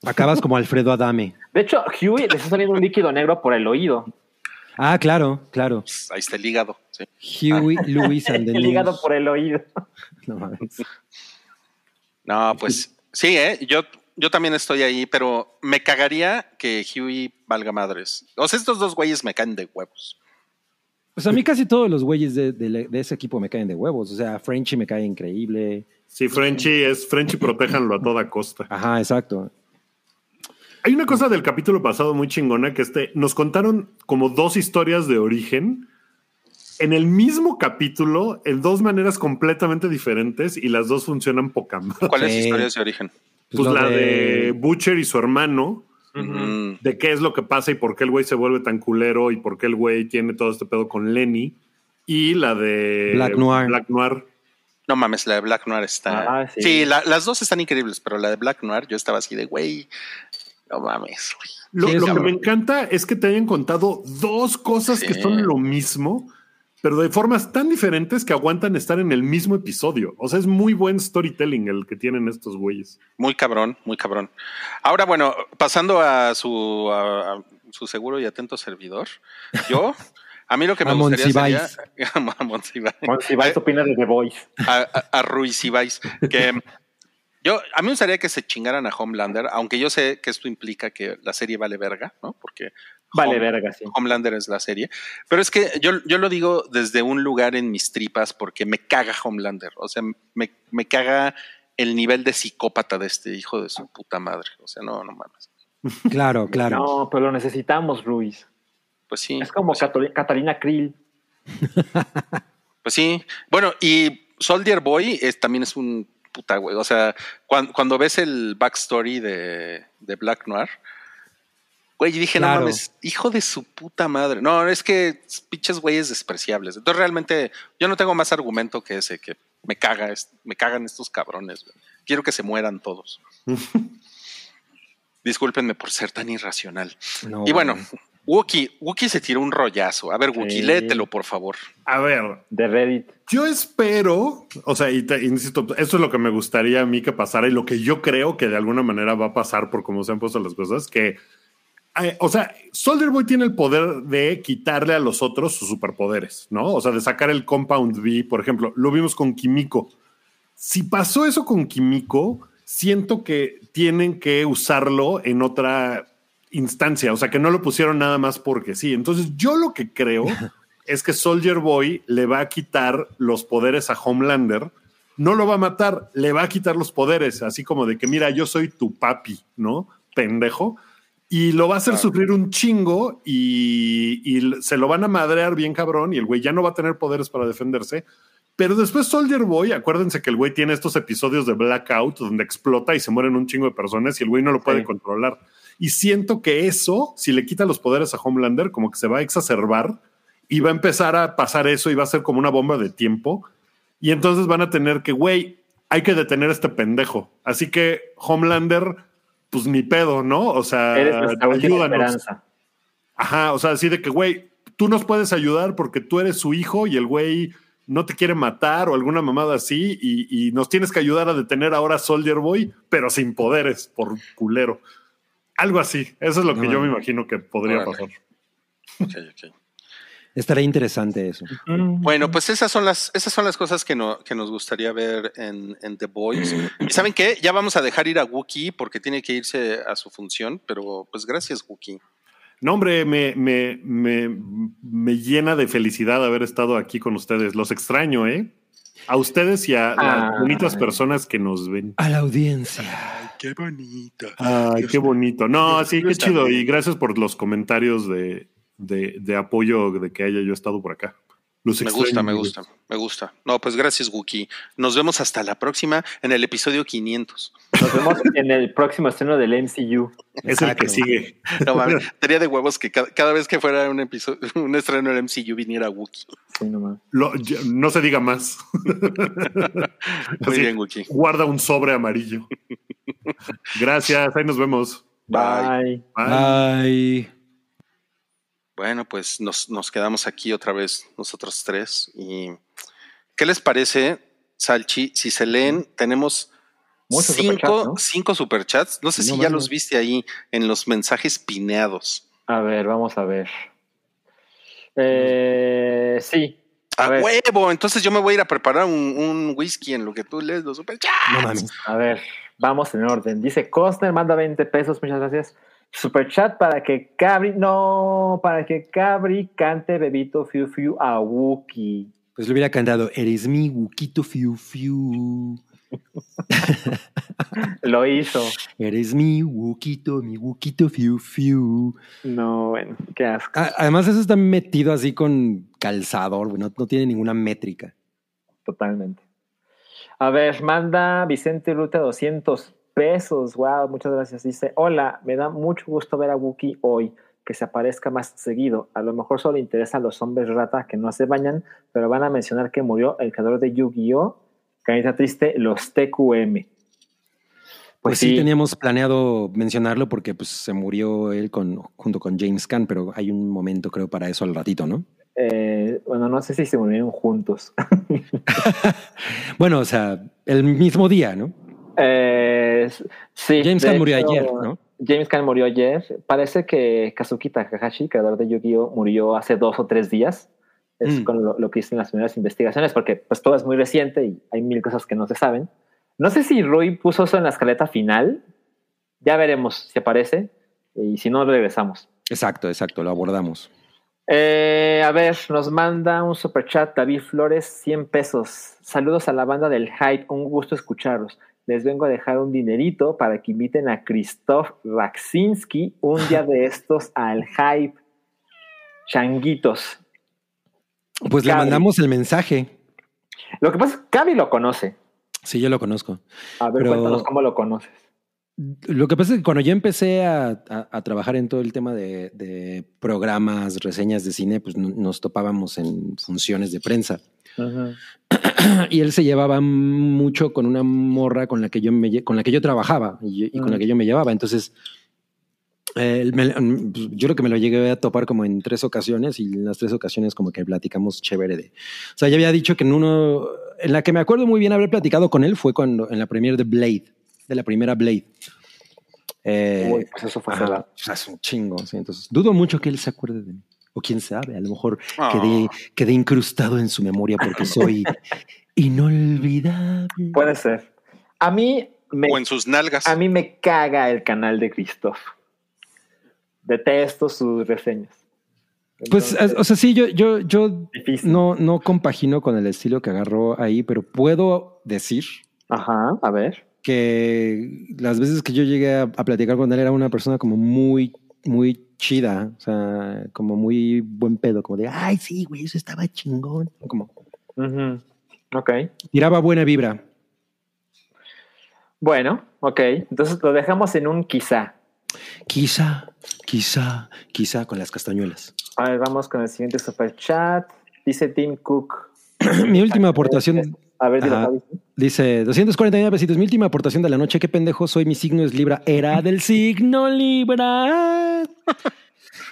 Acabas como Alfredo Adame. De hecho, Huey le está saliendo un líquido negro por el oído. Ah, claro, claro. Pues, ahí está el hígado. Sí. Huey, Lewis and the El hígado por el oído. No mames. No, pues sí, ¿eh? Yo, yo también estoy ahí, pero me cagaría que Huey valga madres. O sea, estos dos güeyes me caen de huevos. Pues a mí casi todos los güeyes de, de- de ese equipo me caen de huevos. O sea, Frenchy me cae increíble. Sí, Frenchy es Frenchy, protéjanlo a toda costa. Ajá, exacto. Hay una cosa del capítulo pasado muy chingona que este nos contaron como dos historias de origen en el mismo capítulo en dos maneras completamente diferentes y las dos funcionan poca madre. ¿Cuáles Sí. historias de origen? Pues lo la de... Butcher y su hermano, Mm, de qué es lo que pasa y por qué el güey se vuelve tan culero y por qué el güey tiene todo este pedo con Lenny. Y la de Black Noir. Black Noir. No mames, la de Black Noir está. Ah, sí. sí, la- las dos están increíbles, pero la de Black Noir yo estaba así de güey. No mames, güey. Lo, Sí, lo que me encanta es que te hayan contado dos cosas que Sí. son lo mismo, pero de formas tan diferentes que aguantan estar en el mismo episodio. O sea, es muy buen storytelling el que tienen estos güeyes. Muy cabrón, muy cabrón. Ahora, bueno, pasando a su, a, a su seguro y atento servidor, yo, a mí lo que me A gustaría Monsiváis. sería a Monsiváis. Si vais a opinar de The Voice. a, a, a Ruizibáis, que yo, a mí me gustaría que se chingaran a Homelander, aunque yo sé que esto implica que la serie vale verga, ¿no? Porque Vale, Home- verga, sí. Homelander es la serie. Pero es que yo, yo lo digo desde un lugar en mis tripas porque me caga Homelander. O sea, me, me caga el nivel de psicópata de este hijo de su puta madre. O sea, no, no mames. Claro, claro. No, pero lo necesitamos, Ruiz. Pues sí. Es como pues, Catalina Krill. pues Pues sí. Bueno, y Soldier Boy es, también es un puta, güey. O sea, cuando, cuando ves el backstory de, de Black Noir, güey, y dije, Claro. no mames, hijo de su puta madre. No, es que pinches güeyes despreciables. Entonces, realmente, yo no tengo más argumento que ese, que me caga, me cagan estos cabrones, güey. Quiero que se mueran todos. Discúlpenme por ser tan irracional. No, y bueno. Wookie, Wookie se tiró un rollazo. A ver, Wookie, Sí. léetelo, por favor. A ver, De Reddit. Yo espero, o sea, y te- insisto, eso es lo que me gustaría a mí que pasara y lo que yo creo que de alguna manera va a pasar por cómo se han puesto las cosas, que, eh, o sea, Soldier Boy tiene el poder de quitarle a los otros sus superpoderes, ¿no? O sea, de sacar el Compound V, por ejemplo, lo vimos con Kimiko. Si pasó eso con Kimiko, siento que tienen que usarlo en otra instancia, o sea, que no lo pusieron nada más porque sí. Entonces, yo lo que creo es que Soldier Boy le va a quitar los poderes a Homelander. No lo va a matar, le va a quitar los poderes, así como de que, mira, yo soy tu papi, ¿no? Pendejo. Y lo va a hacer sufrir un chingo y, y se lo van a madrear bien cabrón y el güey ya no va a tener poderes para defenderse. Pero después Soldier Boy, acuérdense que el güey tiene estos episodios de blackout donde explota y se mueren un chingo de personas y el güey no lo puede Sí. controlar. Y siento que eso, si le quita los poderes a Homelander, como que se va a exacerbar y va a empezar a pasar eso y va a ser como una bomba de tiempo. Y entonces van a tener que, güey, hay que detener a este pendejo. Así que Homelander, pues ni pedo, ¿no? O sea, ayúdanos. esperanza. Ajá, o sea, así de que, güey, tú nos puedes ayudar porque tú eres su hijo y el güey no te quiere matar o alguna mamada así y, y nos tienes que ayudar a detener ahora a Soldier Boy, pero sin poderes, por culero. Algo así. Eso es lo que No, yo me no. imagino que podría Órale. pasar. Ok, ok. Estaría interesante eso. Bueno, pues esas son las, esas son las cosas que, no, que nos gustaría ver en, en The Boys. Y saben qué, ya vamos a dejar ir a Wookiee porque tiene que irse a su función, pero pues gracias, Wookiee. No, hombre, me, me, me, me llena de felicidad haber estado aquí con ustedes. Los extraño, ¿eh? A ustedes y a las Ah. bonitas personas que nos ven. A la audiencia. qué bonito. Ay, qué bonito. No, sí, qué chido. Y gracias por los comentarios de, de, de apoyo de que haya yo estado por acá. Los Me gusta, me gusta, me gusta. No, pues gracias, Wookiee. Nos vemos hasta la próxima en el episodio 500. Nos vemos en el próximo estreno del MCU. Es el que sigue. No mames, sería de huevos que cada, cada vez que fuera un episodio, un estreno del MCU viniera. Sí. Lo- ya- no se diga más. Muy Así, bien, Wookiee. Guarda un sobre amarillo. Gracias. Ahí nos vemos. Bye. Bye. Bye. Bueno, pues nos, nos quedamos aquí otra vez nosotros tres. ¿Y qué les parece, Salchi? Si se leen, tenemos Muchos cinco, superchats, ¿no? cinco superchats. No sé No si ya los viste ahí en los mensajes pineados. A ver, vamos a ver. Eh, sí. A ¡A ver. huevo! Entonces yo me voy a ir a preparar un, un whisky en lo que tú lees los superchats. No. A ver, vamos en orden. Dice Costner, manda 20 pesos, muchas gracias. Super chat para que Cabri, no, para que Cabri cante Bebito Fiu Fiu a Wookie. Pues le hubiera cantado, eres mi Wukito Fiu Fiu. Lo hizo. Eres mi Wukito, mi Wukito Fiu Fiu. No, bueno, qué asco. Ah, Además, eso está metido así con calzador, no, no tiene ninguna métrica. Totalmente. A ver, manda Vicente Ruta 200 pesos. Wow, muchas gracias. Dice: Hola, me da mucho gusto ver a Wookie hoy, que se aparezca más seguido. A lo mejor solo interesa a los hombres rata que no se bañan, pero van a mencionar que murió el creador de Yu-Gi-Oh! Canita triste, los TQM. Pues sí, teníamos planeado mencionarlo porque pues, se murió él con, junto con James Caan, pero hay un momento, creo, para eso al ratito, ¿no? Eh, bueno, no sé si se murieron juntos. Bueno, o sea, el mismo día, ¿no? Eh, sí. James Caan murió ayer, ¿no? James Caan murió ayer. Parece que Kazuki Takahashi, creador de Yu-Gi-Oh, murió hace dos o tres días. Es Mm. con lo, lo que hice en las primeras investigaciones, porque pues todo es muy reciente y hay mil cosas que no se saben. No sé si Rui puso eso en la escaleta final. Ya veremos si aparece. Y si no, regresamos. Exacto, exacto, lo abordamos. Eh, a ver, nos manda un super chat David Flores, 100 pesos. Saludos a la banda del Hype, un gusto escucharlos. Les vengo a dejar un dinerito para que inviten a Christoph Raksinski un día de estos al Hype. Changuitos. Pues le mandamos el mensaje. Lo que pasa es que Cavi lo conoce. Sí, yo lo conozco. A ver, Pero- cuéntanos cómo lo conoces. Lo que pasa es que cuando yo empecé a, a- a trabajar en todo el tema de, de programas, reseñas de cine, pues no- nos topábamos en funciones de prensa. Y él se llevaba mucho con una morra con la que yo, me, con la que yo trabajaba y, y con la que yo me llevaba. Entonces, eh, me- pues, yo creo que me lo llegué a topar como en tres ocasiones y en las tres ocasiones como que platicamos chévere de... O sea, ya había dicho que en uno... En la que me acuerdo muy bien haber platicado con él fue cuando en la premiere de Blade, de la primera Blade. Eh, Uy, pues eso fue Ajá, o sea, es un chingo. sí. Entonces, dudo mucho que él se acuerde de mí. O quién sabe, a lo mejor Ah. quedé, quedé incrustado en su memoria porque soy inolvidable. Puede ser. A mí me, O en sus nalgas. a mí me caga el canal de Christoph. Detesto sus reseñas. Pues, o sea, sí, yo, yo, yo difícil. no, no compagino con el estilo que agarró ahí, pero puedo decir Ajá, a ver. que las veces que yo llegué a, a platicar con él era una persona como muy, muy chida, o sea, como muy buen pedo, como de, ay, sí, güey, eso estaba chingón. Como Ujú. Ok. tiraba buena vibra. Bueno, ok. Entonces lo dejamos en un quizá. Quizá, quizá, quizá con las castañuelas. A ver, vamos con el siguiente super chat. Dice Tim Cook. Mi última aportación, A ver, dilo, dice 249 pesitos. Mi última aportación de la noche. Qué pendejo soy. Mi signo es Libra. Era del signo Libra.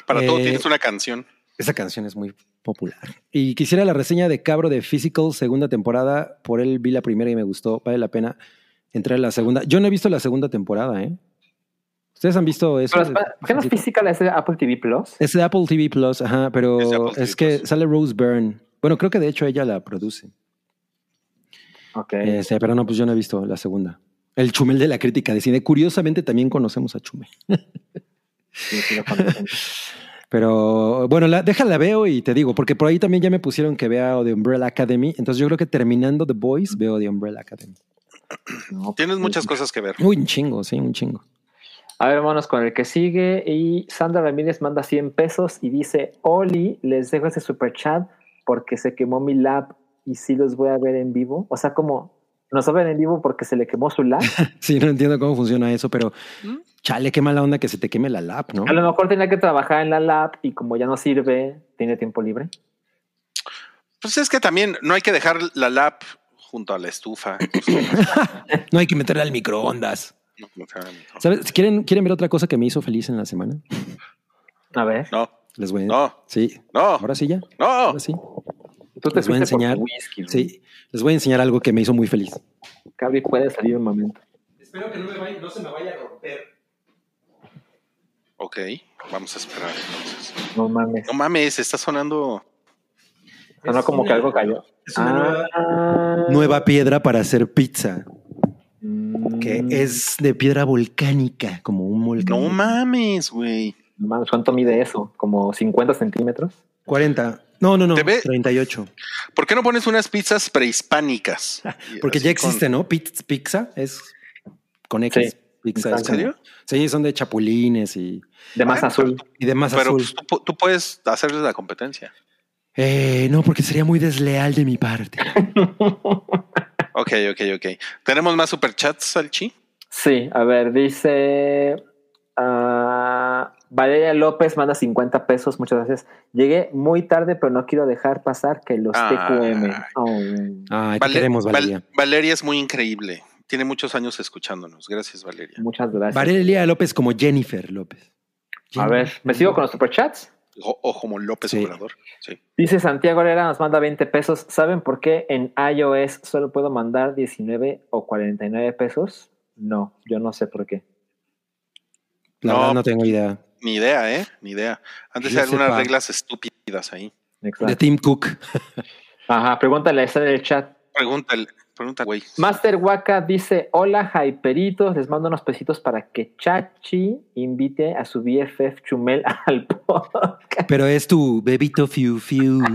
Para todo eh, tienes una canción. Esa canción es muy popular. Y quisiera la reseña de Cabro de Physical, segunda temporada. Por él vi la primera y me gustó. Vale la pena entrar a la segunda. Yo no he visto la segunda temporada, ¿eh? ¿Ustedes han visto eso? Pero, ¿Qué no es Physical es de Apple TV Plus? Es de Apple TV Plus, ajá, pero Es que Plus. sale Rose Byrne. Bueno, creo que de hecho ella la produce. Ok. Este, pero no, pues yo no he visto la segunda. El Chumel de la crítica de cine. Curiosamente también conocemos a Chumel. Sí, sí lo conocemos. Pero bueno, la, déjala veo y te digo, porque por ahí también ya me pusieron que vea The Umbrella Academy. Entonces yo creo que terminando The Boys veo The Umbrella Academy. No, Tienes pues, muchas cosas que ver. Uy, un chingo, sí, un chingo. A ver, vámonos con el que sigue. Y Sandra Ramírez manda 100 pesos y dice: Oli, les dejo ese super chat porque se quemó mi lab y sí los voy a ver en vivo. O sea, como nos ven en vivo porque se le quemó su lab. Sí, no entiendo cómo funciona eso, pero ¿Mm? chale, qué mala onda que se te queme la lap, ¿no? A lo mejor tenía que trabajar en la lab y como ya no sirve, tiene tiempo libre. Pues es que también no hay que dejar la lap junto a la estufa. No hay que meterla al microondas. No, no, ¿Sabes? ¿Quieren, ¿Quieren ver otra cosa que me hizo feliz en la semana? A ver, no, Les voy a... no, Sí, no, ahora sí ya. no. Ahora sí. Tú te les voy a enseñar. whisky. ¿no? Sí, les voy a enseñar algo que me hizo muy feliz. Cabri puede salir un momento. Espero que no, se me vaya a romper. Ok, vamos a esperar entonces. No mames. No mames, está sonando. Sonó como que algo cayó. Es una nueva, Ah. nueva piedra para hacer pizza, Mm. que es de piedra volcánica, como un volcán. No mames, güey. No mames, ¿Cuánto mide eso? ¿Como 50 centímetros? 40. No, no, no. Te ve- 38. ¿Por qué no pones unas pizzas prehispánicas? Porque Así ya con- existe, ¿no? Piz- Pizza es con X. Sí. Pizza ¿En serio? Sí, son de chapulines y, De masa Ah, azul. y de masa Pero azul. pues, tú, pu- tú puedes hacerles la competencia. Eh, no, porque sería muy desleal de mi parte. Ok, ok, ok. ¿Tenemos más superchats, Salchi? Sí, a ver, dice ah, Valeria López manda 50 pesos, muchas gracias. Llegué muy tarde, pero no quiero dejar pasar que los Ay. TQM. Oh. Ay, Vale- queremos, Val- Valeria. Valeria es muy increíble. Tiene muchos años escuchándonos. Gracias, Valeria. Muchas gracias. Valeria López como Jennifer López. A ver, ¿me sigo con los superchats? O, o como López Sí. Obrador. Sí. Dice Santiago Herrera, nos manda 20 pesos. ¿Saben por qué en iOS solo puedo mandar 19 o 49 pesos? No, yo no sé por qué. La No. verdad no tengo idea. Ni idea, ¿eh? Ni idea. Antes hay algunas sepa. reglas estúpidas ahí. Exacto. De Tim Cook. Ajá, pregúntale, está en el chat. Pregúntale, pregunta, güey. Master Waka dice: Hola, hyperitos. Les mando unos pesitos para que Chachi invite a su BFF Chumel al podcast. Pero es tu bebito fiu fiu.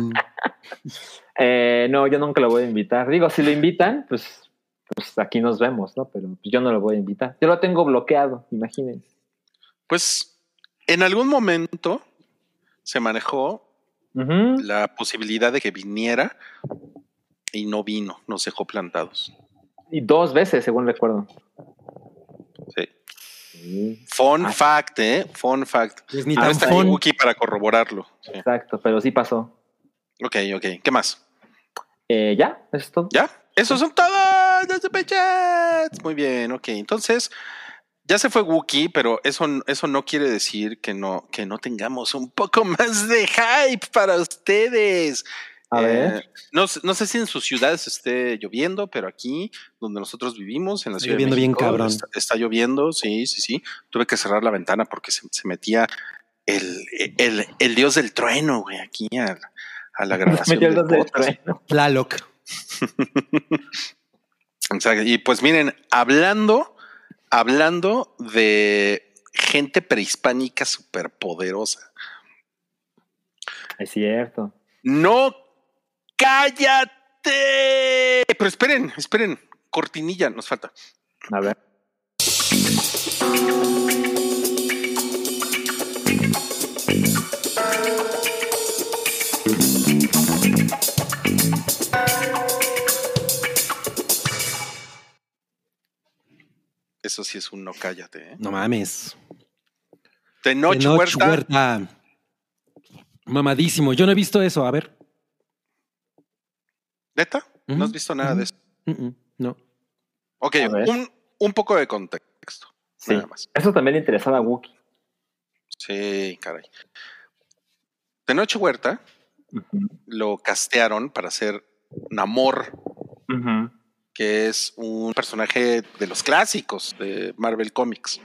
Eh, no, yo nunca lo voy a invitar. Digo, si lo invitan, pues, pues aquí nos vemos, ¿no? Pero pues, yo no lo voy a invitar. Yo lo tengo bloqueado, imagínense. Pues en algún momento se manejó Ujú. la posibilidad de que viniera, y no vino, nos dejó plantados. Y dos veces, según recuerdo. Sí. Sí, Fun Ah. fact, ¿eh? Fun fact. Pues ni Ah, tan está fun. Wookie para corroborarlo. Sí. exacto, pero sí pasó. Ok, ok. ¿Qué más? Eh, ¿Ya? ¿Eso es todo? ¿Ya? Esos son todos los superchats. Muy bien, ok. Entonces, ya se fue Wookie, pero eso, eso no quiere decir que no, que no tengamos un poco más de hype para ustedes. A Eh, ver. no, sé- no sé si en sus ciudades esté lloviendo, pero aquí donde nosotros vivimos, en la Está ciudad de lloviendo bien cabrón. Está, está lloviendo, sí, sí, sí. Tuve que cerrar la ventana porque se, se metía el, el, el dios del trueno, güey, aquí a, a la grabación. Metió el del del podcast. trueno. Tlaloc. Exacto. Y pues miren, hablando, hablando de gente prehispánica superpoderosa. Es cierto. No cállate. Pero esperen, esperen. Cortinilla nos falta. A ver. Eso sí es un no cállate. ¿eh? No mames. Tenoch Tenoch Huerta. Huerta. Mamadísimo. Yo no he visto eso. A ver. ¿Neta? ¿No has visto nada de eso? No. Ok, un, un poco de contexto. Sí. Nada más. Eso también le interesaba a Wookie. Sí, caray. Tenoch Huerta lo castearon para ser Namor, Ujú. Que es un personaje de los clásicos de Marvel Comics.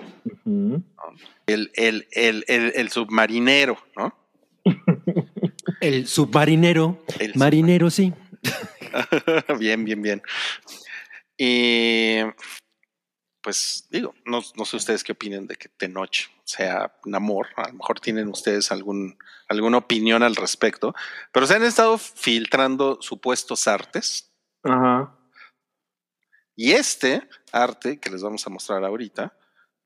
El, el, el, el, el submarinero, ¿no? El submarinero. El Marinero, sí. bien, bien, bien. Y pues digo, no, no sé ustedes qué opinen de que Tenoch sea Namor. A lo mejor tienen ustedes algún, alguna opinión al respecto, pero se han estado filtrando supuestos artes. Ajá. Y este arte que les vamos a mostrar ahorita,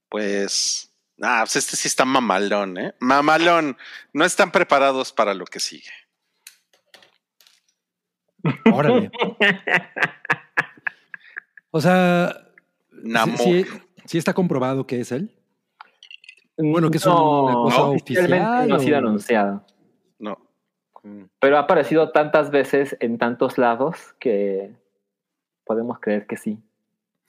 pues, ah, pues este sí está mamalón, ¿eh? Mamalón. No están preparados para lo que sigue. Órale. O sea, Namor. sí, sí está comprobado que es él. Bueno, que es una cosa no, oficialmente oficial, no ha sido o- anunciado. No. Pero ha aparecido tantas veces en tantos lados que podemos creer que sí.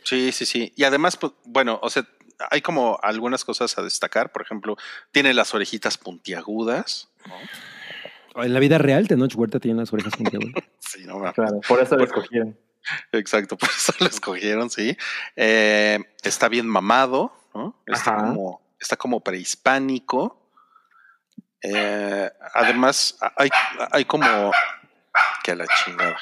Sí, sí, sí. Y además, pues, bueno, o sea, hay como algunas cosas a destacar. Por ejemplo, tiene las orejitas puntiagudas. ¿no? En la vida real, Tenoch Huerta tiene las orejas puntiagudas. Sí, no mames. Claro, por eso lo escogieron. Exacto, por eso lo escogieron, sí. Eh, está bien mamado, ¿no? Está Ajá. como, está como prehispánico. Eh, además, hay, hay como que a la chingada.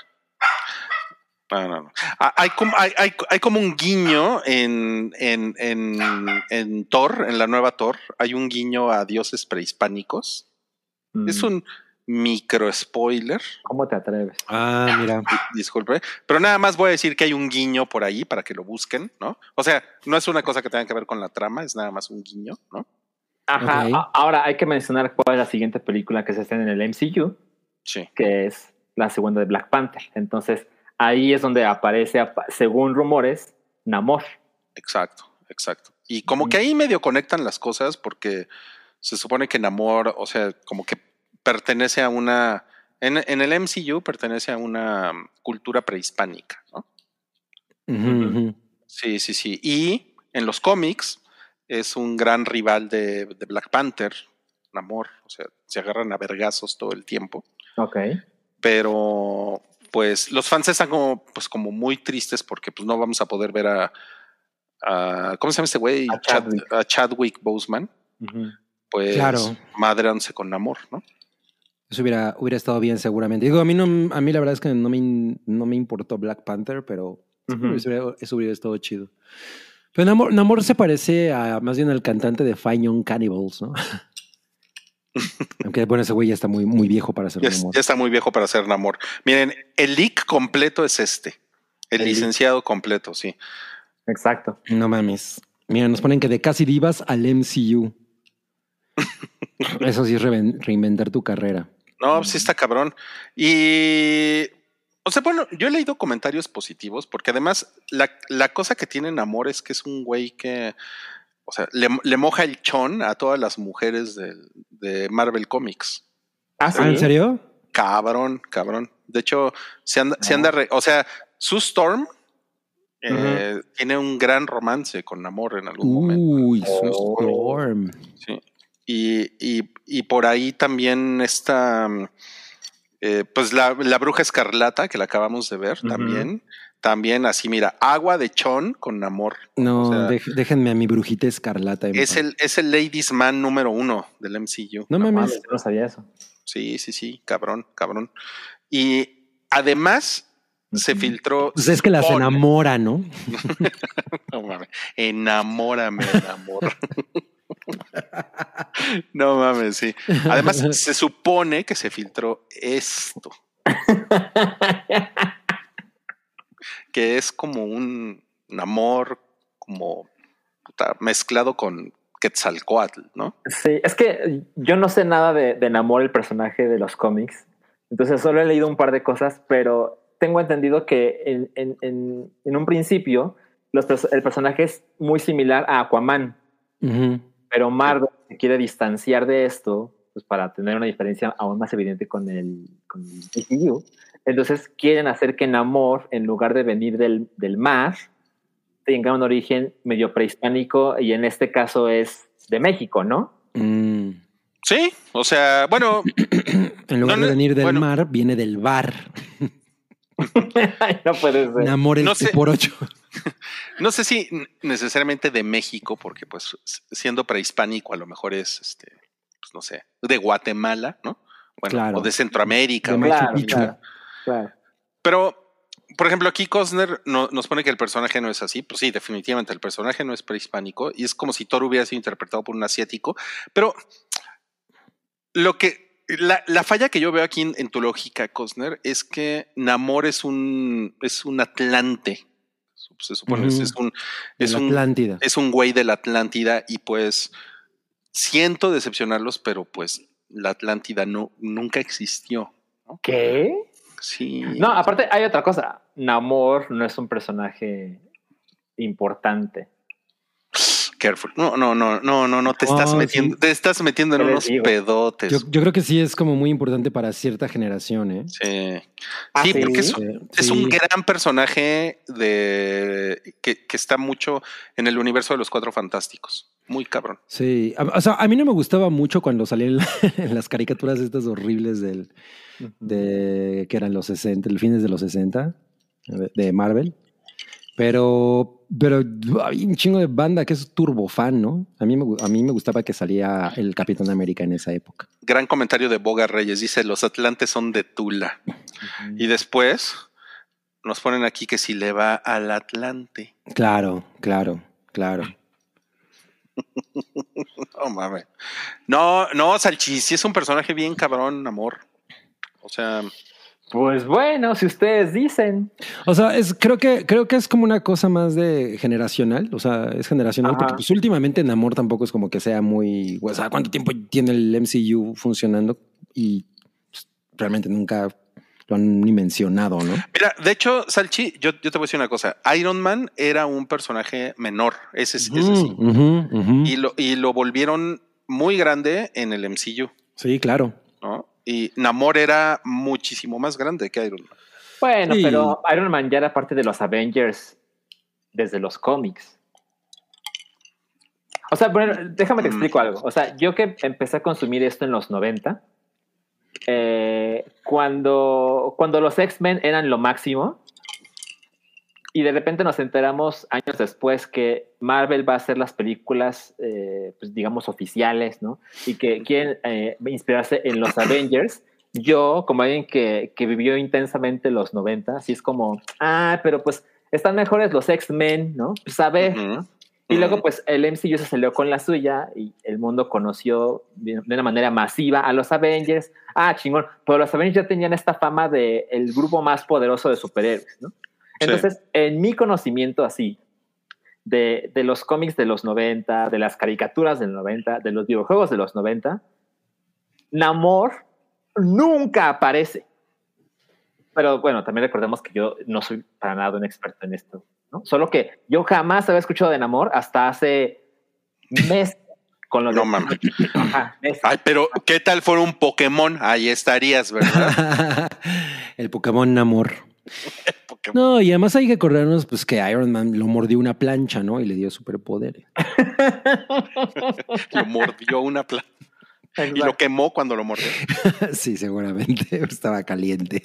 No, no, no. Ah, Hay como, hay, hay- hay como un guiño en, en, en, en Thor, en la nueva Thor. Hay un guiño a dioses prehispánicos. Es Mm, un micro spoiler. ¿Cómo te atreves? Ah, mira. Disculpe, pero nada más voy a decir que hay un guiño por ahí para que lo busquen, ¿no? O sea, no es una cosa que tenga que ver con la trama, es nada más un guiño, ¿no? Ajá. Ok. a- Ahora hay que mencionar cuál es la siguiente película que se estrena en el MCU, Sí. que es la segunda de Black Panther. Entonces, ahí es donde aparece, apa- según rumores, Namor. Exacto, exacto. Y como que ahí medio conectan las cosas porque se supone que Namor, o sea, como que pertenece a una, en, en el MCU pertenece a una um, cultura prehispánica, ¿no? Sí, sí, sí. Y en los cómics es un gran rival de, de Black Panther, Namor, o sea, se agarran a vergazos todo el tiempo. Ok. pero pues los fans están como pues como muy tristes porque pues no vamos a poder ver a, a- ¿cómo se llama este güey? A Chad- Chadwick. a Chadwick Boseman, pues Claro. madreándose con amor, ¿no? Eso hubiera, hubiera estado bien seguramente. Digo, a mí, no, a mí la verdad es que no me, no me importó Black Panther, pero Ujú. eso, hubiera, eso hubiera estado chido. Pero Namor, Namor se parece a más bien al cantante de Fine Young Cannibals, ¿no? Aunque bueno, ese güey ya está muy, muy viejo para ser Ya, Namor. ya está muy viejo para ser Namor. Miren, el leak completo es este. El, El leak. licenciado completo, sí. Exacto. No mames. Mira, nos ponen que de casi divas al MCU. Eso sí es reinventar tu carrera. No, pues sí está cabrón. Y, o O sea, bueno, yo he leído comentarios positivos porque además la, la cosa que tiene Namor es que es un güey que, o sea, le, le moja el chón a todas las mujeres de Marvel Comics. Ah, ¿En serio? Cabrón, cabrón. De hecho, se anda, se anda re- o sea, su Storm eh, tiene un gran romance con Namor en algún momento. Uy, su. Storm. Sí. Y, y, y por ahí también está, eh, pues la, la bruja escarlata que la acabamos de ver también. También así, mira, agua de chon con Namor. No, O sea, dej- déjenme a mi brujita escarlata. Es el, es el Ladies Man número uno del MCU. No No mames. no sabía eso. Sí, sí, sí, cabrón, cabrón. Y además se filtró. Pues es que las supone- enamora, ¿no? No mames. Enamórame, enamor. no mames, sí. Además, se supone que se filtró esto. que es como un, un amor como puta, mezclado con Quetzalcoatl, ¿no? Sí, es que yo no sé nada de, de Namor, el personaje de los cómics. Entonces solo he leído un par de cosas, pero tengo entendido que en, en- en- en un principio los el personaje es muy similar a Aquaman, pero Marvel se quiere distanciar de esto pues para tener una diferencia aún más evidente con el, con el DCU. Entonces quieren hacer que Namor, en lugar de venir del, del mar, tenga un origen medio prehispánico y en este caso es de México, ¿no? Mm. Sí, o sea, bueno, En lugar No, de venir del bueno. mar, viene del bar. No puede ser. Namor el No sé. por ocho. no sé si necesariamente de México, porque pues siendo prehispánico a lo mejor es, este, pues no sé, de Guatemala, ¿no? Bueno, Claro. o de Centroamérica. De o Claro, Picchu. claro, claro. Pero, por ejemplo, aquí Cosner no- nos pone que el personaje no es así. Pues sí, definitivamente el personaje no es prehispánico y es como si Thor hubiera sido interpretado por un asiático. Pero lo que la, la falla que yo veo aquí en, en tu lógica, Cosner, es que Namor es un es un Atlante. Se supone es un es un Atlántida. es un güey de la Atlántida y pues siento decepcionarlos, pero pues la Atlántida no nunca existió. ¿Qué? Sí. No, aparte hay otra cosa. Namor no es un personaje importante. Careful. No, no, no, no, no, no, te estás Oh, metiendo, sí. te estás metiendo en ¿Qué les unos digo? pedotes. Yo, yo creo que sí es como muy importante para cierta generación, ¿eh? sí. Ah, sí, ¿sí? porque es, un gran personaje de que, que está mucho en el universo de los cuatro fantásticos. Muy cabrón. Sí, o sea, a mí no me gustaba mucho cuando salían la- en las caricaturas estas horribles del, de que eran los 60, el fines de los 60 de de Marvel. Pero, pero hay un chingo de banda que es turbo fan, ¿no? A mí, me, a mí me gustaba que salía el Capitán América en esa época. Gran comentario de Boga Reyes. Dice, los atlantes son de Tula. Y después nos ponen aquí que si le va al Atlante. Claro, claro, claro. No mames. No, no, Salchis, sí es un personaje bien cabrón, amor. O sea, Pues bueno, si ustedes dicen. O sea, es, creo que creo que es como una cosa más de generacional. O sea, es generacional Ajá. porque pues últimamente en amor tampoco es como que sea muy. O sea, ¿cuánto tiempo tiene el MCU funcionando? Y pues, realmente nunca lo han ni mencionado, ¿no? Mira, de hecho, Salchi, yo, yo te voy a decir una cosa. Iron Man era un personaje menor, ese, es- ese sí. Ujú, ujú, ujú. Y lo, y lo volvieron muy grande en el MCU, Sí, claro. ¿no? Y Namor era muchísimo más grande que Iron Man. Bueno, Sí. pero Iron Man ya era parte de los Avengers desde los cómics. O sea, bueno, déjame te Mm. explico algo. O sea, yo que empecé a consumir esto en los 90, eh, cuando, cuando los X-Men eran lo máximo, y de repente nos enteramos años después que Marvel va a hacer las películas, eh, pues digamos, oficiales, ¿no? Y que quieren eh, inspirarse en los Avengers. Yo, como alguien que, que vivió intensamente los 90, así es como, ah, pero pues están mejores los X-Men, ¿no? Pues a ver. Ujú. Y luego, pues, el MCU se salió con la suya y el mundo conoció de de una manera masiva a los Avengers. Ah, chingón. Pero los Avengers ya tenían esta fama de el grupo más poderoso de superhéroes, ¿no? Sí. Entonces, en mi conocimiento así, de, de los cómics de los 90, de las caricaturas del 90, de los videojuegos de los 90, Namor nunca aparece. Pero bueno, también recordemos que yo no soy para nada un experto en esto, ¿no? Solo que yo jamás había escuchado de Namor hasta hace meses con lo No de- mames. Ajá, meses. Ay, pero ¿qué tal fuera un Pokémon? Ahí estarías, ¿verdad? el Pokémon Namor. No, y además hay que acordarnos pues que Iron Man lo mordió una plancha, ¿no? Y le dio superpoderes. Lo mordió una planta y lo quemó cuando lo mordió. sí, seguramente estaba caliente.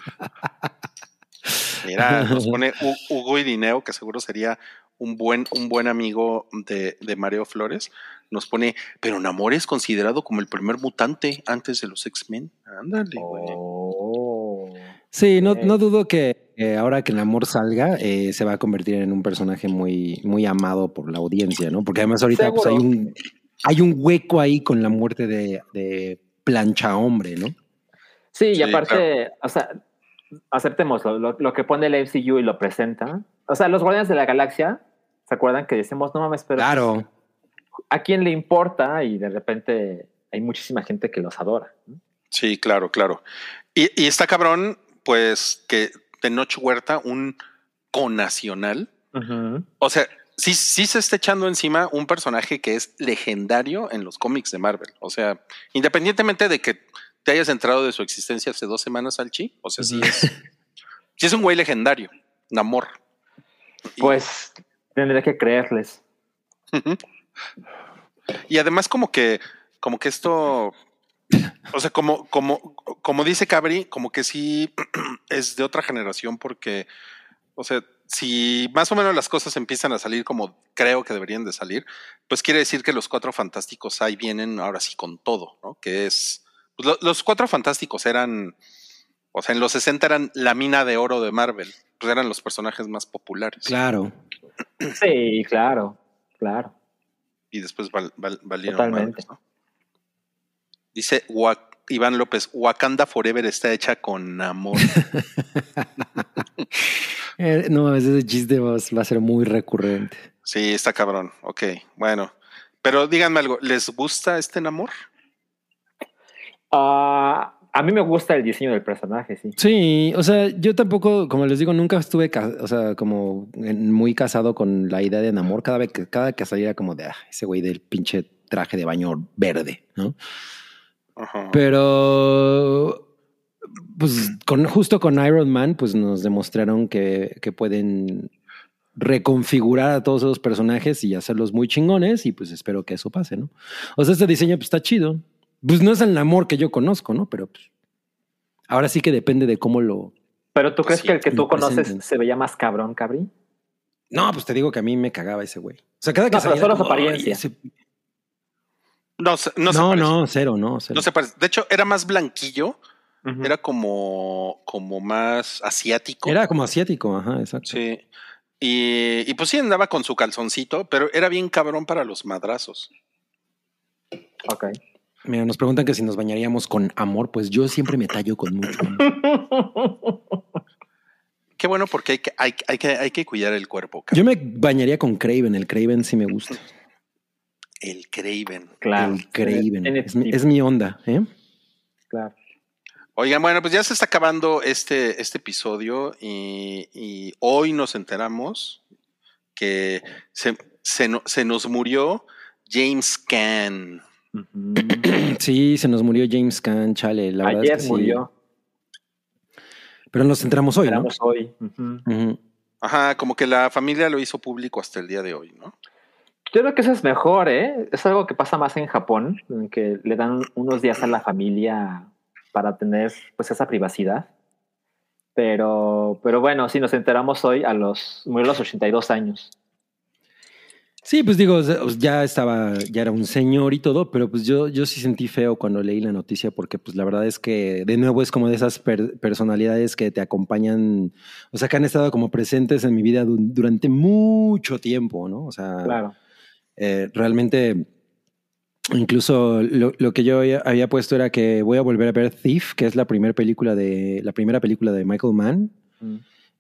Mira, nos pone Hu- Hugo Irineo, que seguro sería un buen, un buen amigo de, de Mario Flores. Nos pone, pero Namor es considerado como el primer mutante antes de los X-Men. Ándale, güey. Oh. Sí, no, no dudo que eh, ahora que el amor salga, eh, se va a convertir en un personaje muy, muy amado por la audiencia, ¿no? Porque además ahorita pues, hay, un, hay un hueco ahí con la muerte de, de plancha hombre, ¿no? Sí, y Sí, aparte, o sea, aceptemos lo, lo- lo que pone el MCU y lo presenta. O sea, los Guardianes de la Galaxia, ¿se acuerdan que decimos, no mames, pero Claro. a quién le importa? Y de repente hay muchísima gente que los adora. Sí, claro, claro. Y, y está cabrón, pues, que Tenoch Huerta, un conacional, o sea, sí, sí se está echando encima un personaje que es legendario en los cómics de Marvel. O sea, independientemente de que te hayas entrado de su existencia hace dos semanas al chi, o sea, sí es, sí es un güey legendario, Namor. Y- Pues tendré que creerles. Y además como que, como que esto, o sea, como, como, como dice Cabri, como que sí es de otra generación porque, o sea, si más o menos las cosas empiezan a salir como creo que deberían de salir, pues quiere decir que los cuatro fantásticos ahí vienen ahora sí con todo, ¿no? Que es, pues, lo- los cuatro fantásticos eran, o sea, en los 60 eran la mina de oro de Marvel, pues eran los personajes más populares. Claro. Sí, claro, claro. y después val- val- valieron Totalmente. ¿no? Dice Iván López, Wakanda Forever está hecha con amor. Eh, no, ese chiste va, va a ser muy recurrente. sí, está cabrón. Ok, bueno. Pero díganme algo, ¿les gusta este amor? Ah, a mí me gusta el diseño del personaje, sí. Sí, o sea, yo tampoco, como les digo, nunca estuve, o sea, como en- muy casado con la idea de enamor. Cada vez que, cada que salía como de ah, ese güey del pinche traje de baño verde, ¿no? Ajá. Pero, pues, con, justo con Iron Man, pues nos demostraron que, que pueden reconfigurar a todos esos personajes y hacerlos muy chingones y pues espero que eso pase, ¿no? O sea, este diseño pues está chido. Pues no es el amor que yo conozco, ¿no? Pero pues ahora sí que depende de cómo lo... Pero tú crees sí, que el que tú conoces presenten. se veía más cabrón, Cabri? No, pues te digo que a mí me cagaba ese güey. O sea, cada que No, pero salía solo su apariencia. "Ay, ese-". No, no, se cero, no, cero. No se parece. De hecho, era más blanquillo, era como, como más asiático. Era como asiático, ajá, exacto. Sí. Y, y pues sí andaba con su calzoncito, pero era bien cabrón para los madrazos. Ok. Mira, nos preguntan que si nos bañaríamos con amor, pues yo siempre me tallo con mucho amor. Qué bueno porque hay que, hay, hay que, hay que cuidar el cuerpo. cabrón. Yo me bañaría con Craven, el Craven sí me gusta. El Craven. Claro. el Craven. Es, mi- tipo, es mi onda, ¿eh? claro. Oigan, bueno, pues ya se está acabando este, este episodio y, y hoy nos enteramos que se, se, no- se nos murió James Caan. Sí, se nos murió James Caan, chale. La verdad Ayer es que sí. murió. Pero nos entramos hoy, ¿no? Esperamos hoy. Ajá, como que la familia lo hizo público hasta el día de hoy, ¿no? Yo creo que eso es mejor, ¿eh? Es algo que pasa más en Japón, en que le dan unos días a la familia para tener pues esa privacidad. Pero, pero bueno, sí, nos enteramos hoy a los, murió a los 82 años. Sí, pues digo, ya estaba, ya era un señor y todo, pero pues yo, yo sí sentí feo cuando leí la noticia porque pues la verdad es que de nuevo es como de esas per- personalidades que te acompañan, o sea, que han estado como presentes en mi vida du- durante mucho tiempo, ¿no? O sea, Claro. Eh, realmente, incluso lo, lo que yo había- puesto era que voy a volver a ver Thief, que es la primera película de, la primera película de Michael Mann, Mm.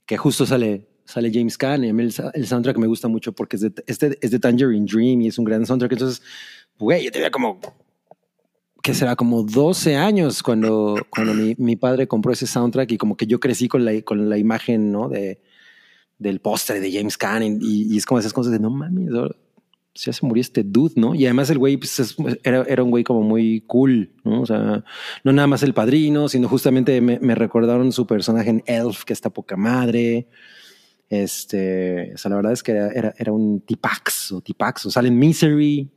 que justo sale, sale James Caan y el, el soundtrack me gusta mucho porque es de, este es de Tangerine Dream y es un gran soundtrack. Entonces, güey, yo tenía como que será como 12 años cuando, cuando mi, mi padre compró ese soundtrack y como que yo crecí con la, con la imagen, ¿no? De, del póster de James Caan y, y es como esas cosas de no mames, ya se murió este dude, ¿no? Y además el güey pues, es- era, era un güey como muy cool, ¿no? O sea, no nada más el padrino, sino justamente me, me recordaron su personaje en Elf, que está poca madre. Este, o sea, la verdad es que era, era, era un tipax o tipax, o sale en Misery.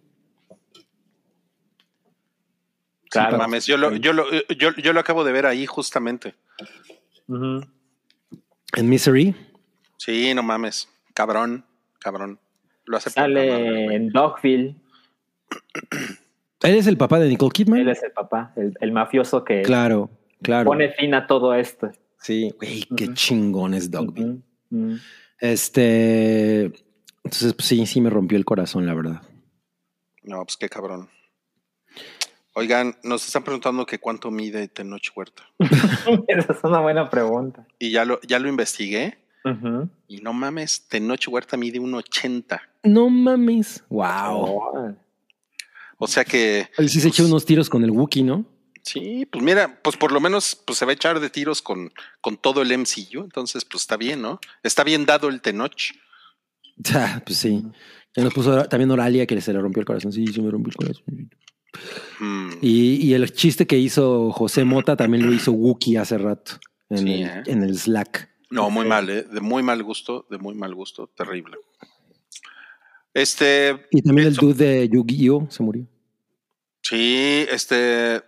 Claro. Mames, yo lo, yo, lo, yo, yo lo acabo de ver ahí justamente. En Misery. Sí, no mames. Cabrón, cabrón. Lo hace Sale en Dogville. Él es el papá de Nicole Kidman. Él es el papá, el, el mafioso que Claro, claro. pone fin a todo esto. Sí, güey, qué chingón es Dogville. Este, entonces pues, sí, sí me rompió el corazón, la verdad. No, pues qué cabrón. Oigan, nos están preguntando que cuánto mide Tenoch Huerta. Esa es una buena pregunta. Y ya lo, ya lo investigué. Ujú. Y no mames, Tenoch Huerta mide un 80. No mames. Wow. Oh, O sea que, Él sí se echó unos tiros con el Wookiee, ¿no? sí, pues mira, pues por lo menos pues se va a echar de tiros con, con todo el MCU. Entonces, pues está bien, ¿no? Está bien dado el Tenoch. Ah, pues sí. Ya nos puso también Oralia que se le rompió el corazón. Sí, se me rompió el corazón. Mm, Y, y el chiste que hizo José Mota también lo hizo Wookiee hace rato en, Sí, el, ¿eh? en el Slack. No, muy mal, ¿eh? De muy mal gusto, de muy mal gusto, terrible. Este, Y también el dude de Yu-Gi-Oh! se murió. sí, este,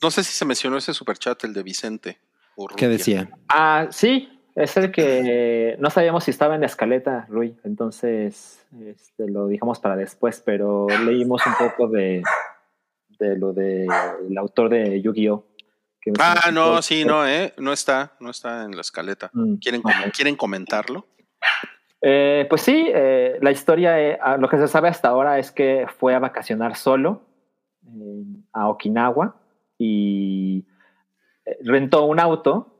no sé si se mencionó ese superchat, el de Vicente. Urrutia. ¿Qué decía? Ah, sí, es el que no sabíamos si estaba en la escaleta, Rui. Entonces, este, lo dejamos para después, pero leímos un poco de, de lo del autor de Yu-Gi-Oh! Que- Ah, no, sí, no, eh, no está, no está en la escaleta. Mm, ¿Quieren, ¿quieren comentarlo? Eh, pues sí, eh, la historia, eh, lo que se sabe hasta ahora es que fue a vacacionar solo eh, a Okinawa y rentó un auto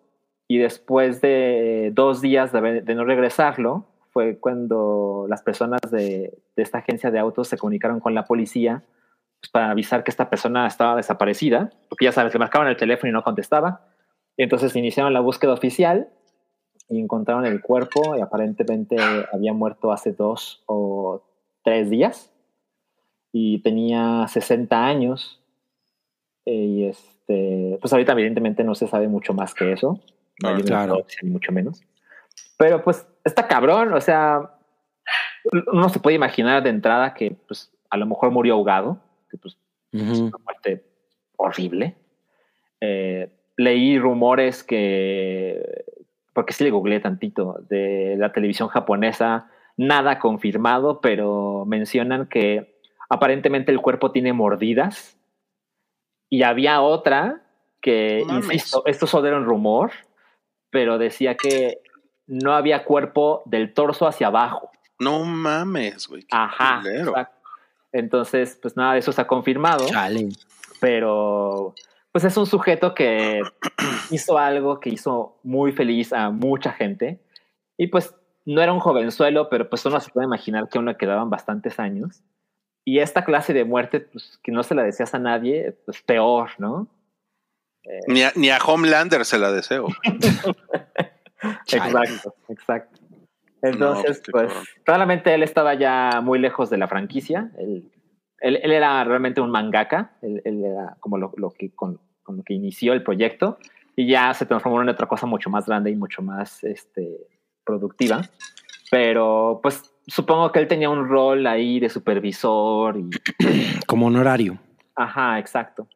y después de dos días de, no regresarlo, fue cuando las personas de, de esta agencia de autos se comunicaron con la policía pues, para avisar que esta persona estaba desaparecida, porque ya sabes, le marcaban el teléfono y no contestaba. Y entonces iniciaron la búsqueda oficial y encontraron el cuerpo y aparentemente había muerto hace dos o tres días. Y tenía 60 años. Eh, y este pues ahorita evidentemente no se sabe mucho más que eso. No Ah, una claro. ni mucho menos. Pero pues está cabrón o sea uno se puede imaginar de entrada que pues a lo mejor murió ahogado pues es una muerte horrible. Eh, leí rumores que, porque sí le googleé tantito, de la televisión japonesa, nada confirmado, pero mencionan que aparentemente el cuerpo tiene mordidas. Y había otra que, No insisto, esto solo era un rumor, pero decía que no había cuerpo del torso hacia abajo. No mames, güey. Ajá. culero. exacto. Entonces, pues nada de eso está confirmado Chale. pero pues es un sujeto que hizo algo que hizo muy feliz a mucha gente y pues no era un jovenzuelo, pero pues uno se puede imaginar que aún le quedaban bastantes años y esta clase de muerte pues que no se la deseas a nadie, pues peor, ¿no? Ni, a, ni a Homelander se la deseo. Exacto, exacto. Entonces, qué pues claramente él estaba ya muy lejos de la franquicia. Él, él, él era realmente un mangaka. Él, él era como lo, lo que con, con lo que inició el proyecto y ya se transformó en otra cosa mucho más grande y mucho más este, productiva. Pero pues supongo que él tenía un rol ahí de supervisor y Como honorario. ajá, exacto.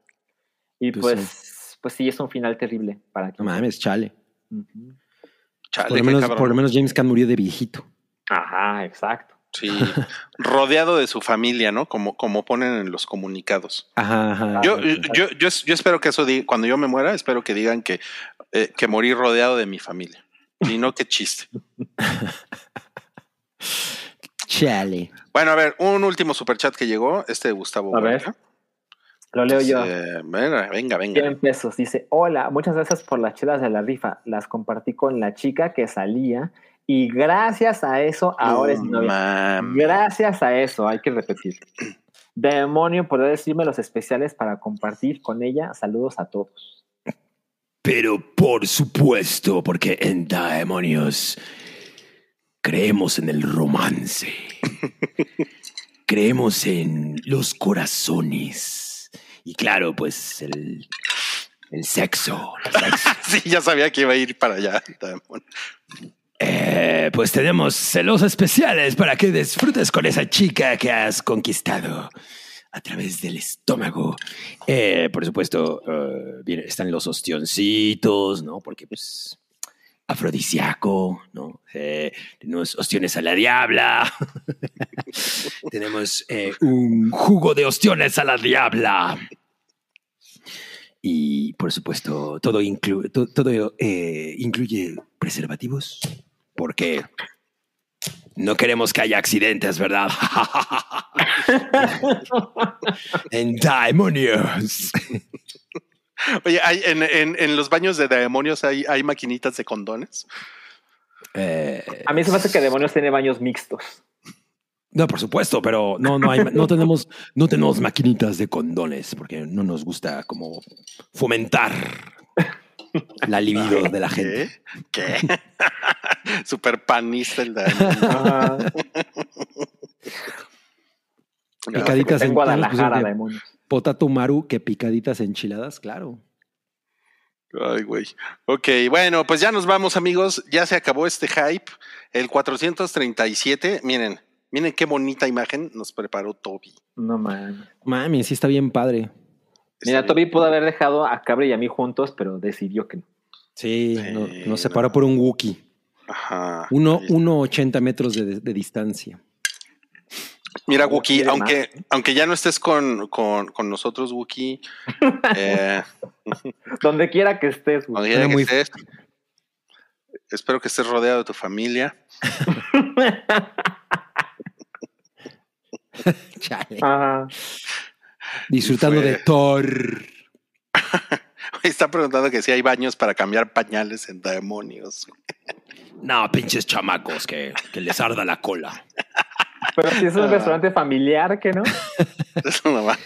Y Pues pues, pues, sí, es un final terrible para No quien- mames, chale. Ujú. Chale, Por lo, menos, por lo menos James Caan murió de viejito. Ajá, exacto. Sí, rodeado de su familia, ¿no? Como, como ponen en los comunicados. Ajá, ajá. Yo, yo, yo, yo espero que eso diga, cuando yo me muera, espero que digan que, eh, que morí rodeado de mi familia. Y no, qué chiste. Chale. Bueno, a ver, un último superchat que llegó, este de Gustavo. A ver. Lo leo yo. Dice, venga, venga, venga. 100 pesos. Dice, hola, muchas gracias por las chelas de la rifa. Las compartí con la chica que salía y gracias a eso ahora es mi novia. Gracias a eso, hay que repetir. Demonio, ¿podría decirme los especiales para compartir con ella? Saludos a todos. Pero por supuesto, porque en Demonios creemos en el romance. creemos en los corazones. Y claro, pues el, el sexo. el sexo. Sí, ya sabía que iba a ir para allá. Eh, pues tenemos celos especiales para que disfrutes con esa chica que has conquistado a través del estómago. Eh, por supuesto, eh, bien, están los ostioncitos, ¿no? Porque, pues, afrodisíaco, ¿no? Eh, tenemos ostiones a la diabla. tenemos eh, un jugo de ostiones a la diabla. Y, por supuesto, todo, inclu- to- todo eh, incluye preservativos. Porque no queremos que haya accidentes, ¿verdad? en Demonios. Oye, hay, en, en, en los baños de demonios hay, hay maquinitas de condones. Eh, A mí se me hace que Demonios tiene baños mixtos. No, por supuesto, pero no, no, hay, no, tenemos, no tenemos maquinitas de condones porque no nos gusta como fomentar la libido de la gente. ¿Qué? ¿Qué? Super panista el demonio. Ajá. Picaditas en Guadalajara, pues, Demonios. Potato Maru que picaditas enchiladas, claro. Ay, güey. Ok, bueno, pues ya nos vamos, amigos. Ya se acabó este hype. El 437. Miren, miren qué bonita imagen nos preparó Toby. No man. Mami, sí está bien padre. Mira, Toby pudo haber dejado a Cabri y a mí juntos, pero decidió que no. Sí, Sí, no- nos separó por un Wookiee. Ajá. Uno, Ahí está. 1,80 metros de, de distancia. Mira, Wookie, aunque, aunque ya no estés con, con, con nosotros, Wookie, eh, Donde quiera que estés, güey. donde quiera Suena que muy- estés, espero que estés rodeado de tu familia. Chale. Ajá. Disfrutando fue- de Thor. Está preguntando que si hay baños para cambiar pañales en demonios. No, pinches chamacos, que, que les arda la cola. Pero si es un Ah. restaurante familiar, ¿que no? Eso no va,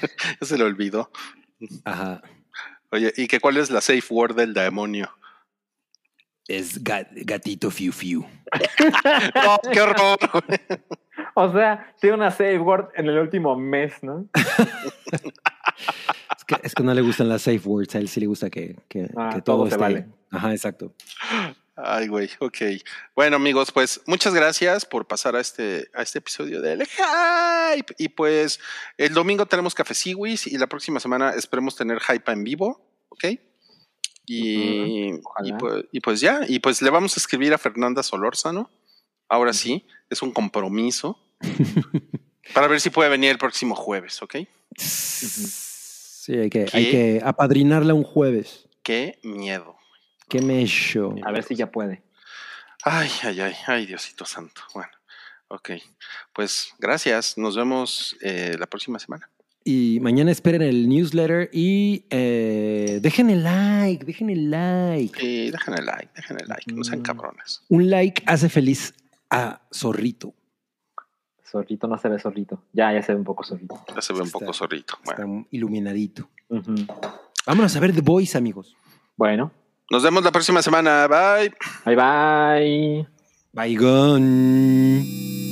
se le olvidó. Ajá. Oye, ¿y que cuál es la safe word del demonio? Es ga- gatito fiu fiu. ¡Oh, ¡Qué horror! O sea, tiene una save word en el último mes, ¿no? Es que, es que no le gustan las safe words. A él sí le gusta que, que, Ah, que todo todo, se esté. vale. Ajá, exacto. Ay, güey, ok. Bueno, amigos, pues muchas gracias por pasar a este, a este episodio del Hype. Y pues el domingo tenemos Café Siwis y la próxima semana esperemos tener Hype en vivo, ¿ok? Y, Ojalá. y, pues, y pues ya, y pues le vamos a escribir a Fernanda Solórzano. Ahora sí, es un compromiso. para ver si puede venir el próximo jueves, ¿ok? Sí, hay que, hay que apadrinarla un jueves. Qué miedo. Qué mecho. A ver si ya puede. Ay, ay, ay, ay, Diosito Santo. Bueno, ok. Pues gracias. Nos vemos eh, la próxima semana. Y mañana esperen el newsletter y eh, dejen el like, dejen el like. Y dejen el like, dejen el like. No sean Mm. cabrones. Un like hace feliz a Zorrito. Zorrito no se ve zorrito. Ya, ya se ve un poco zorrito. Ya se ve un Está- poco zorrito. Bueno, Está iluminadito. Ujú. Vámonos a ver The Voice, amigos. Bueno, nos vemos la próxima semana. Bye. bye bye. Bye,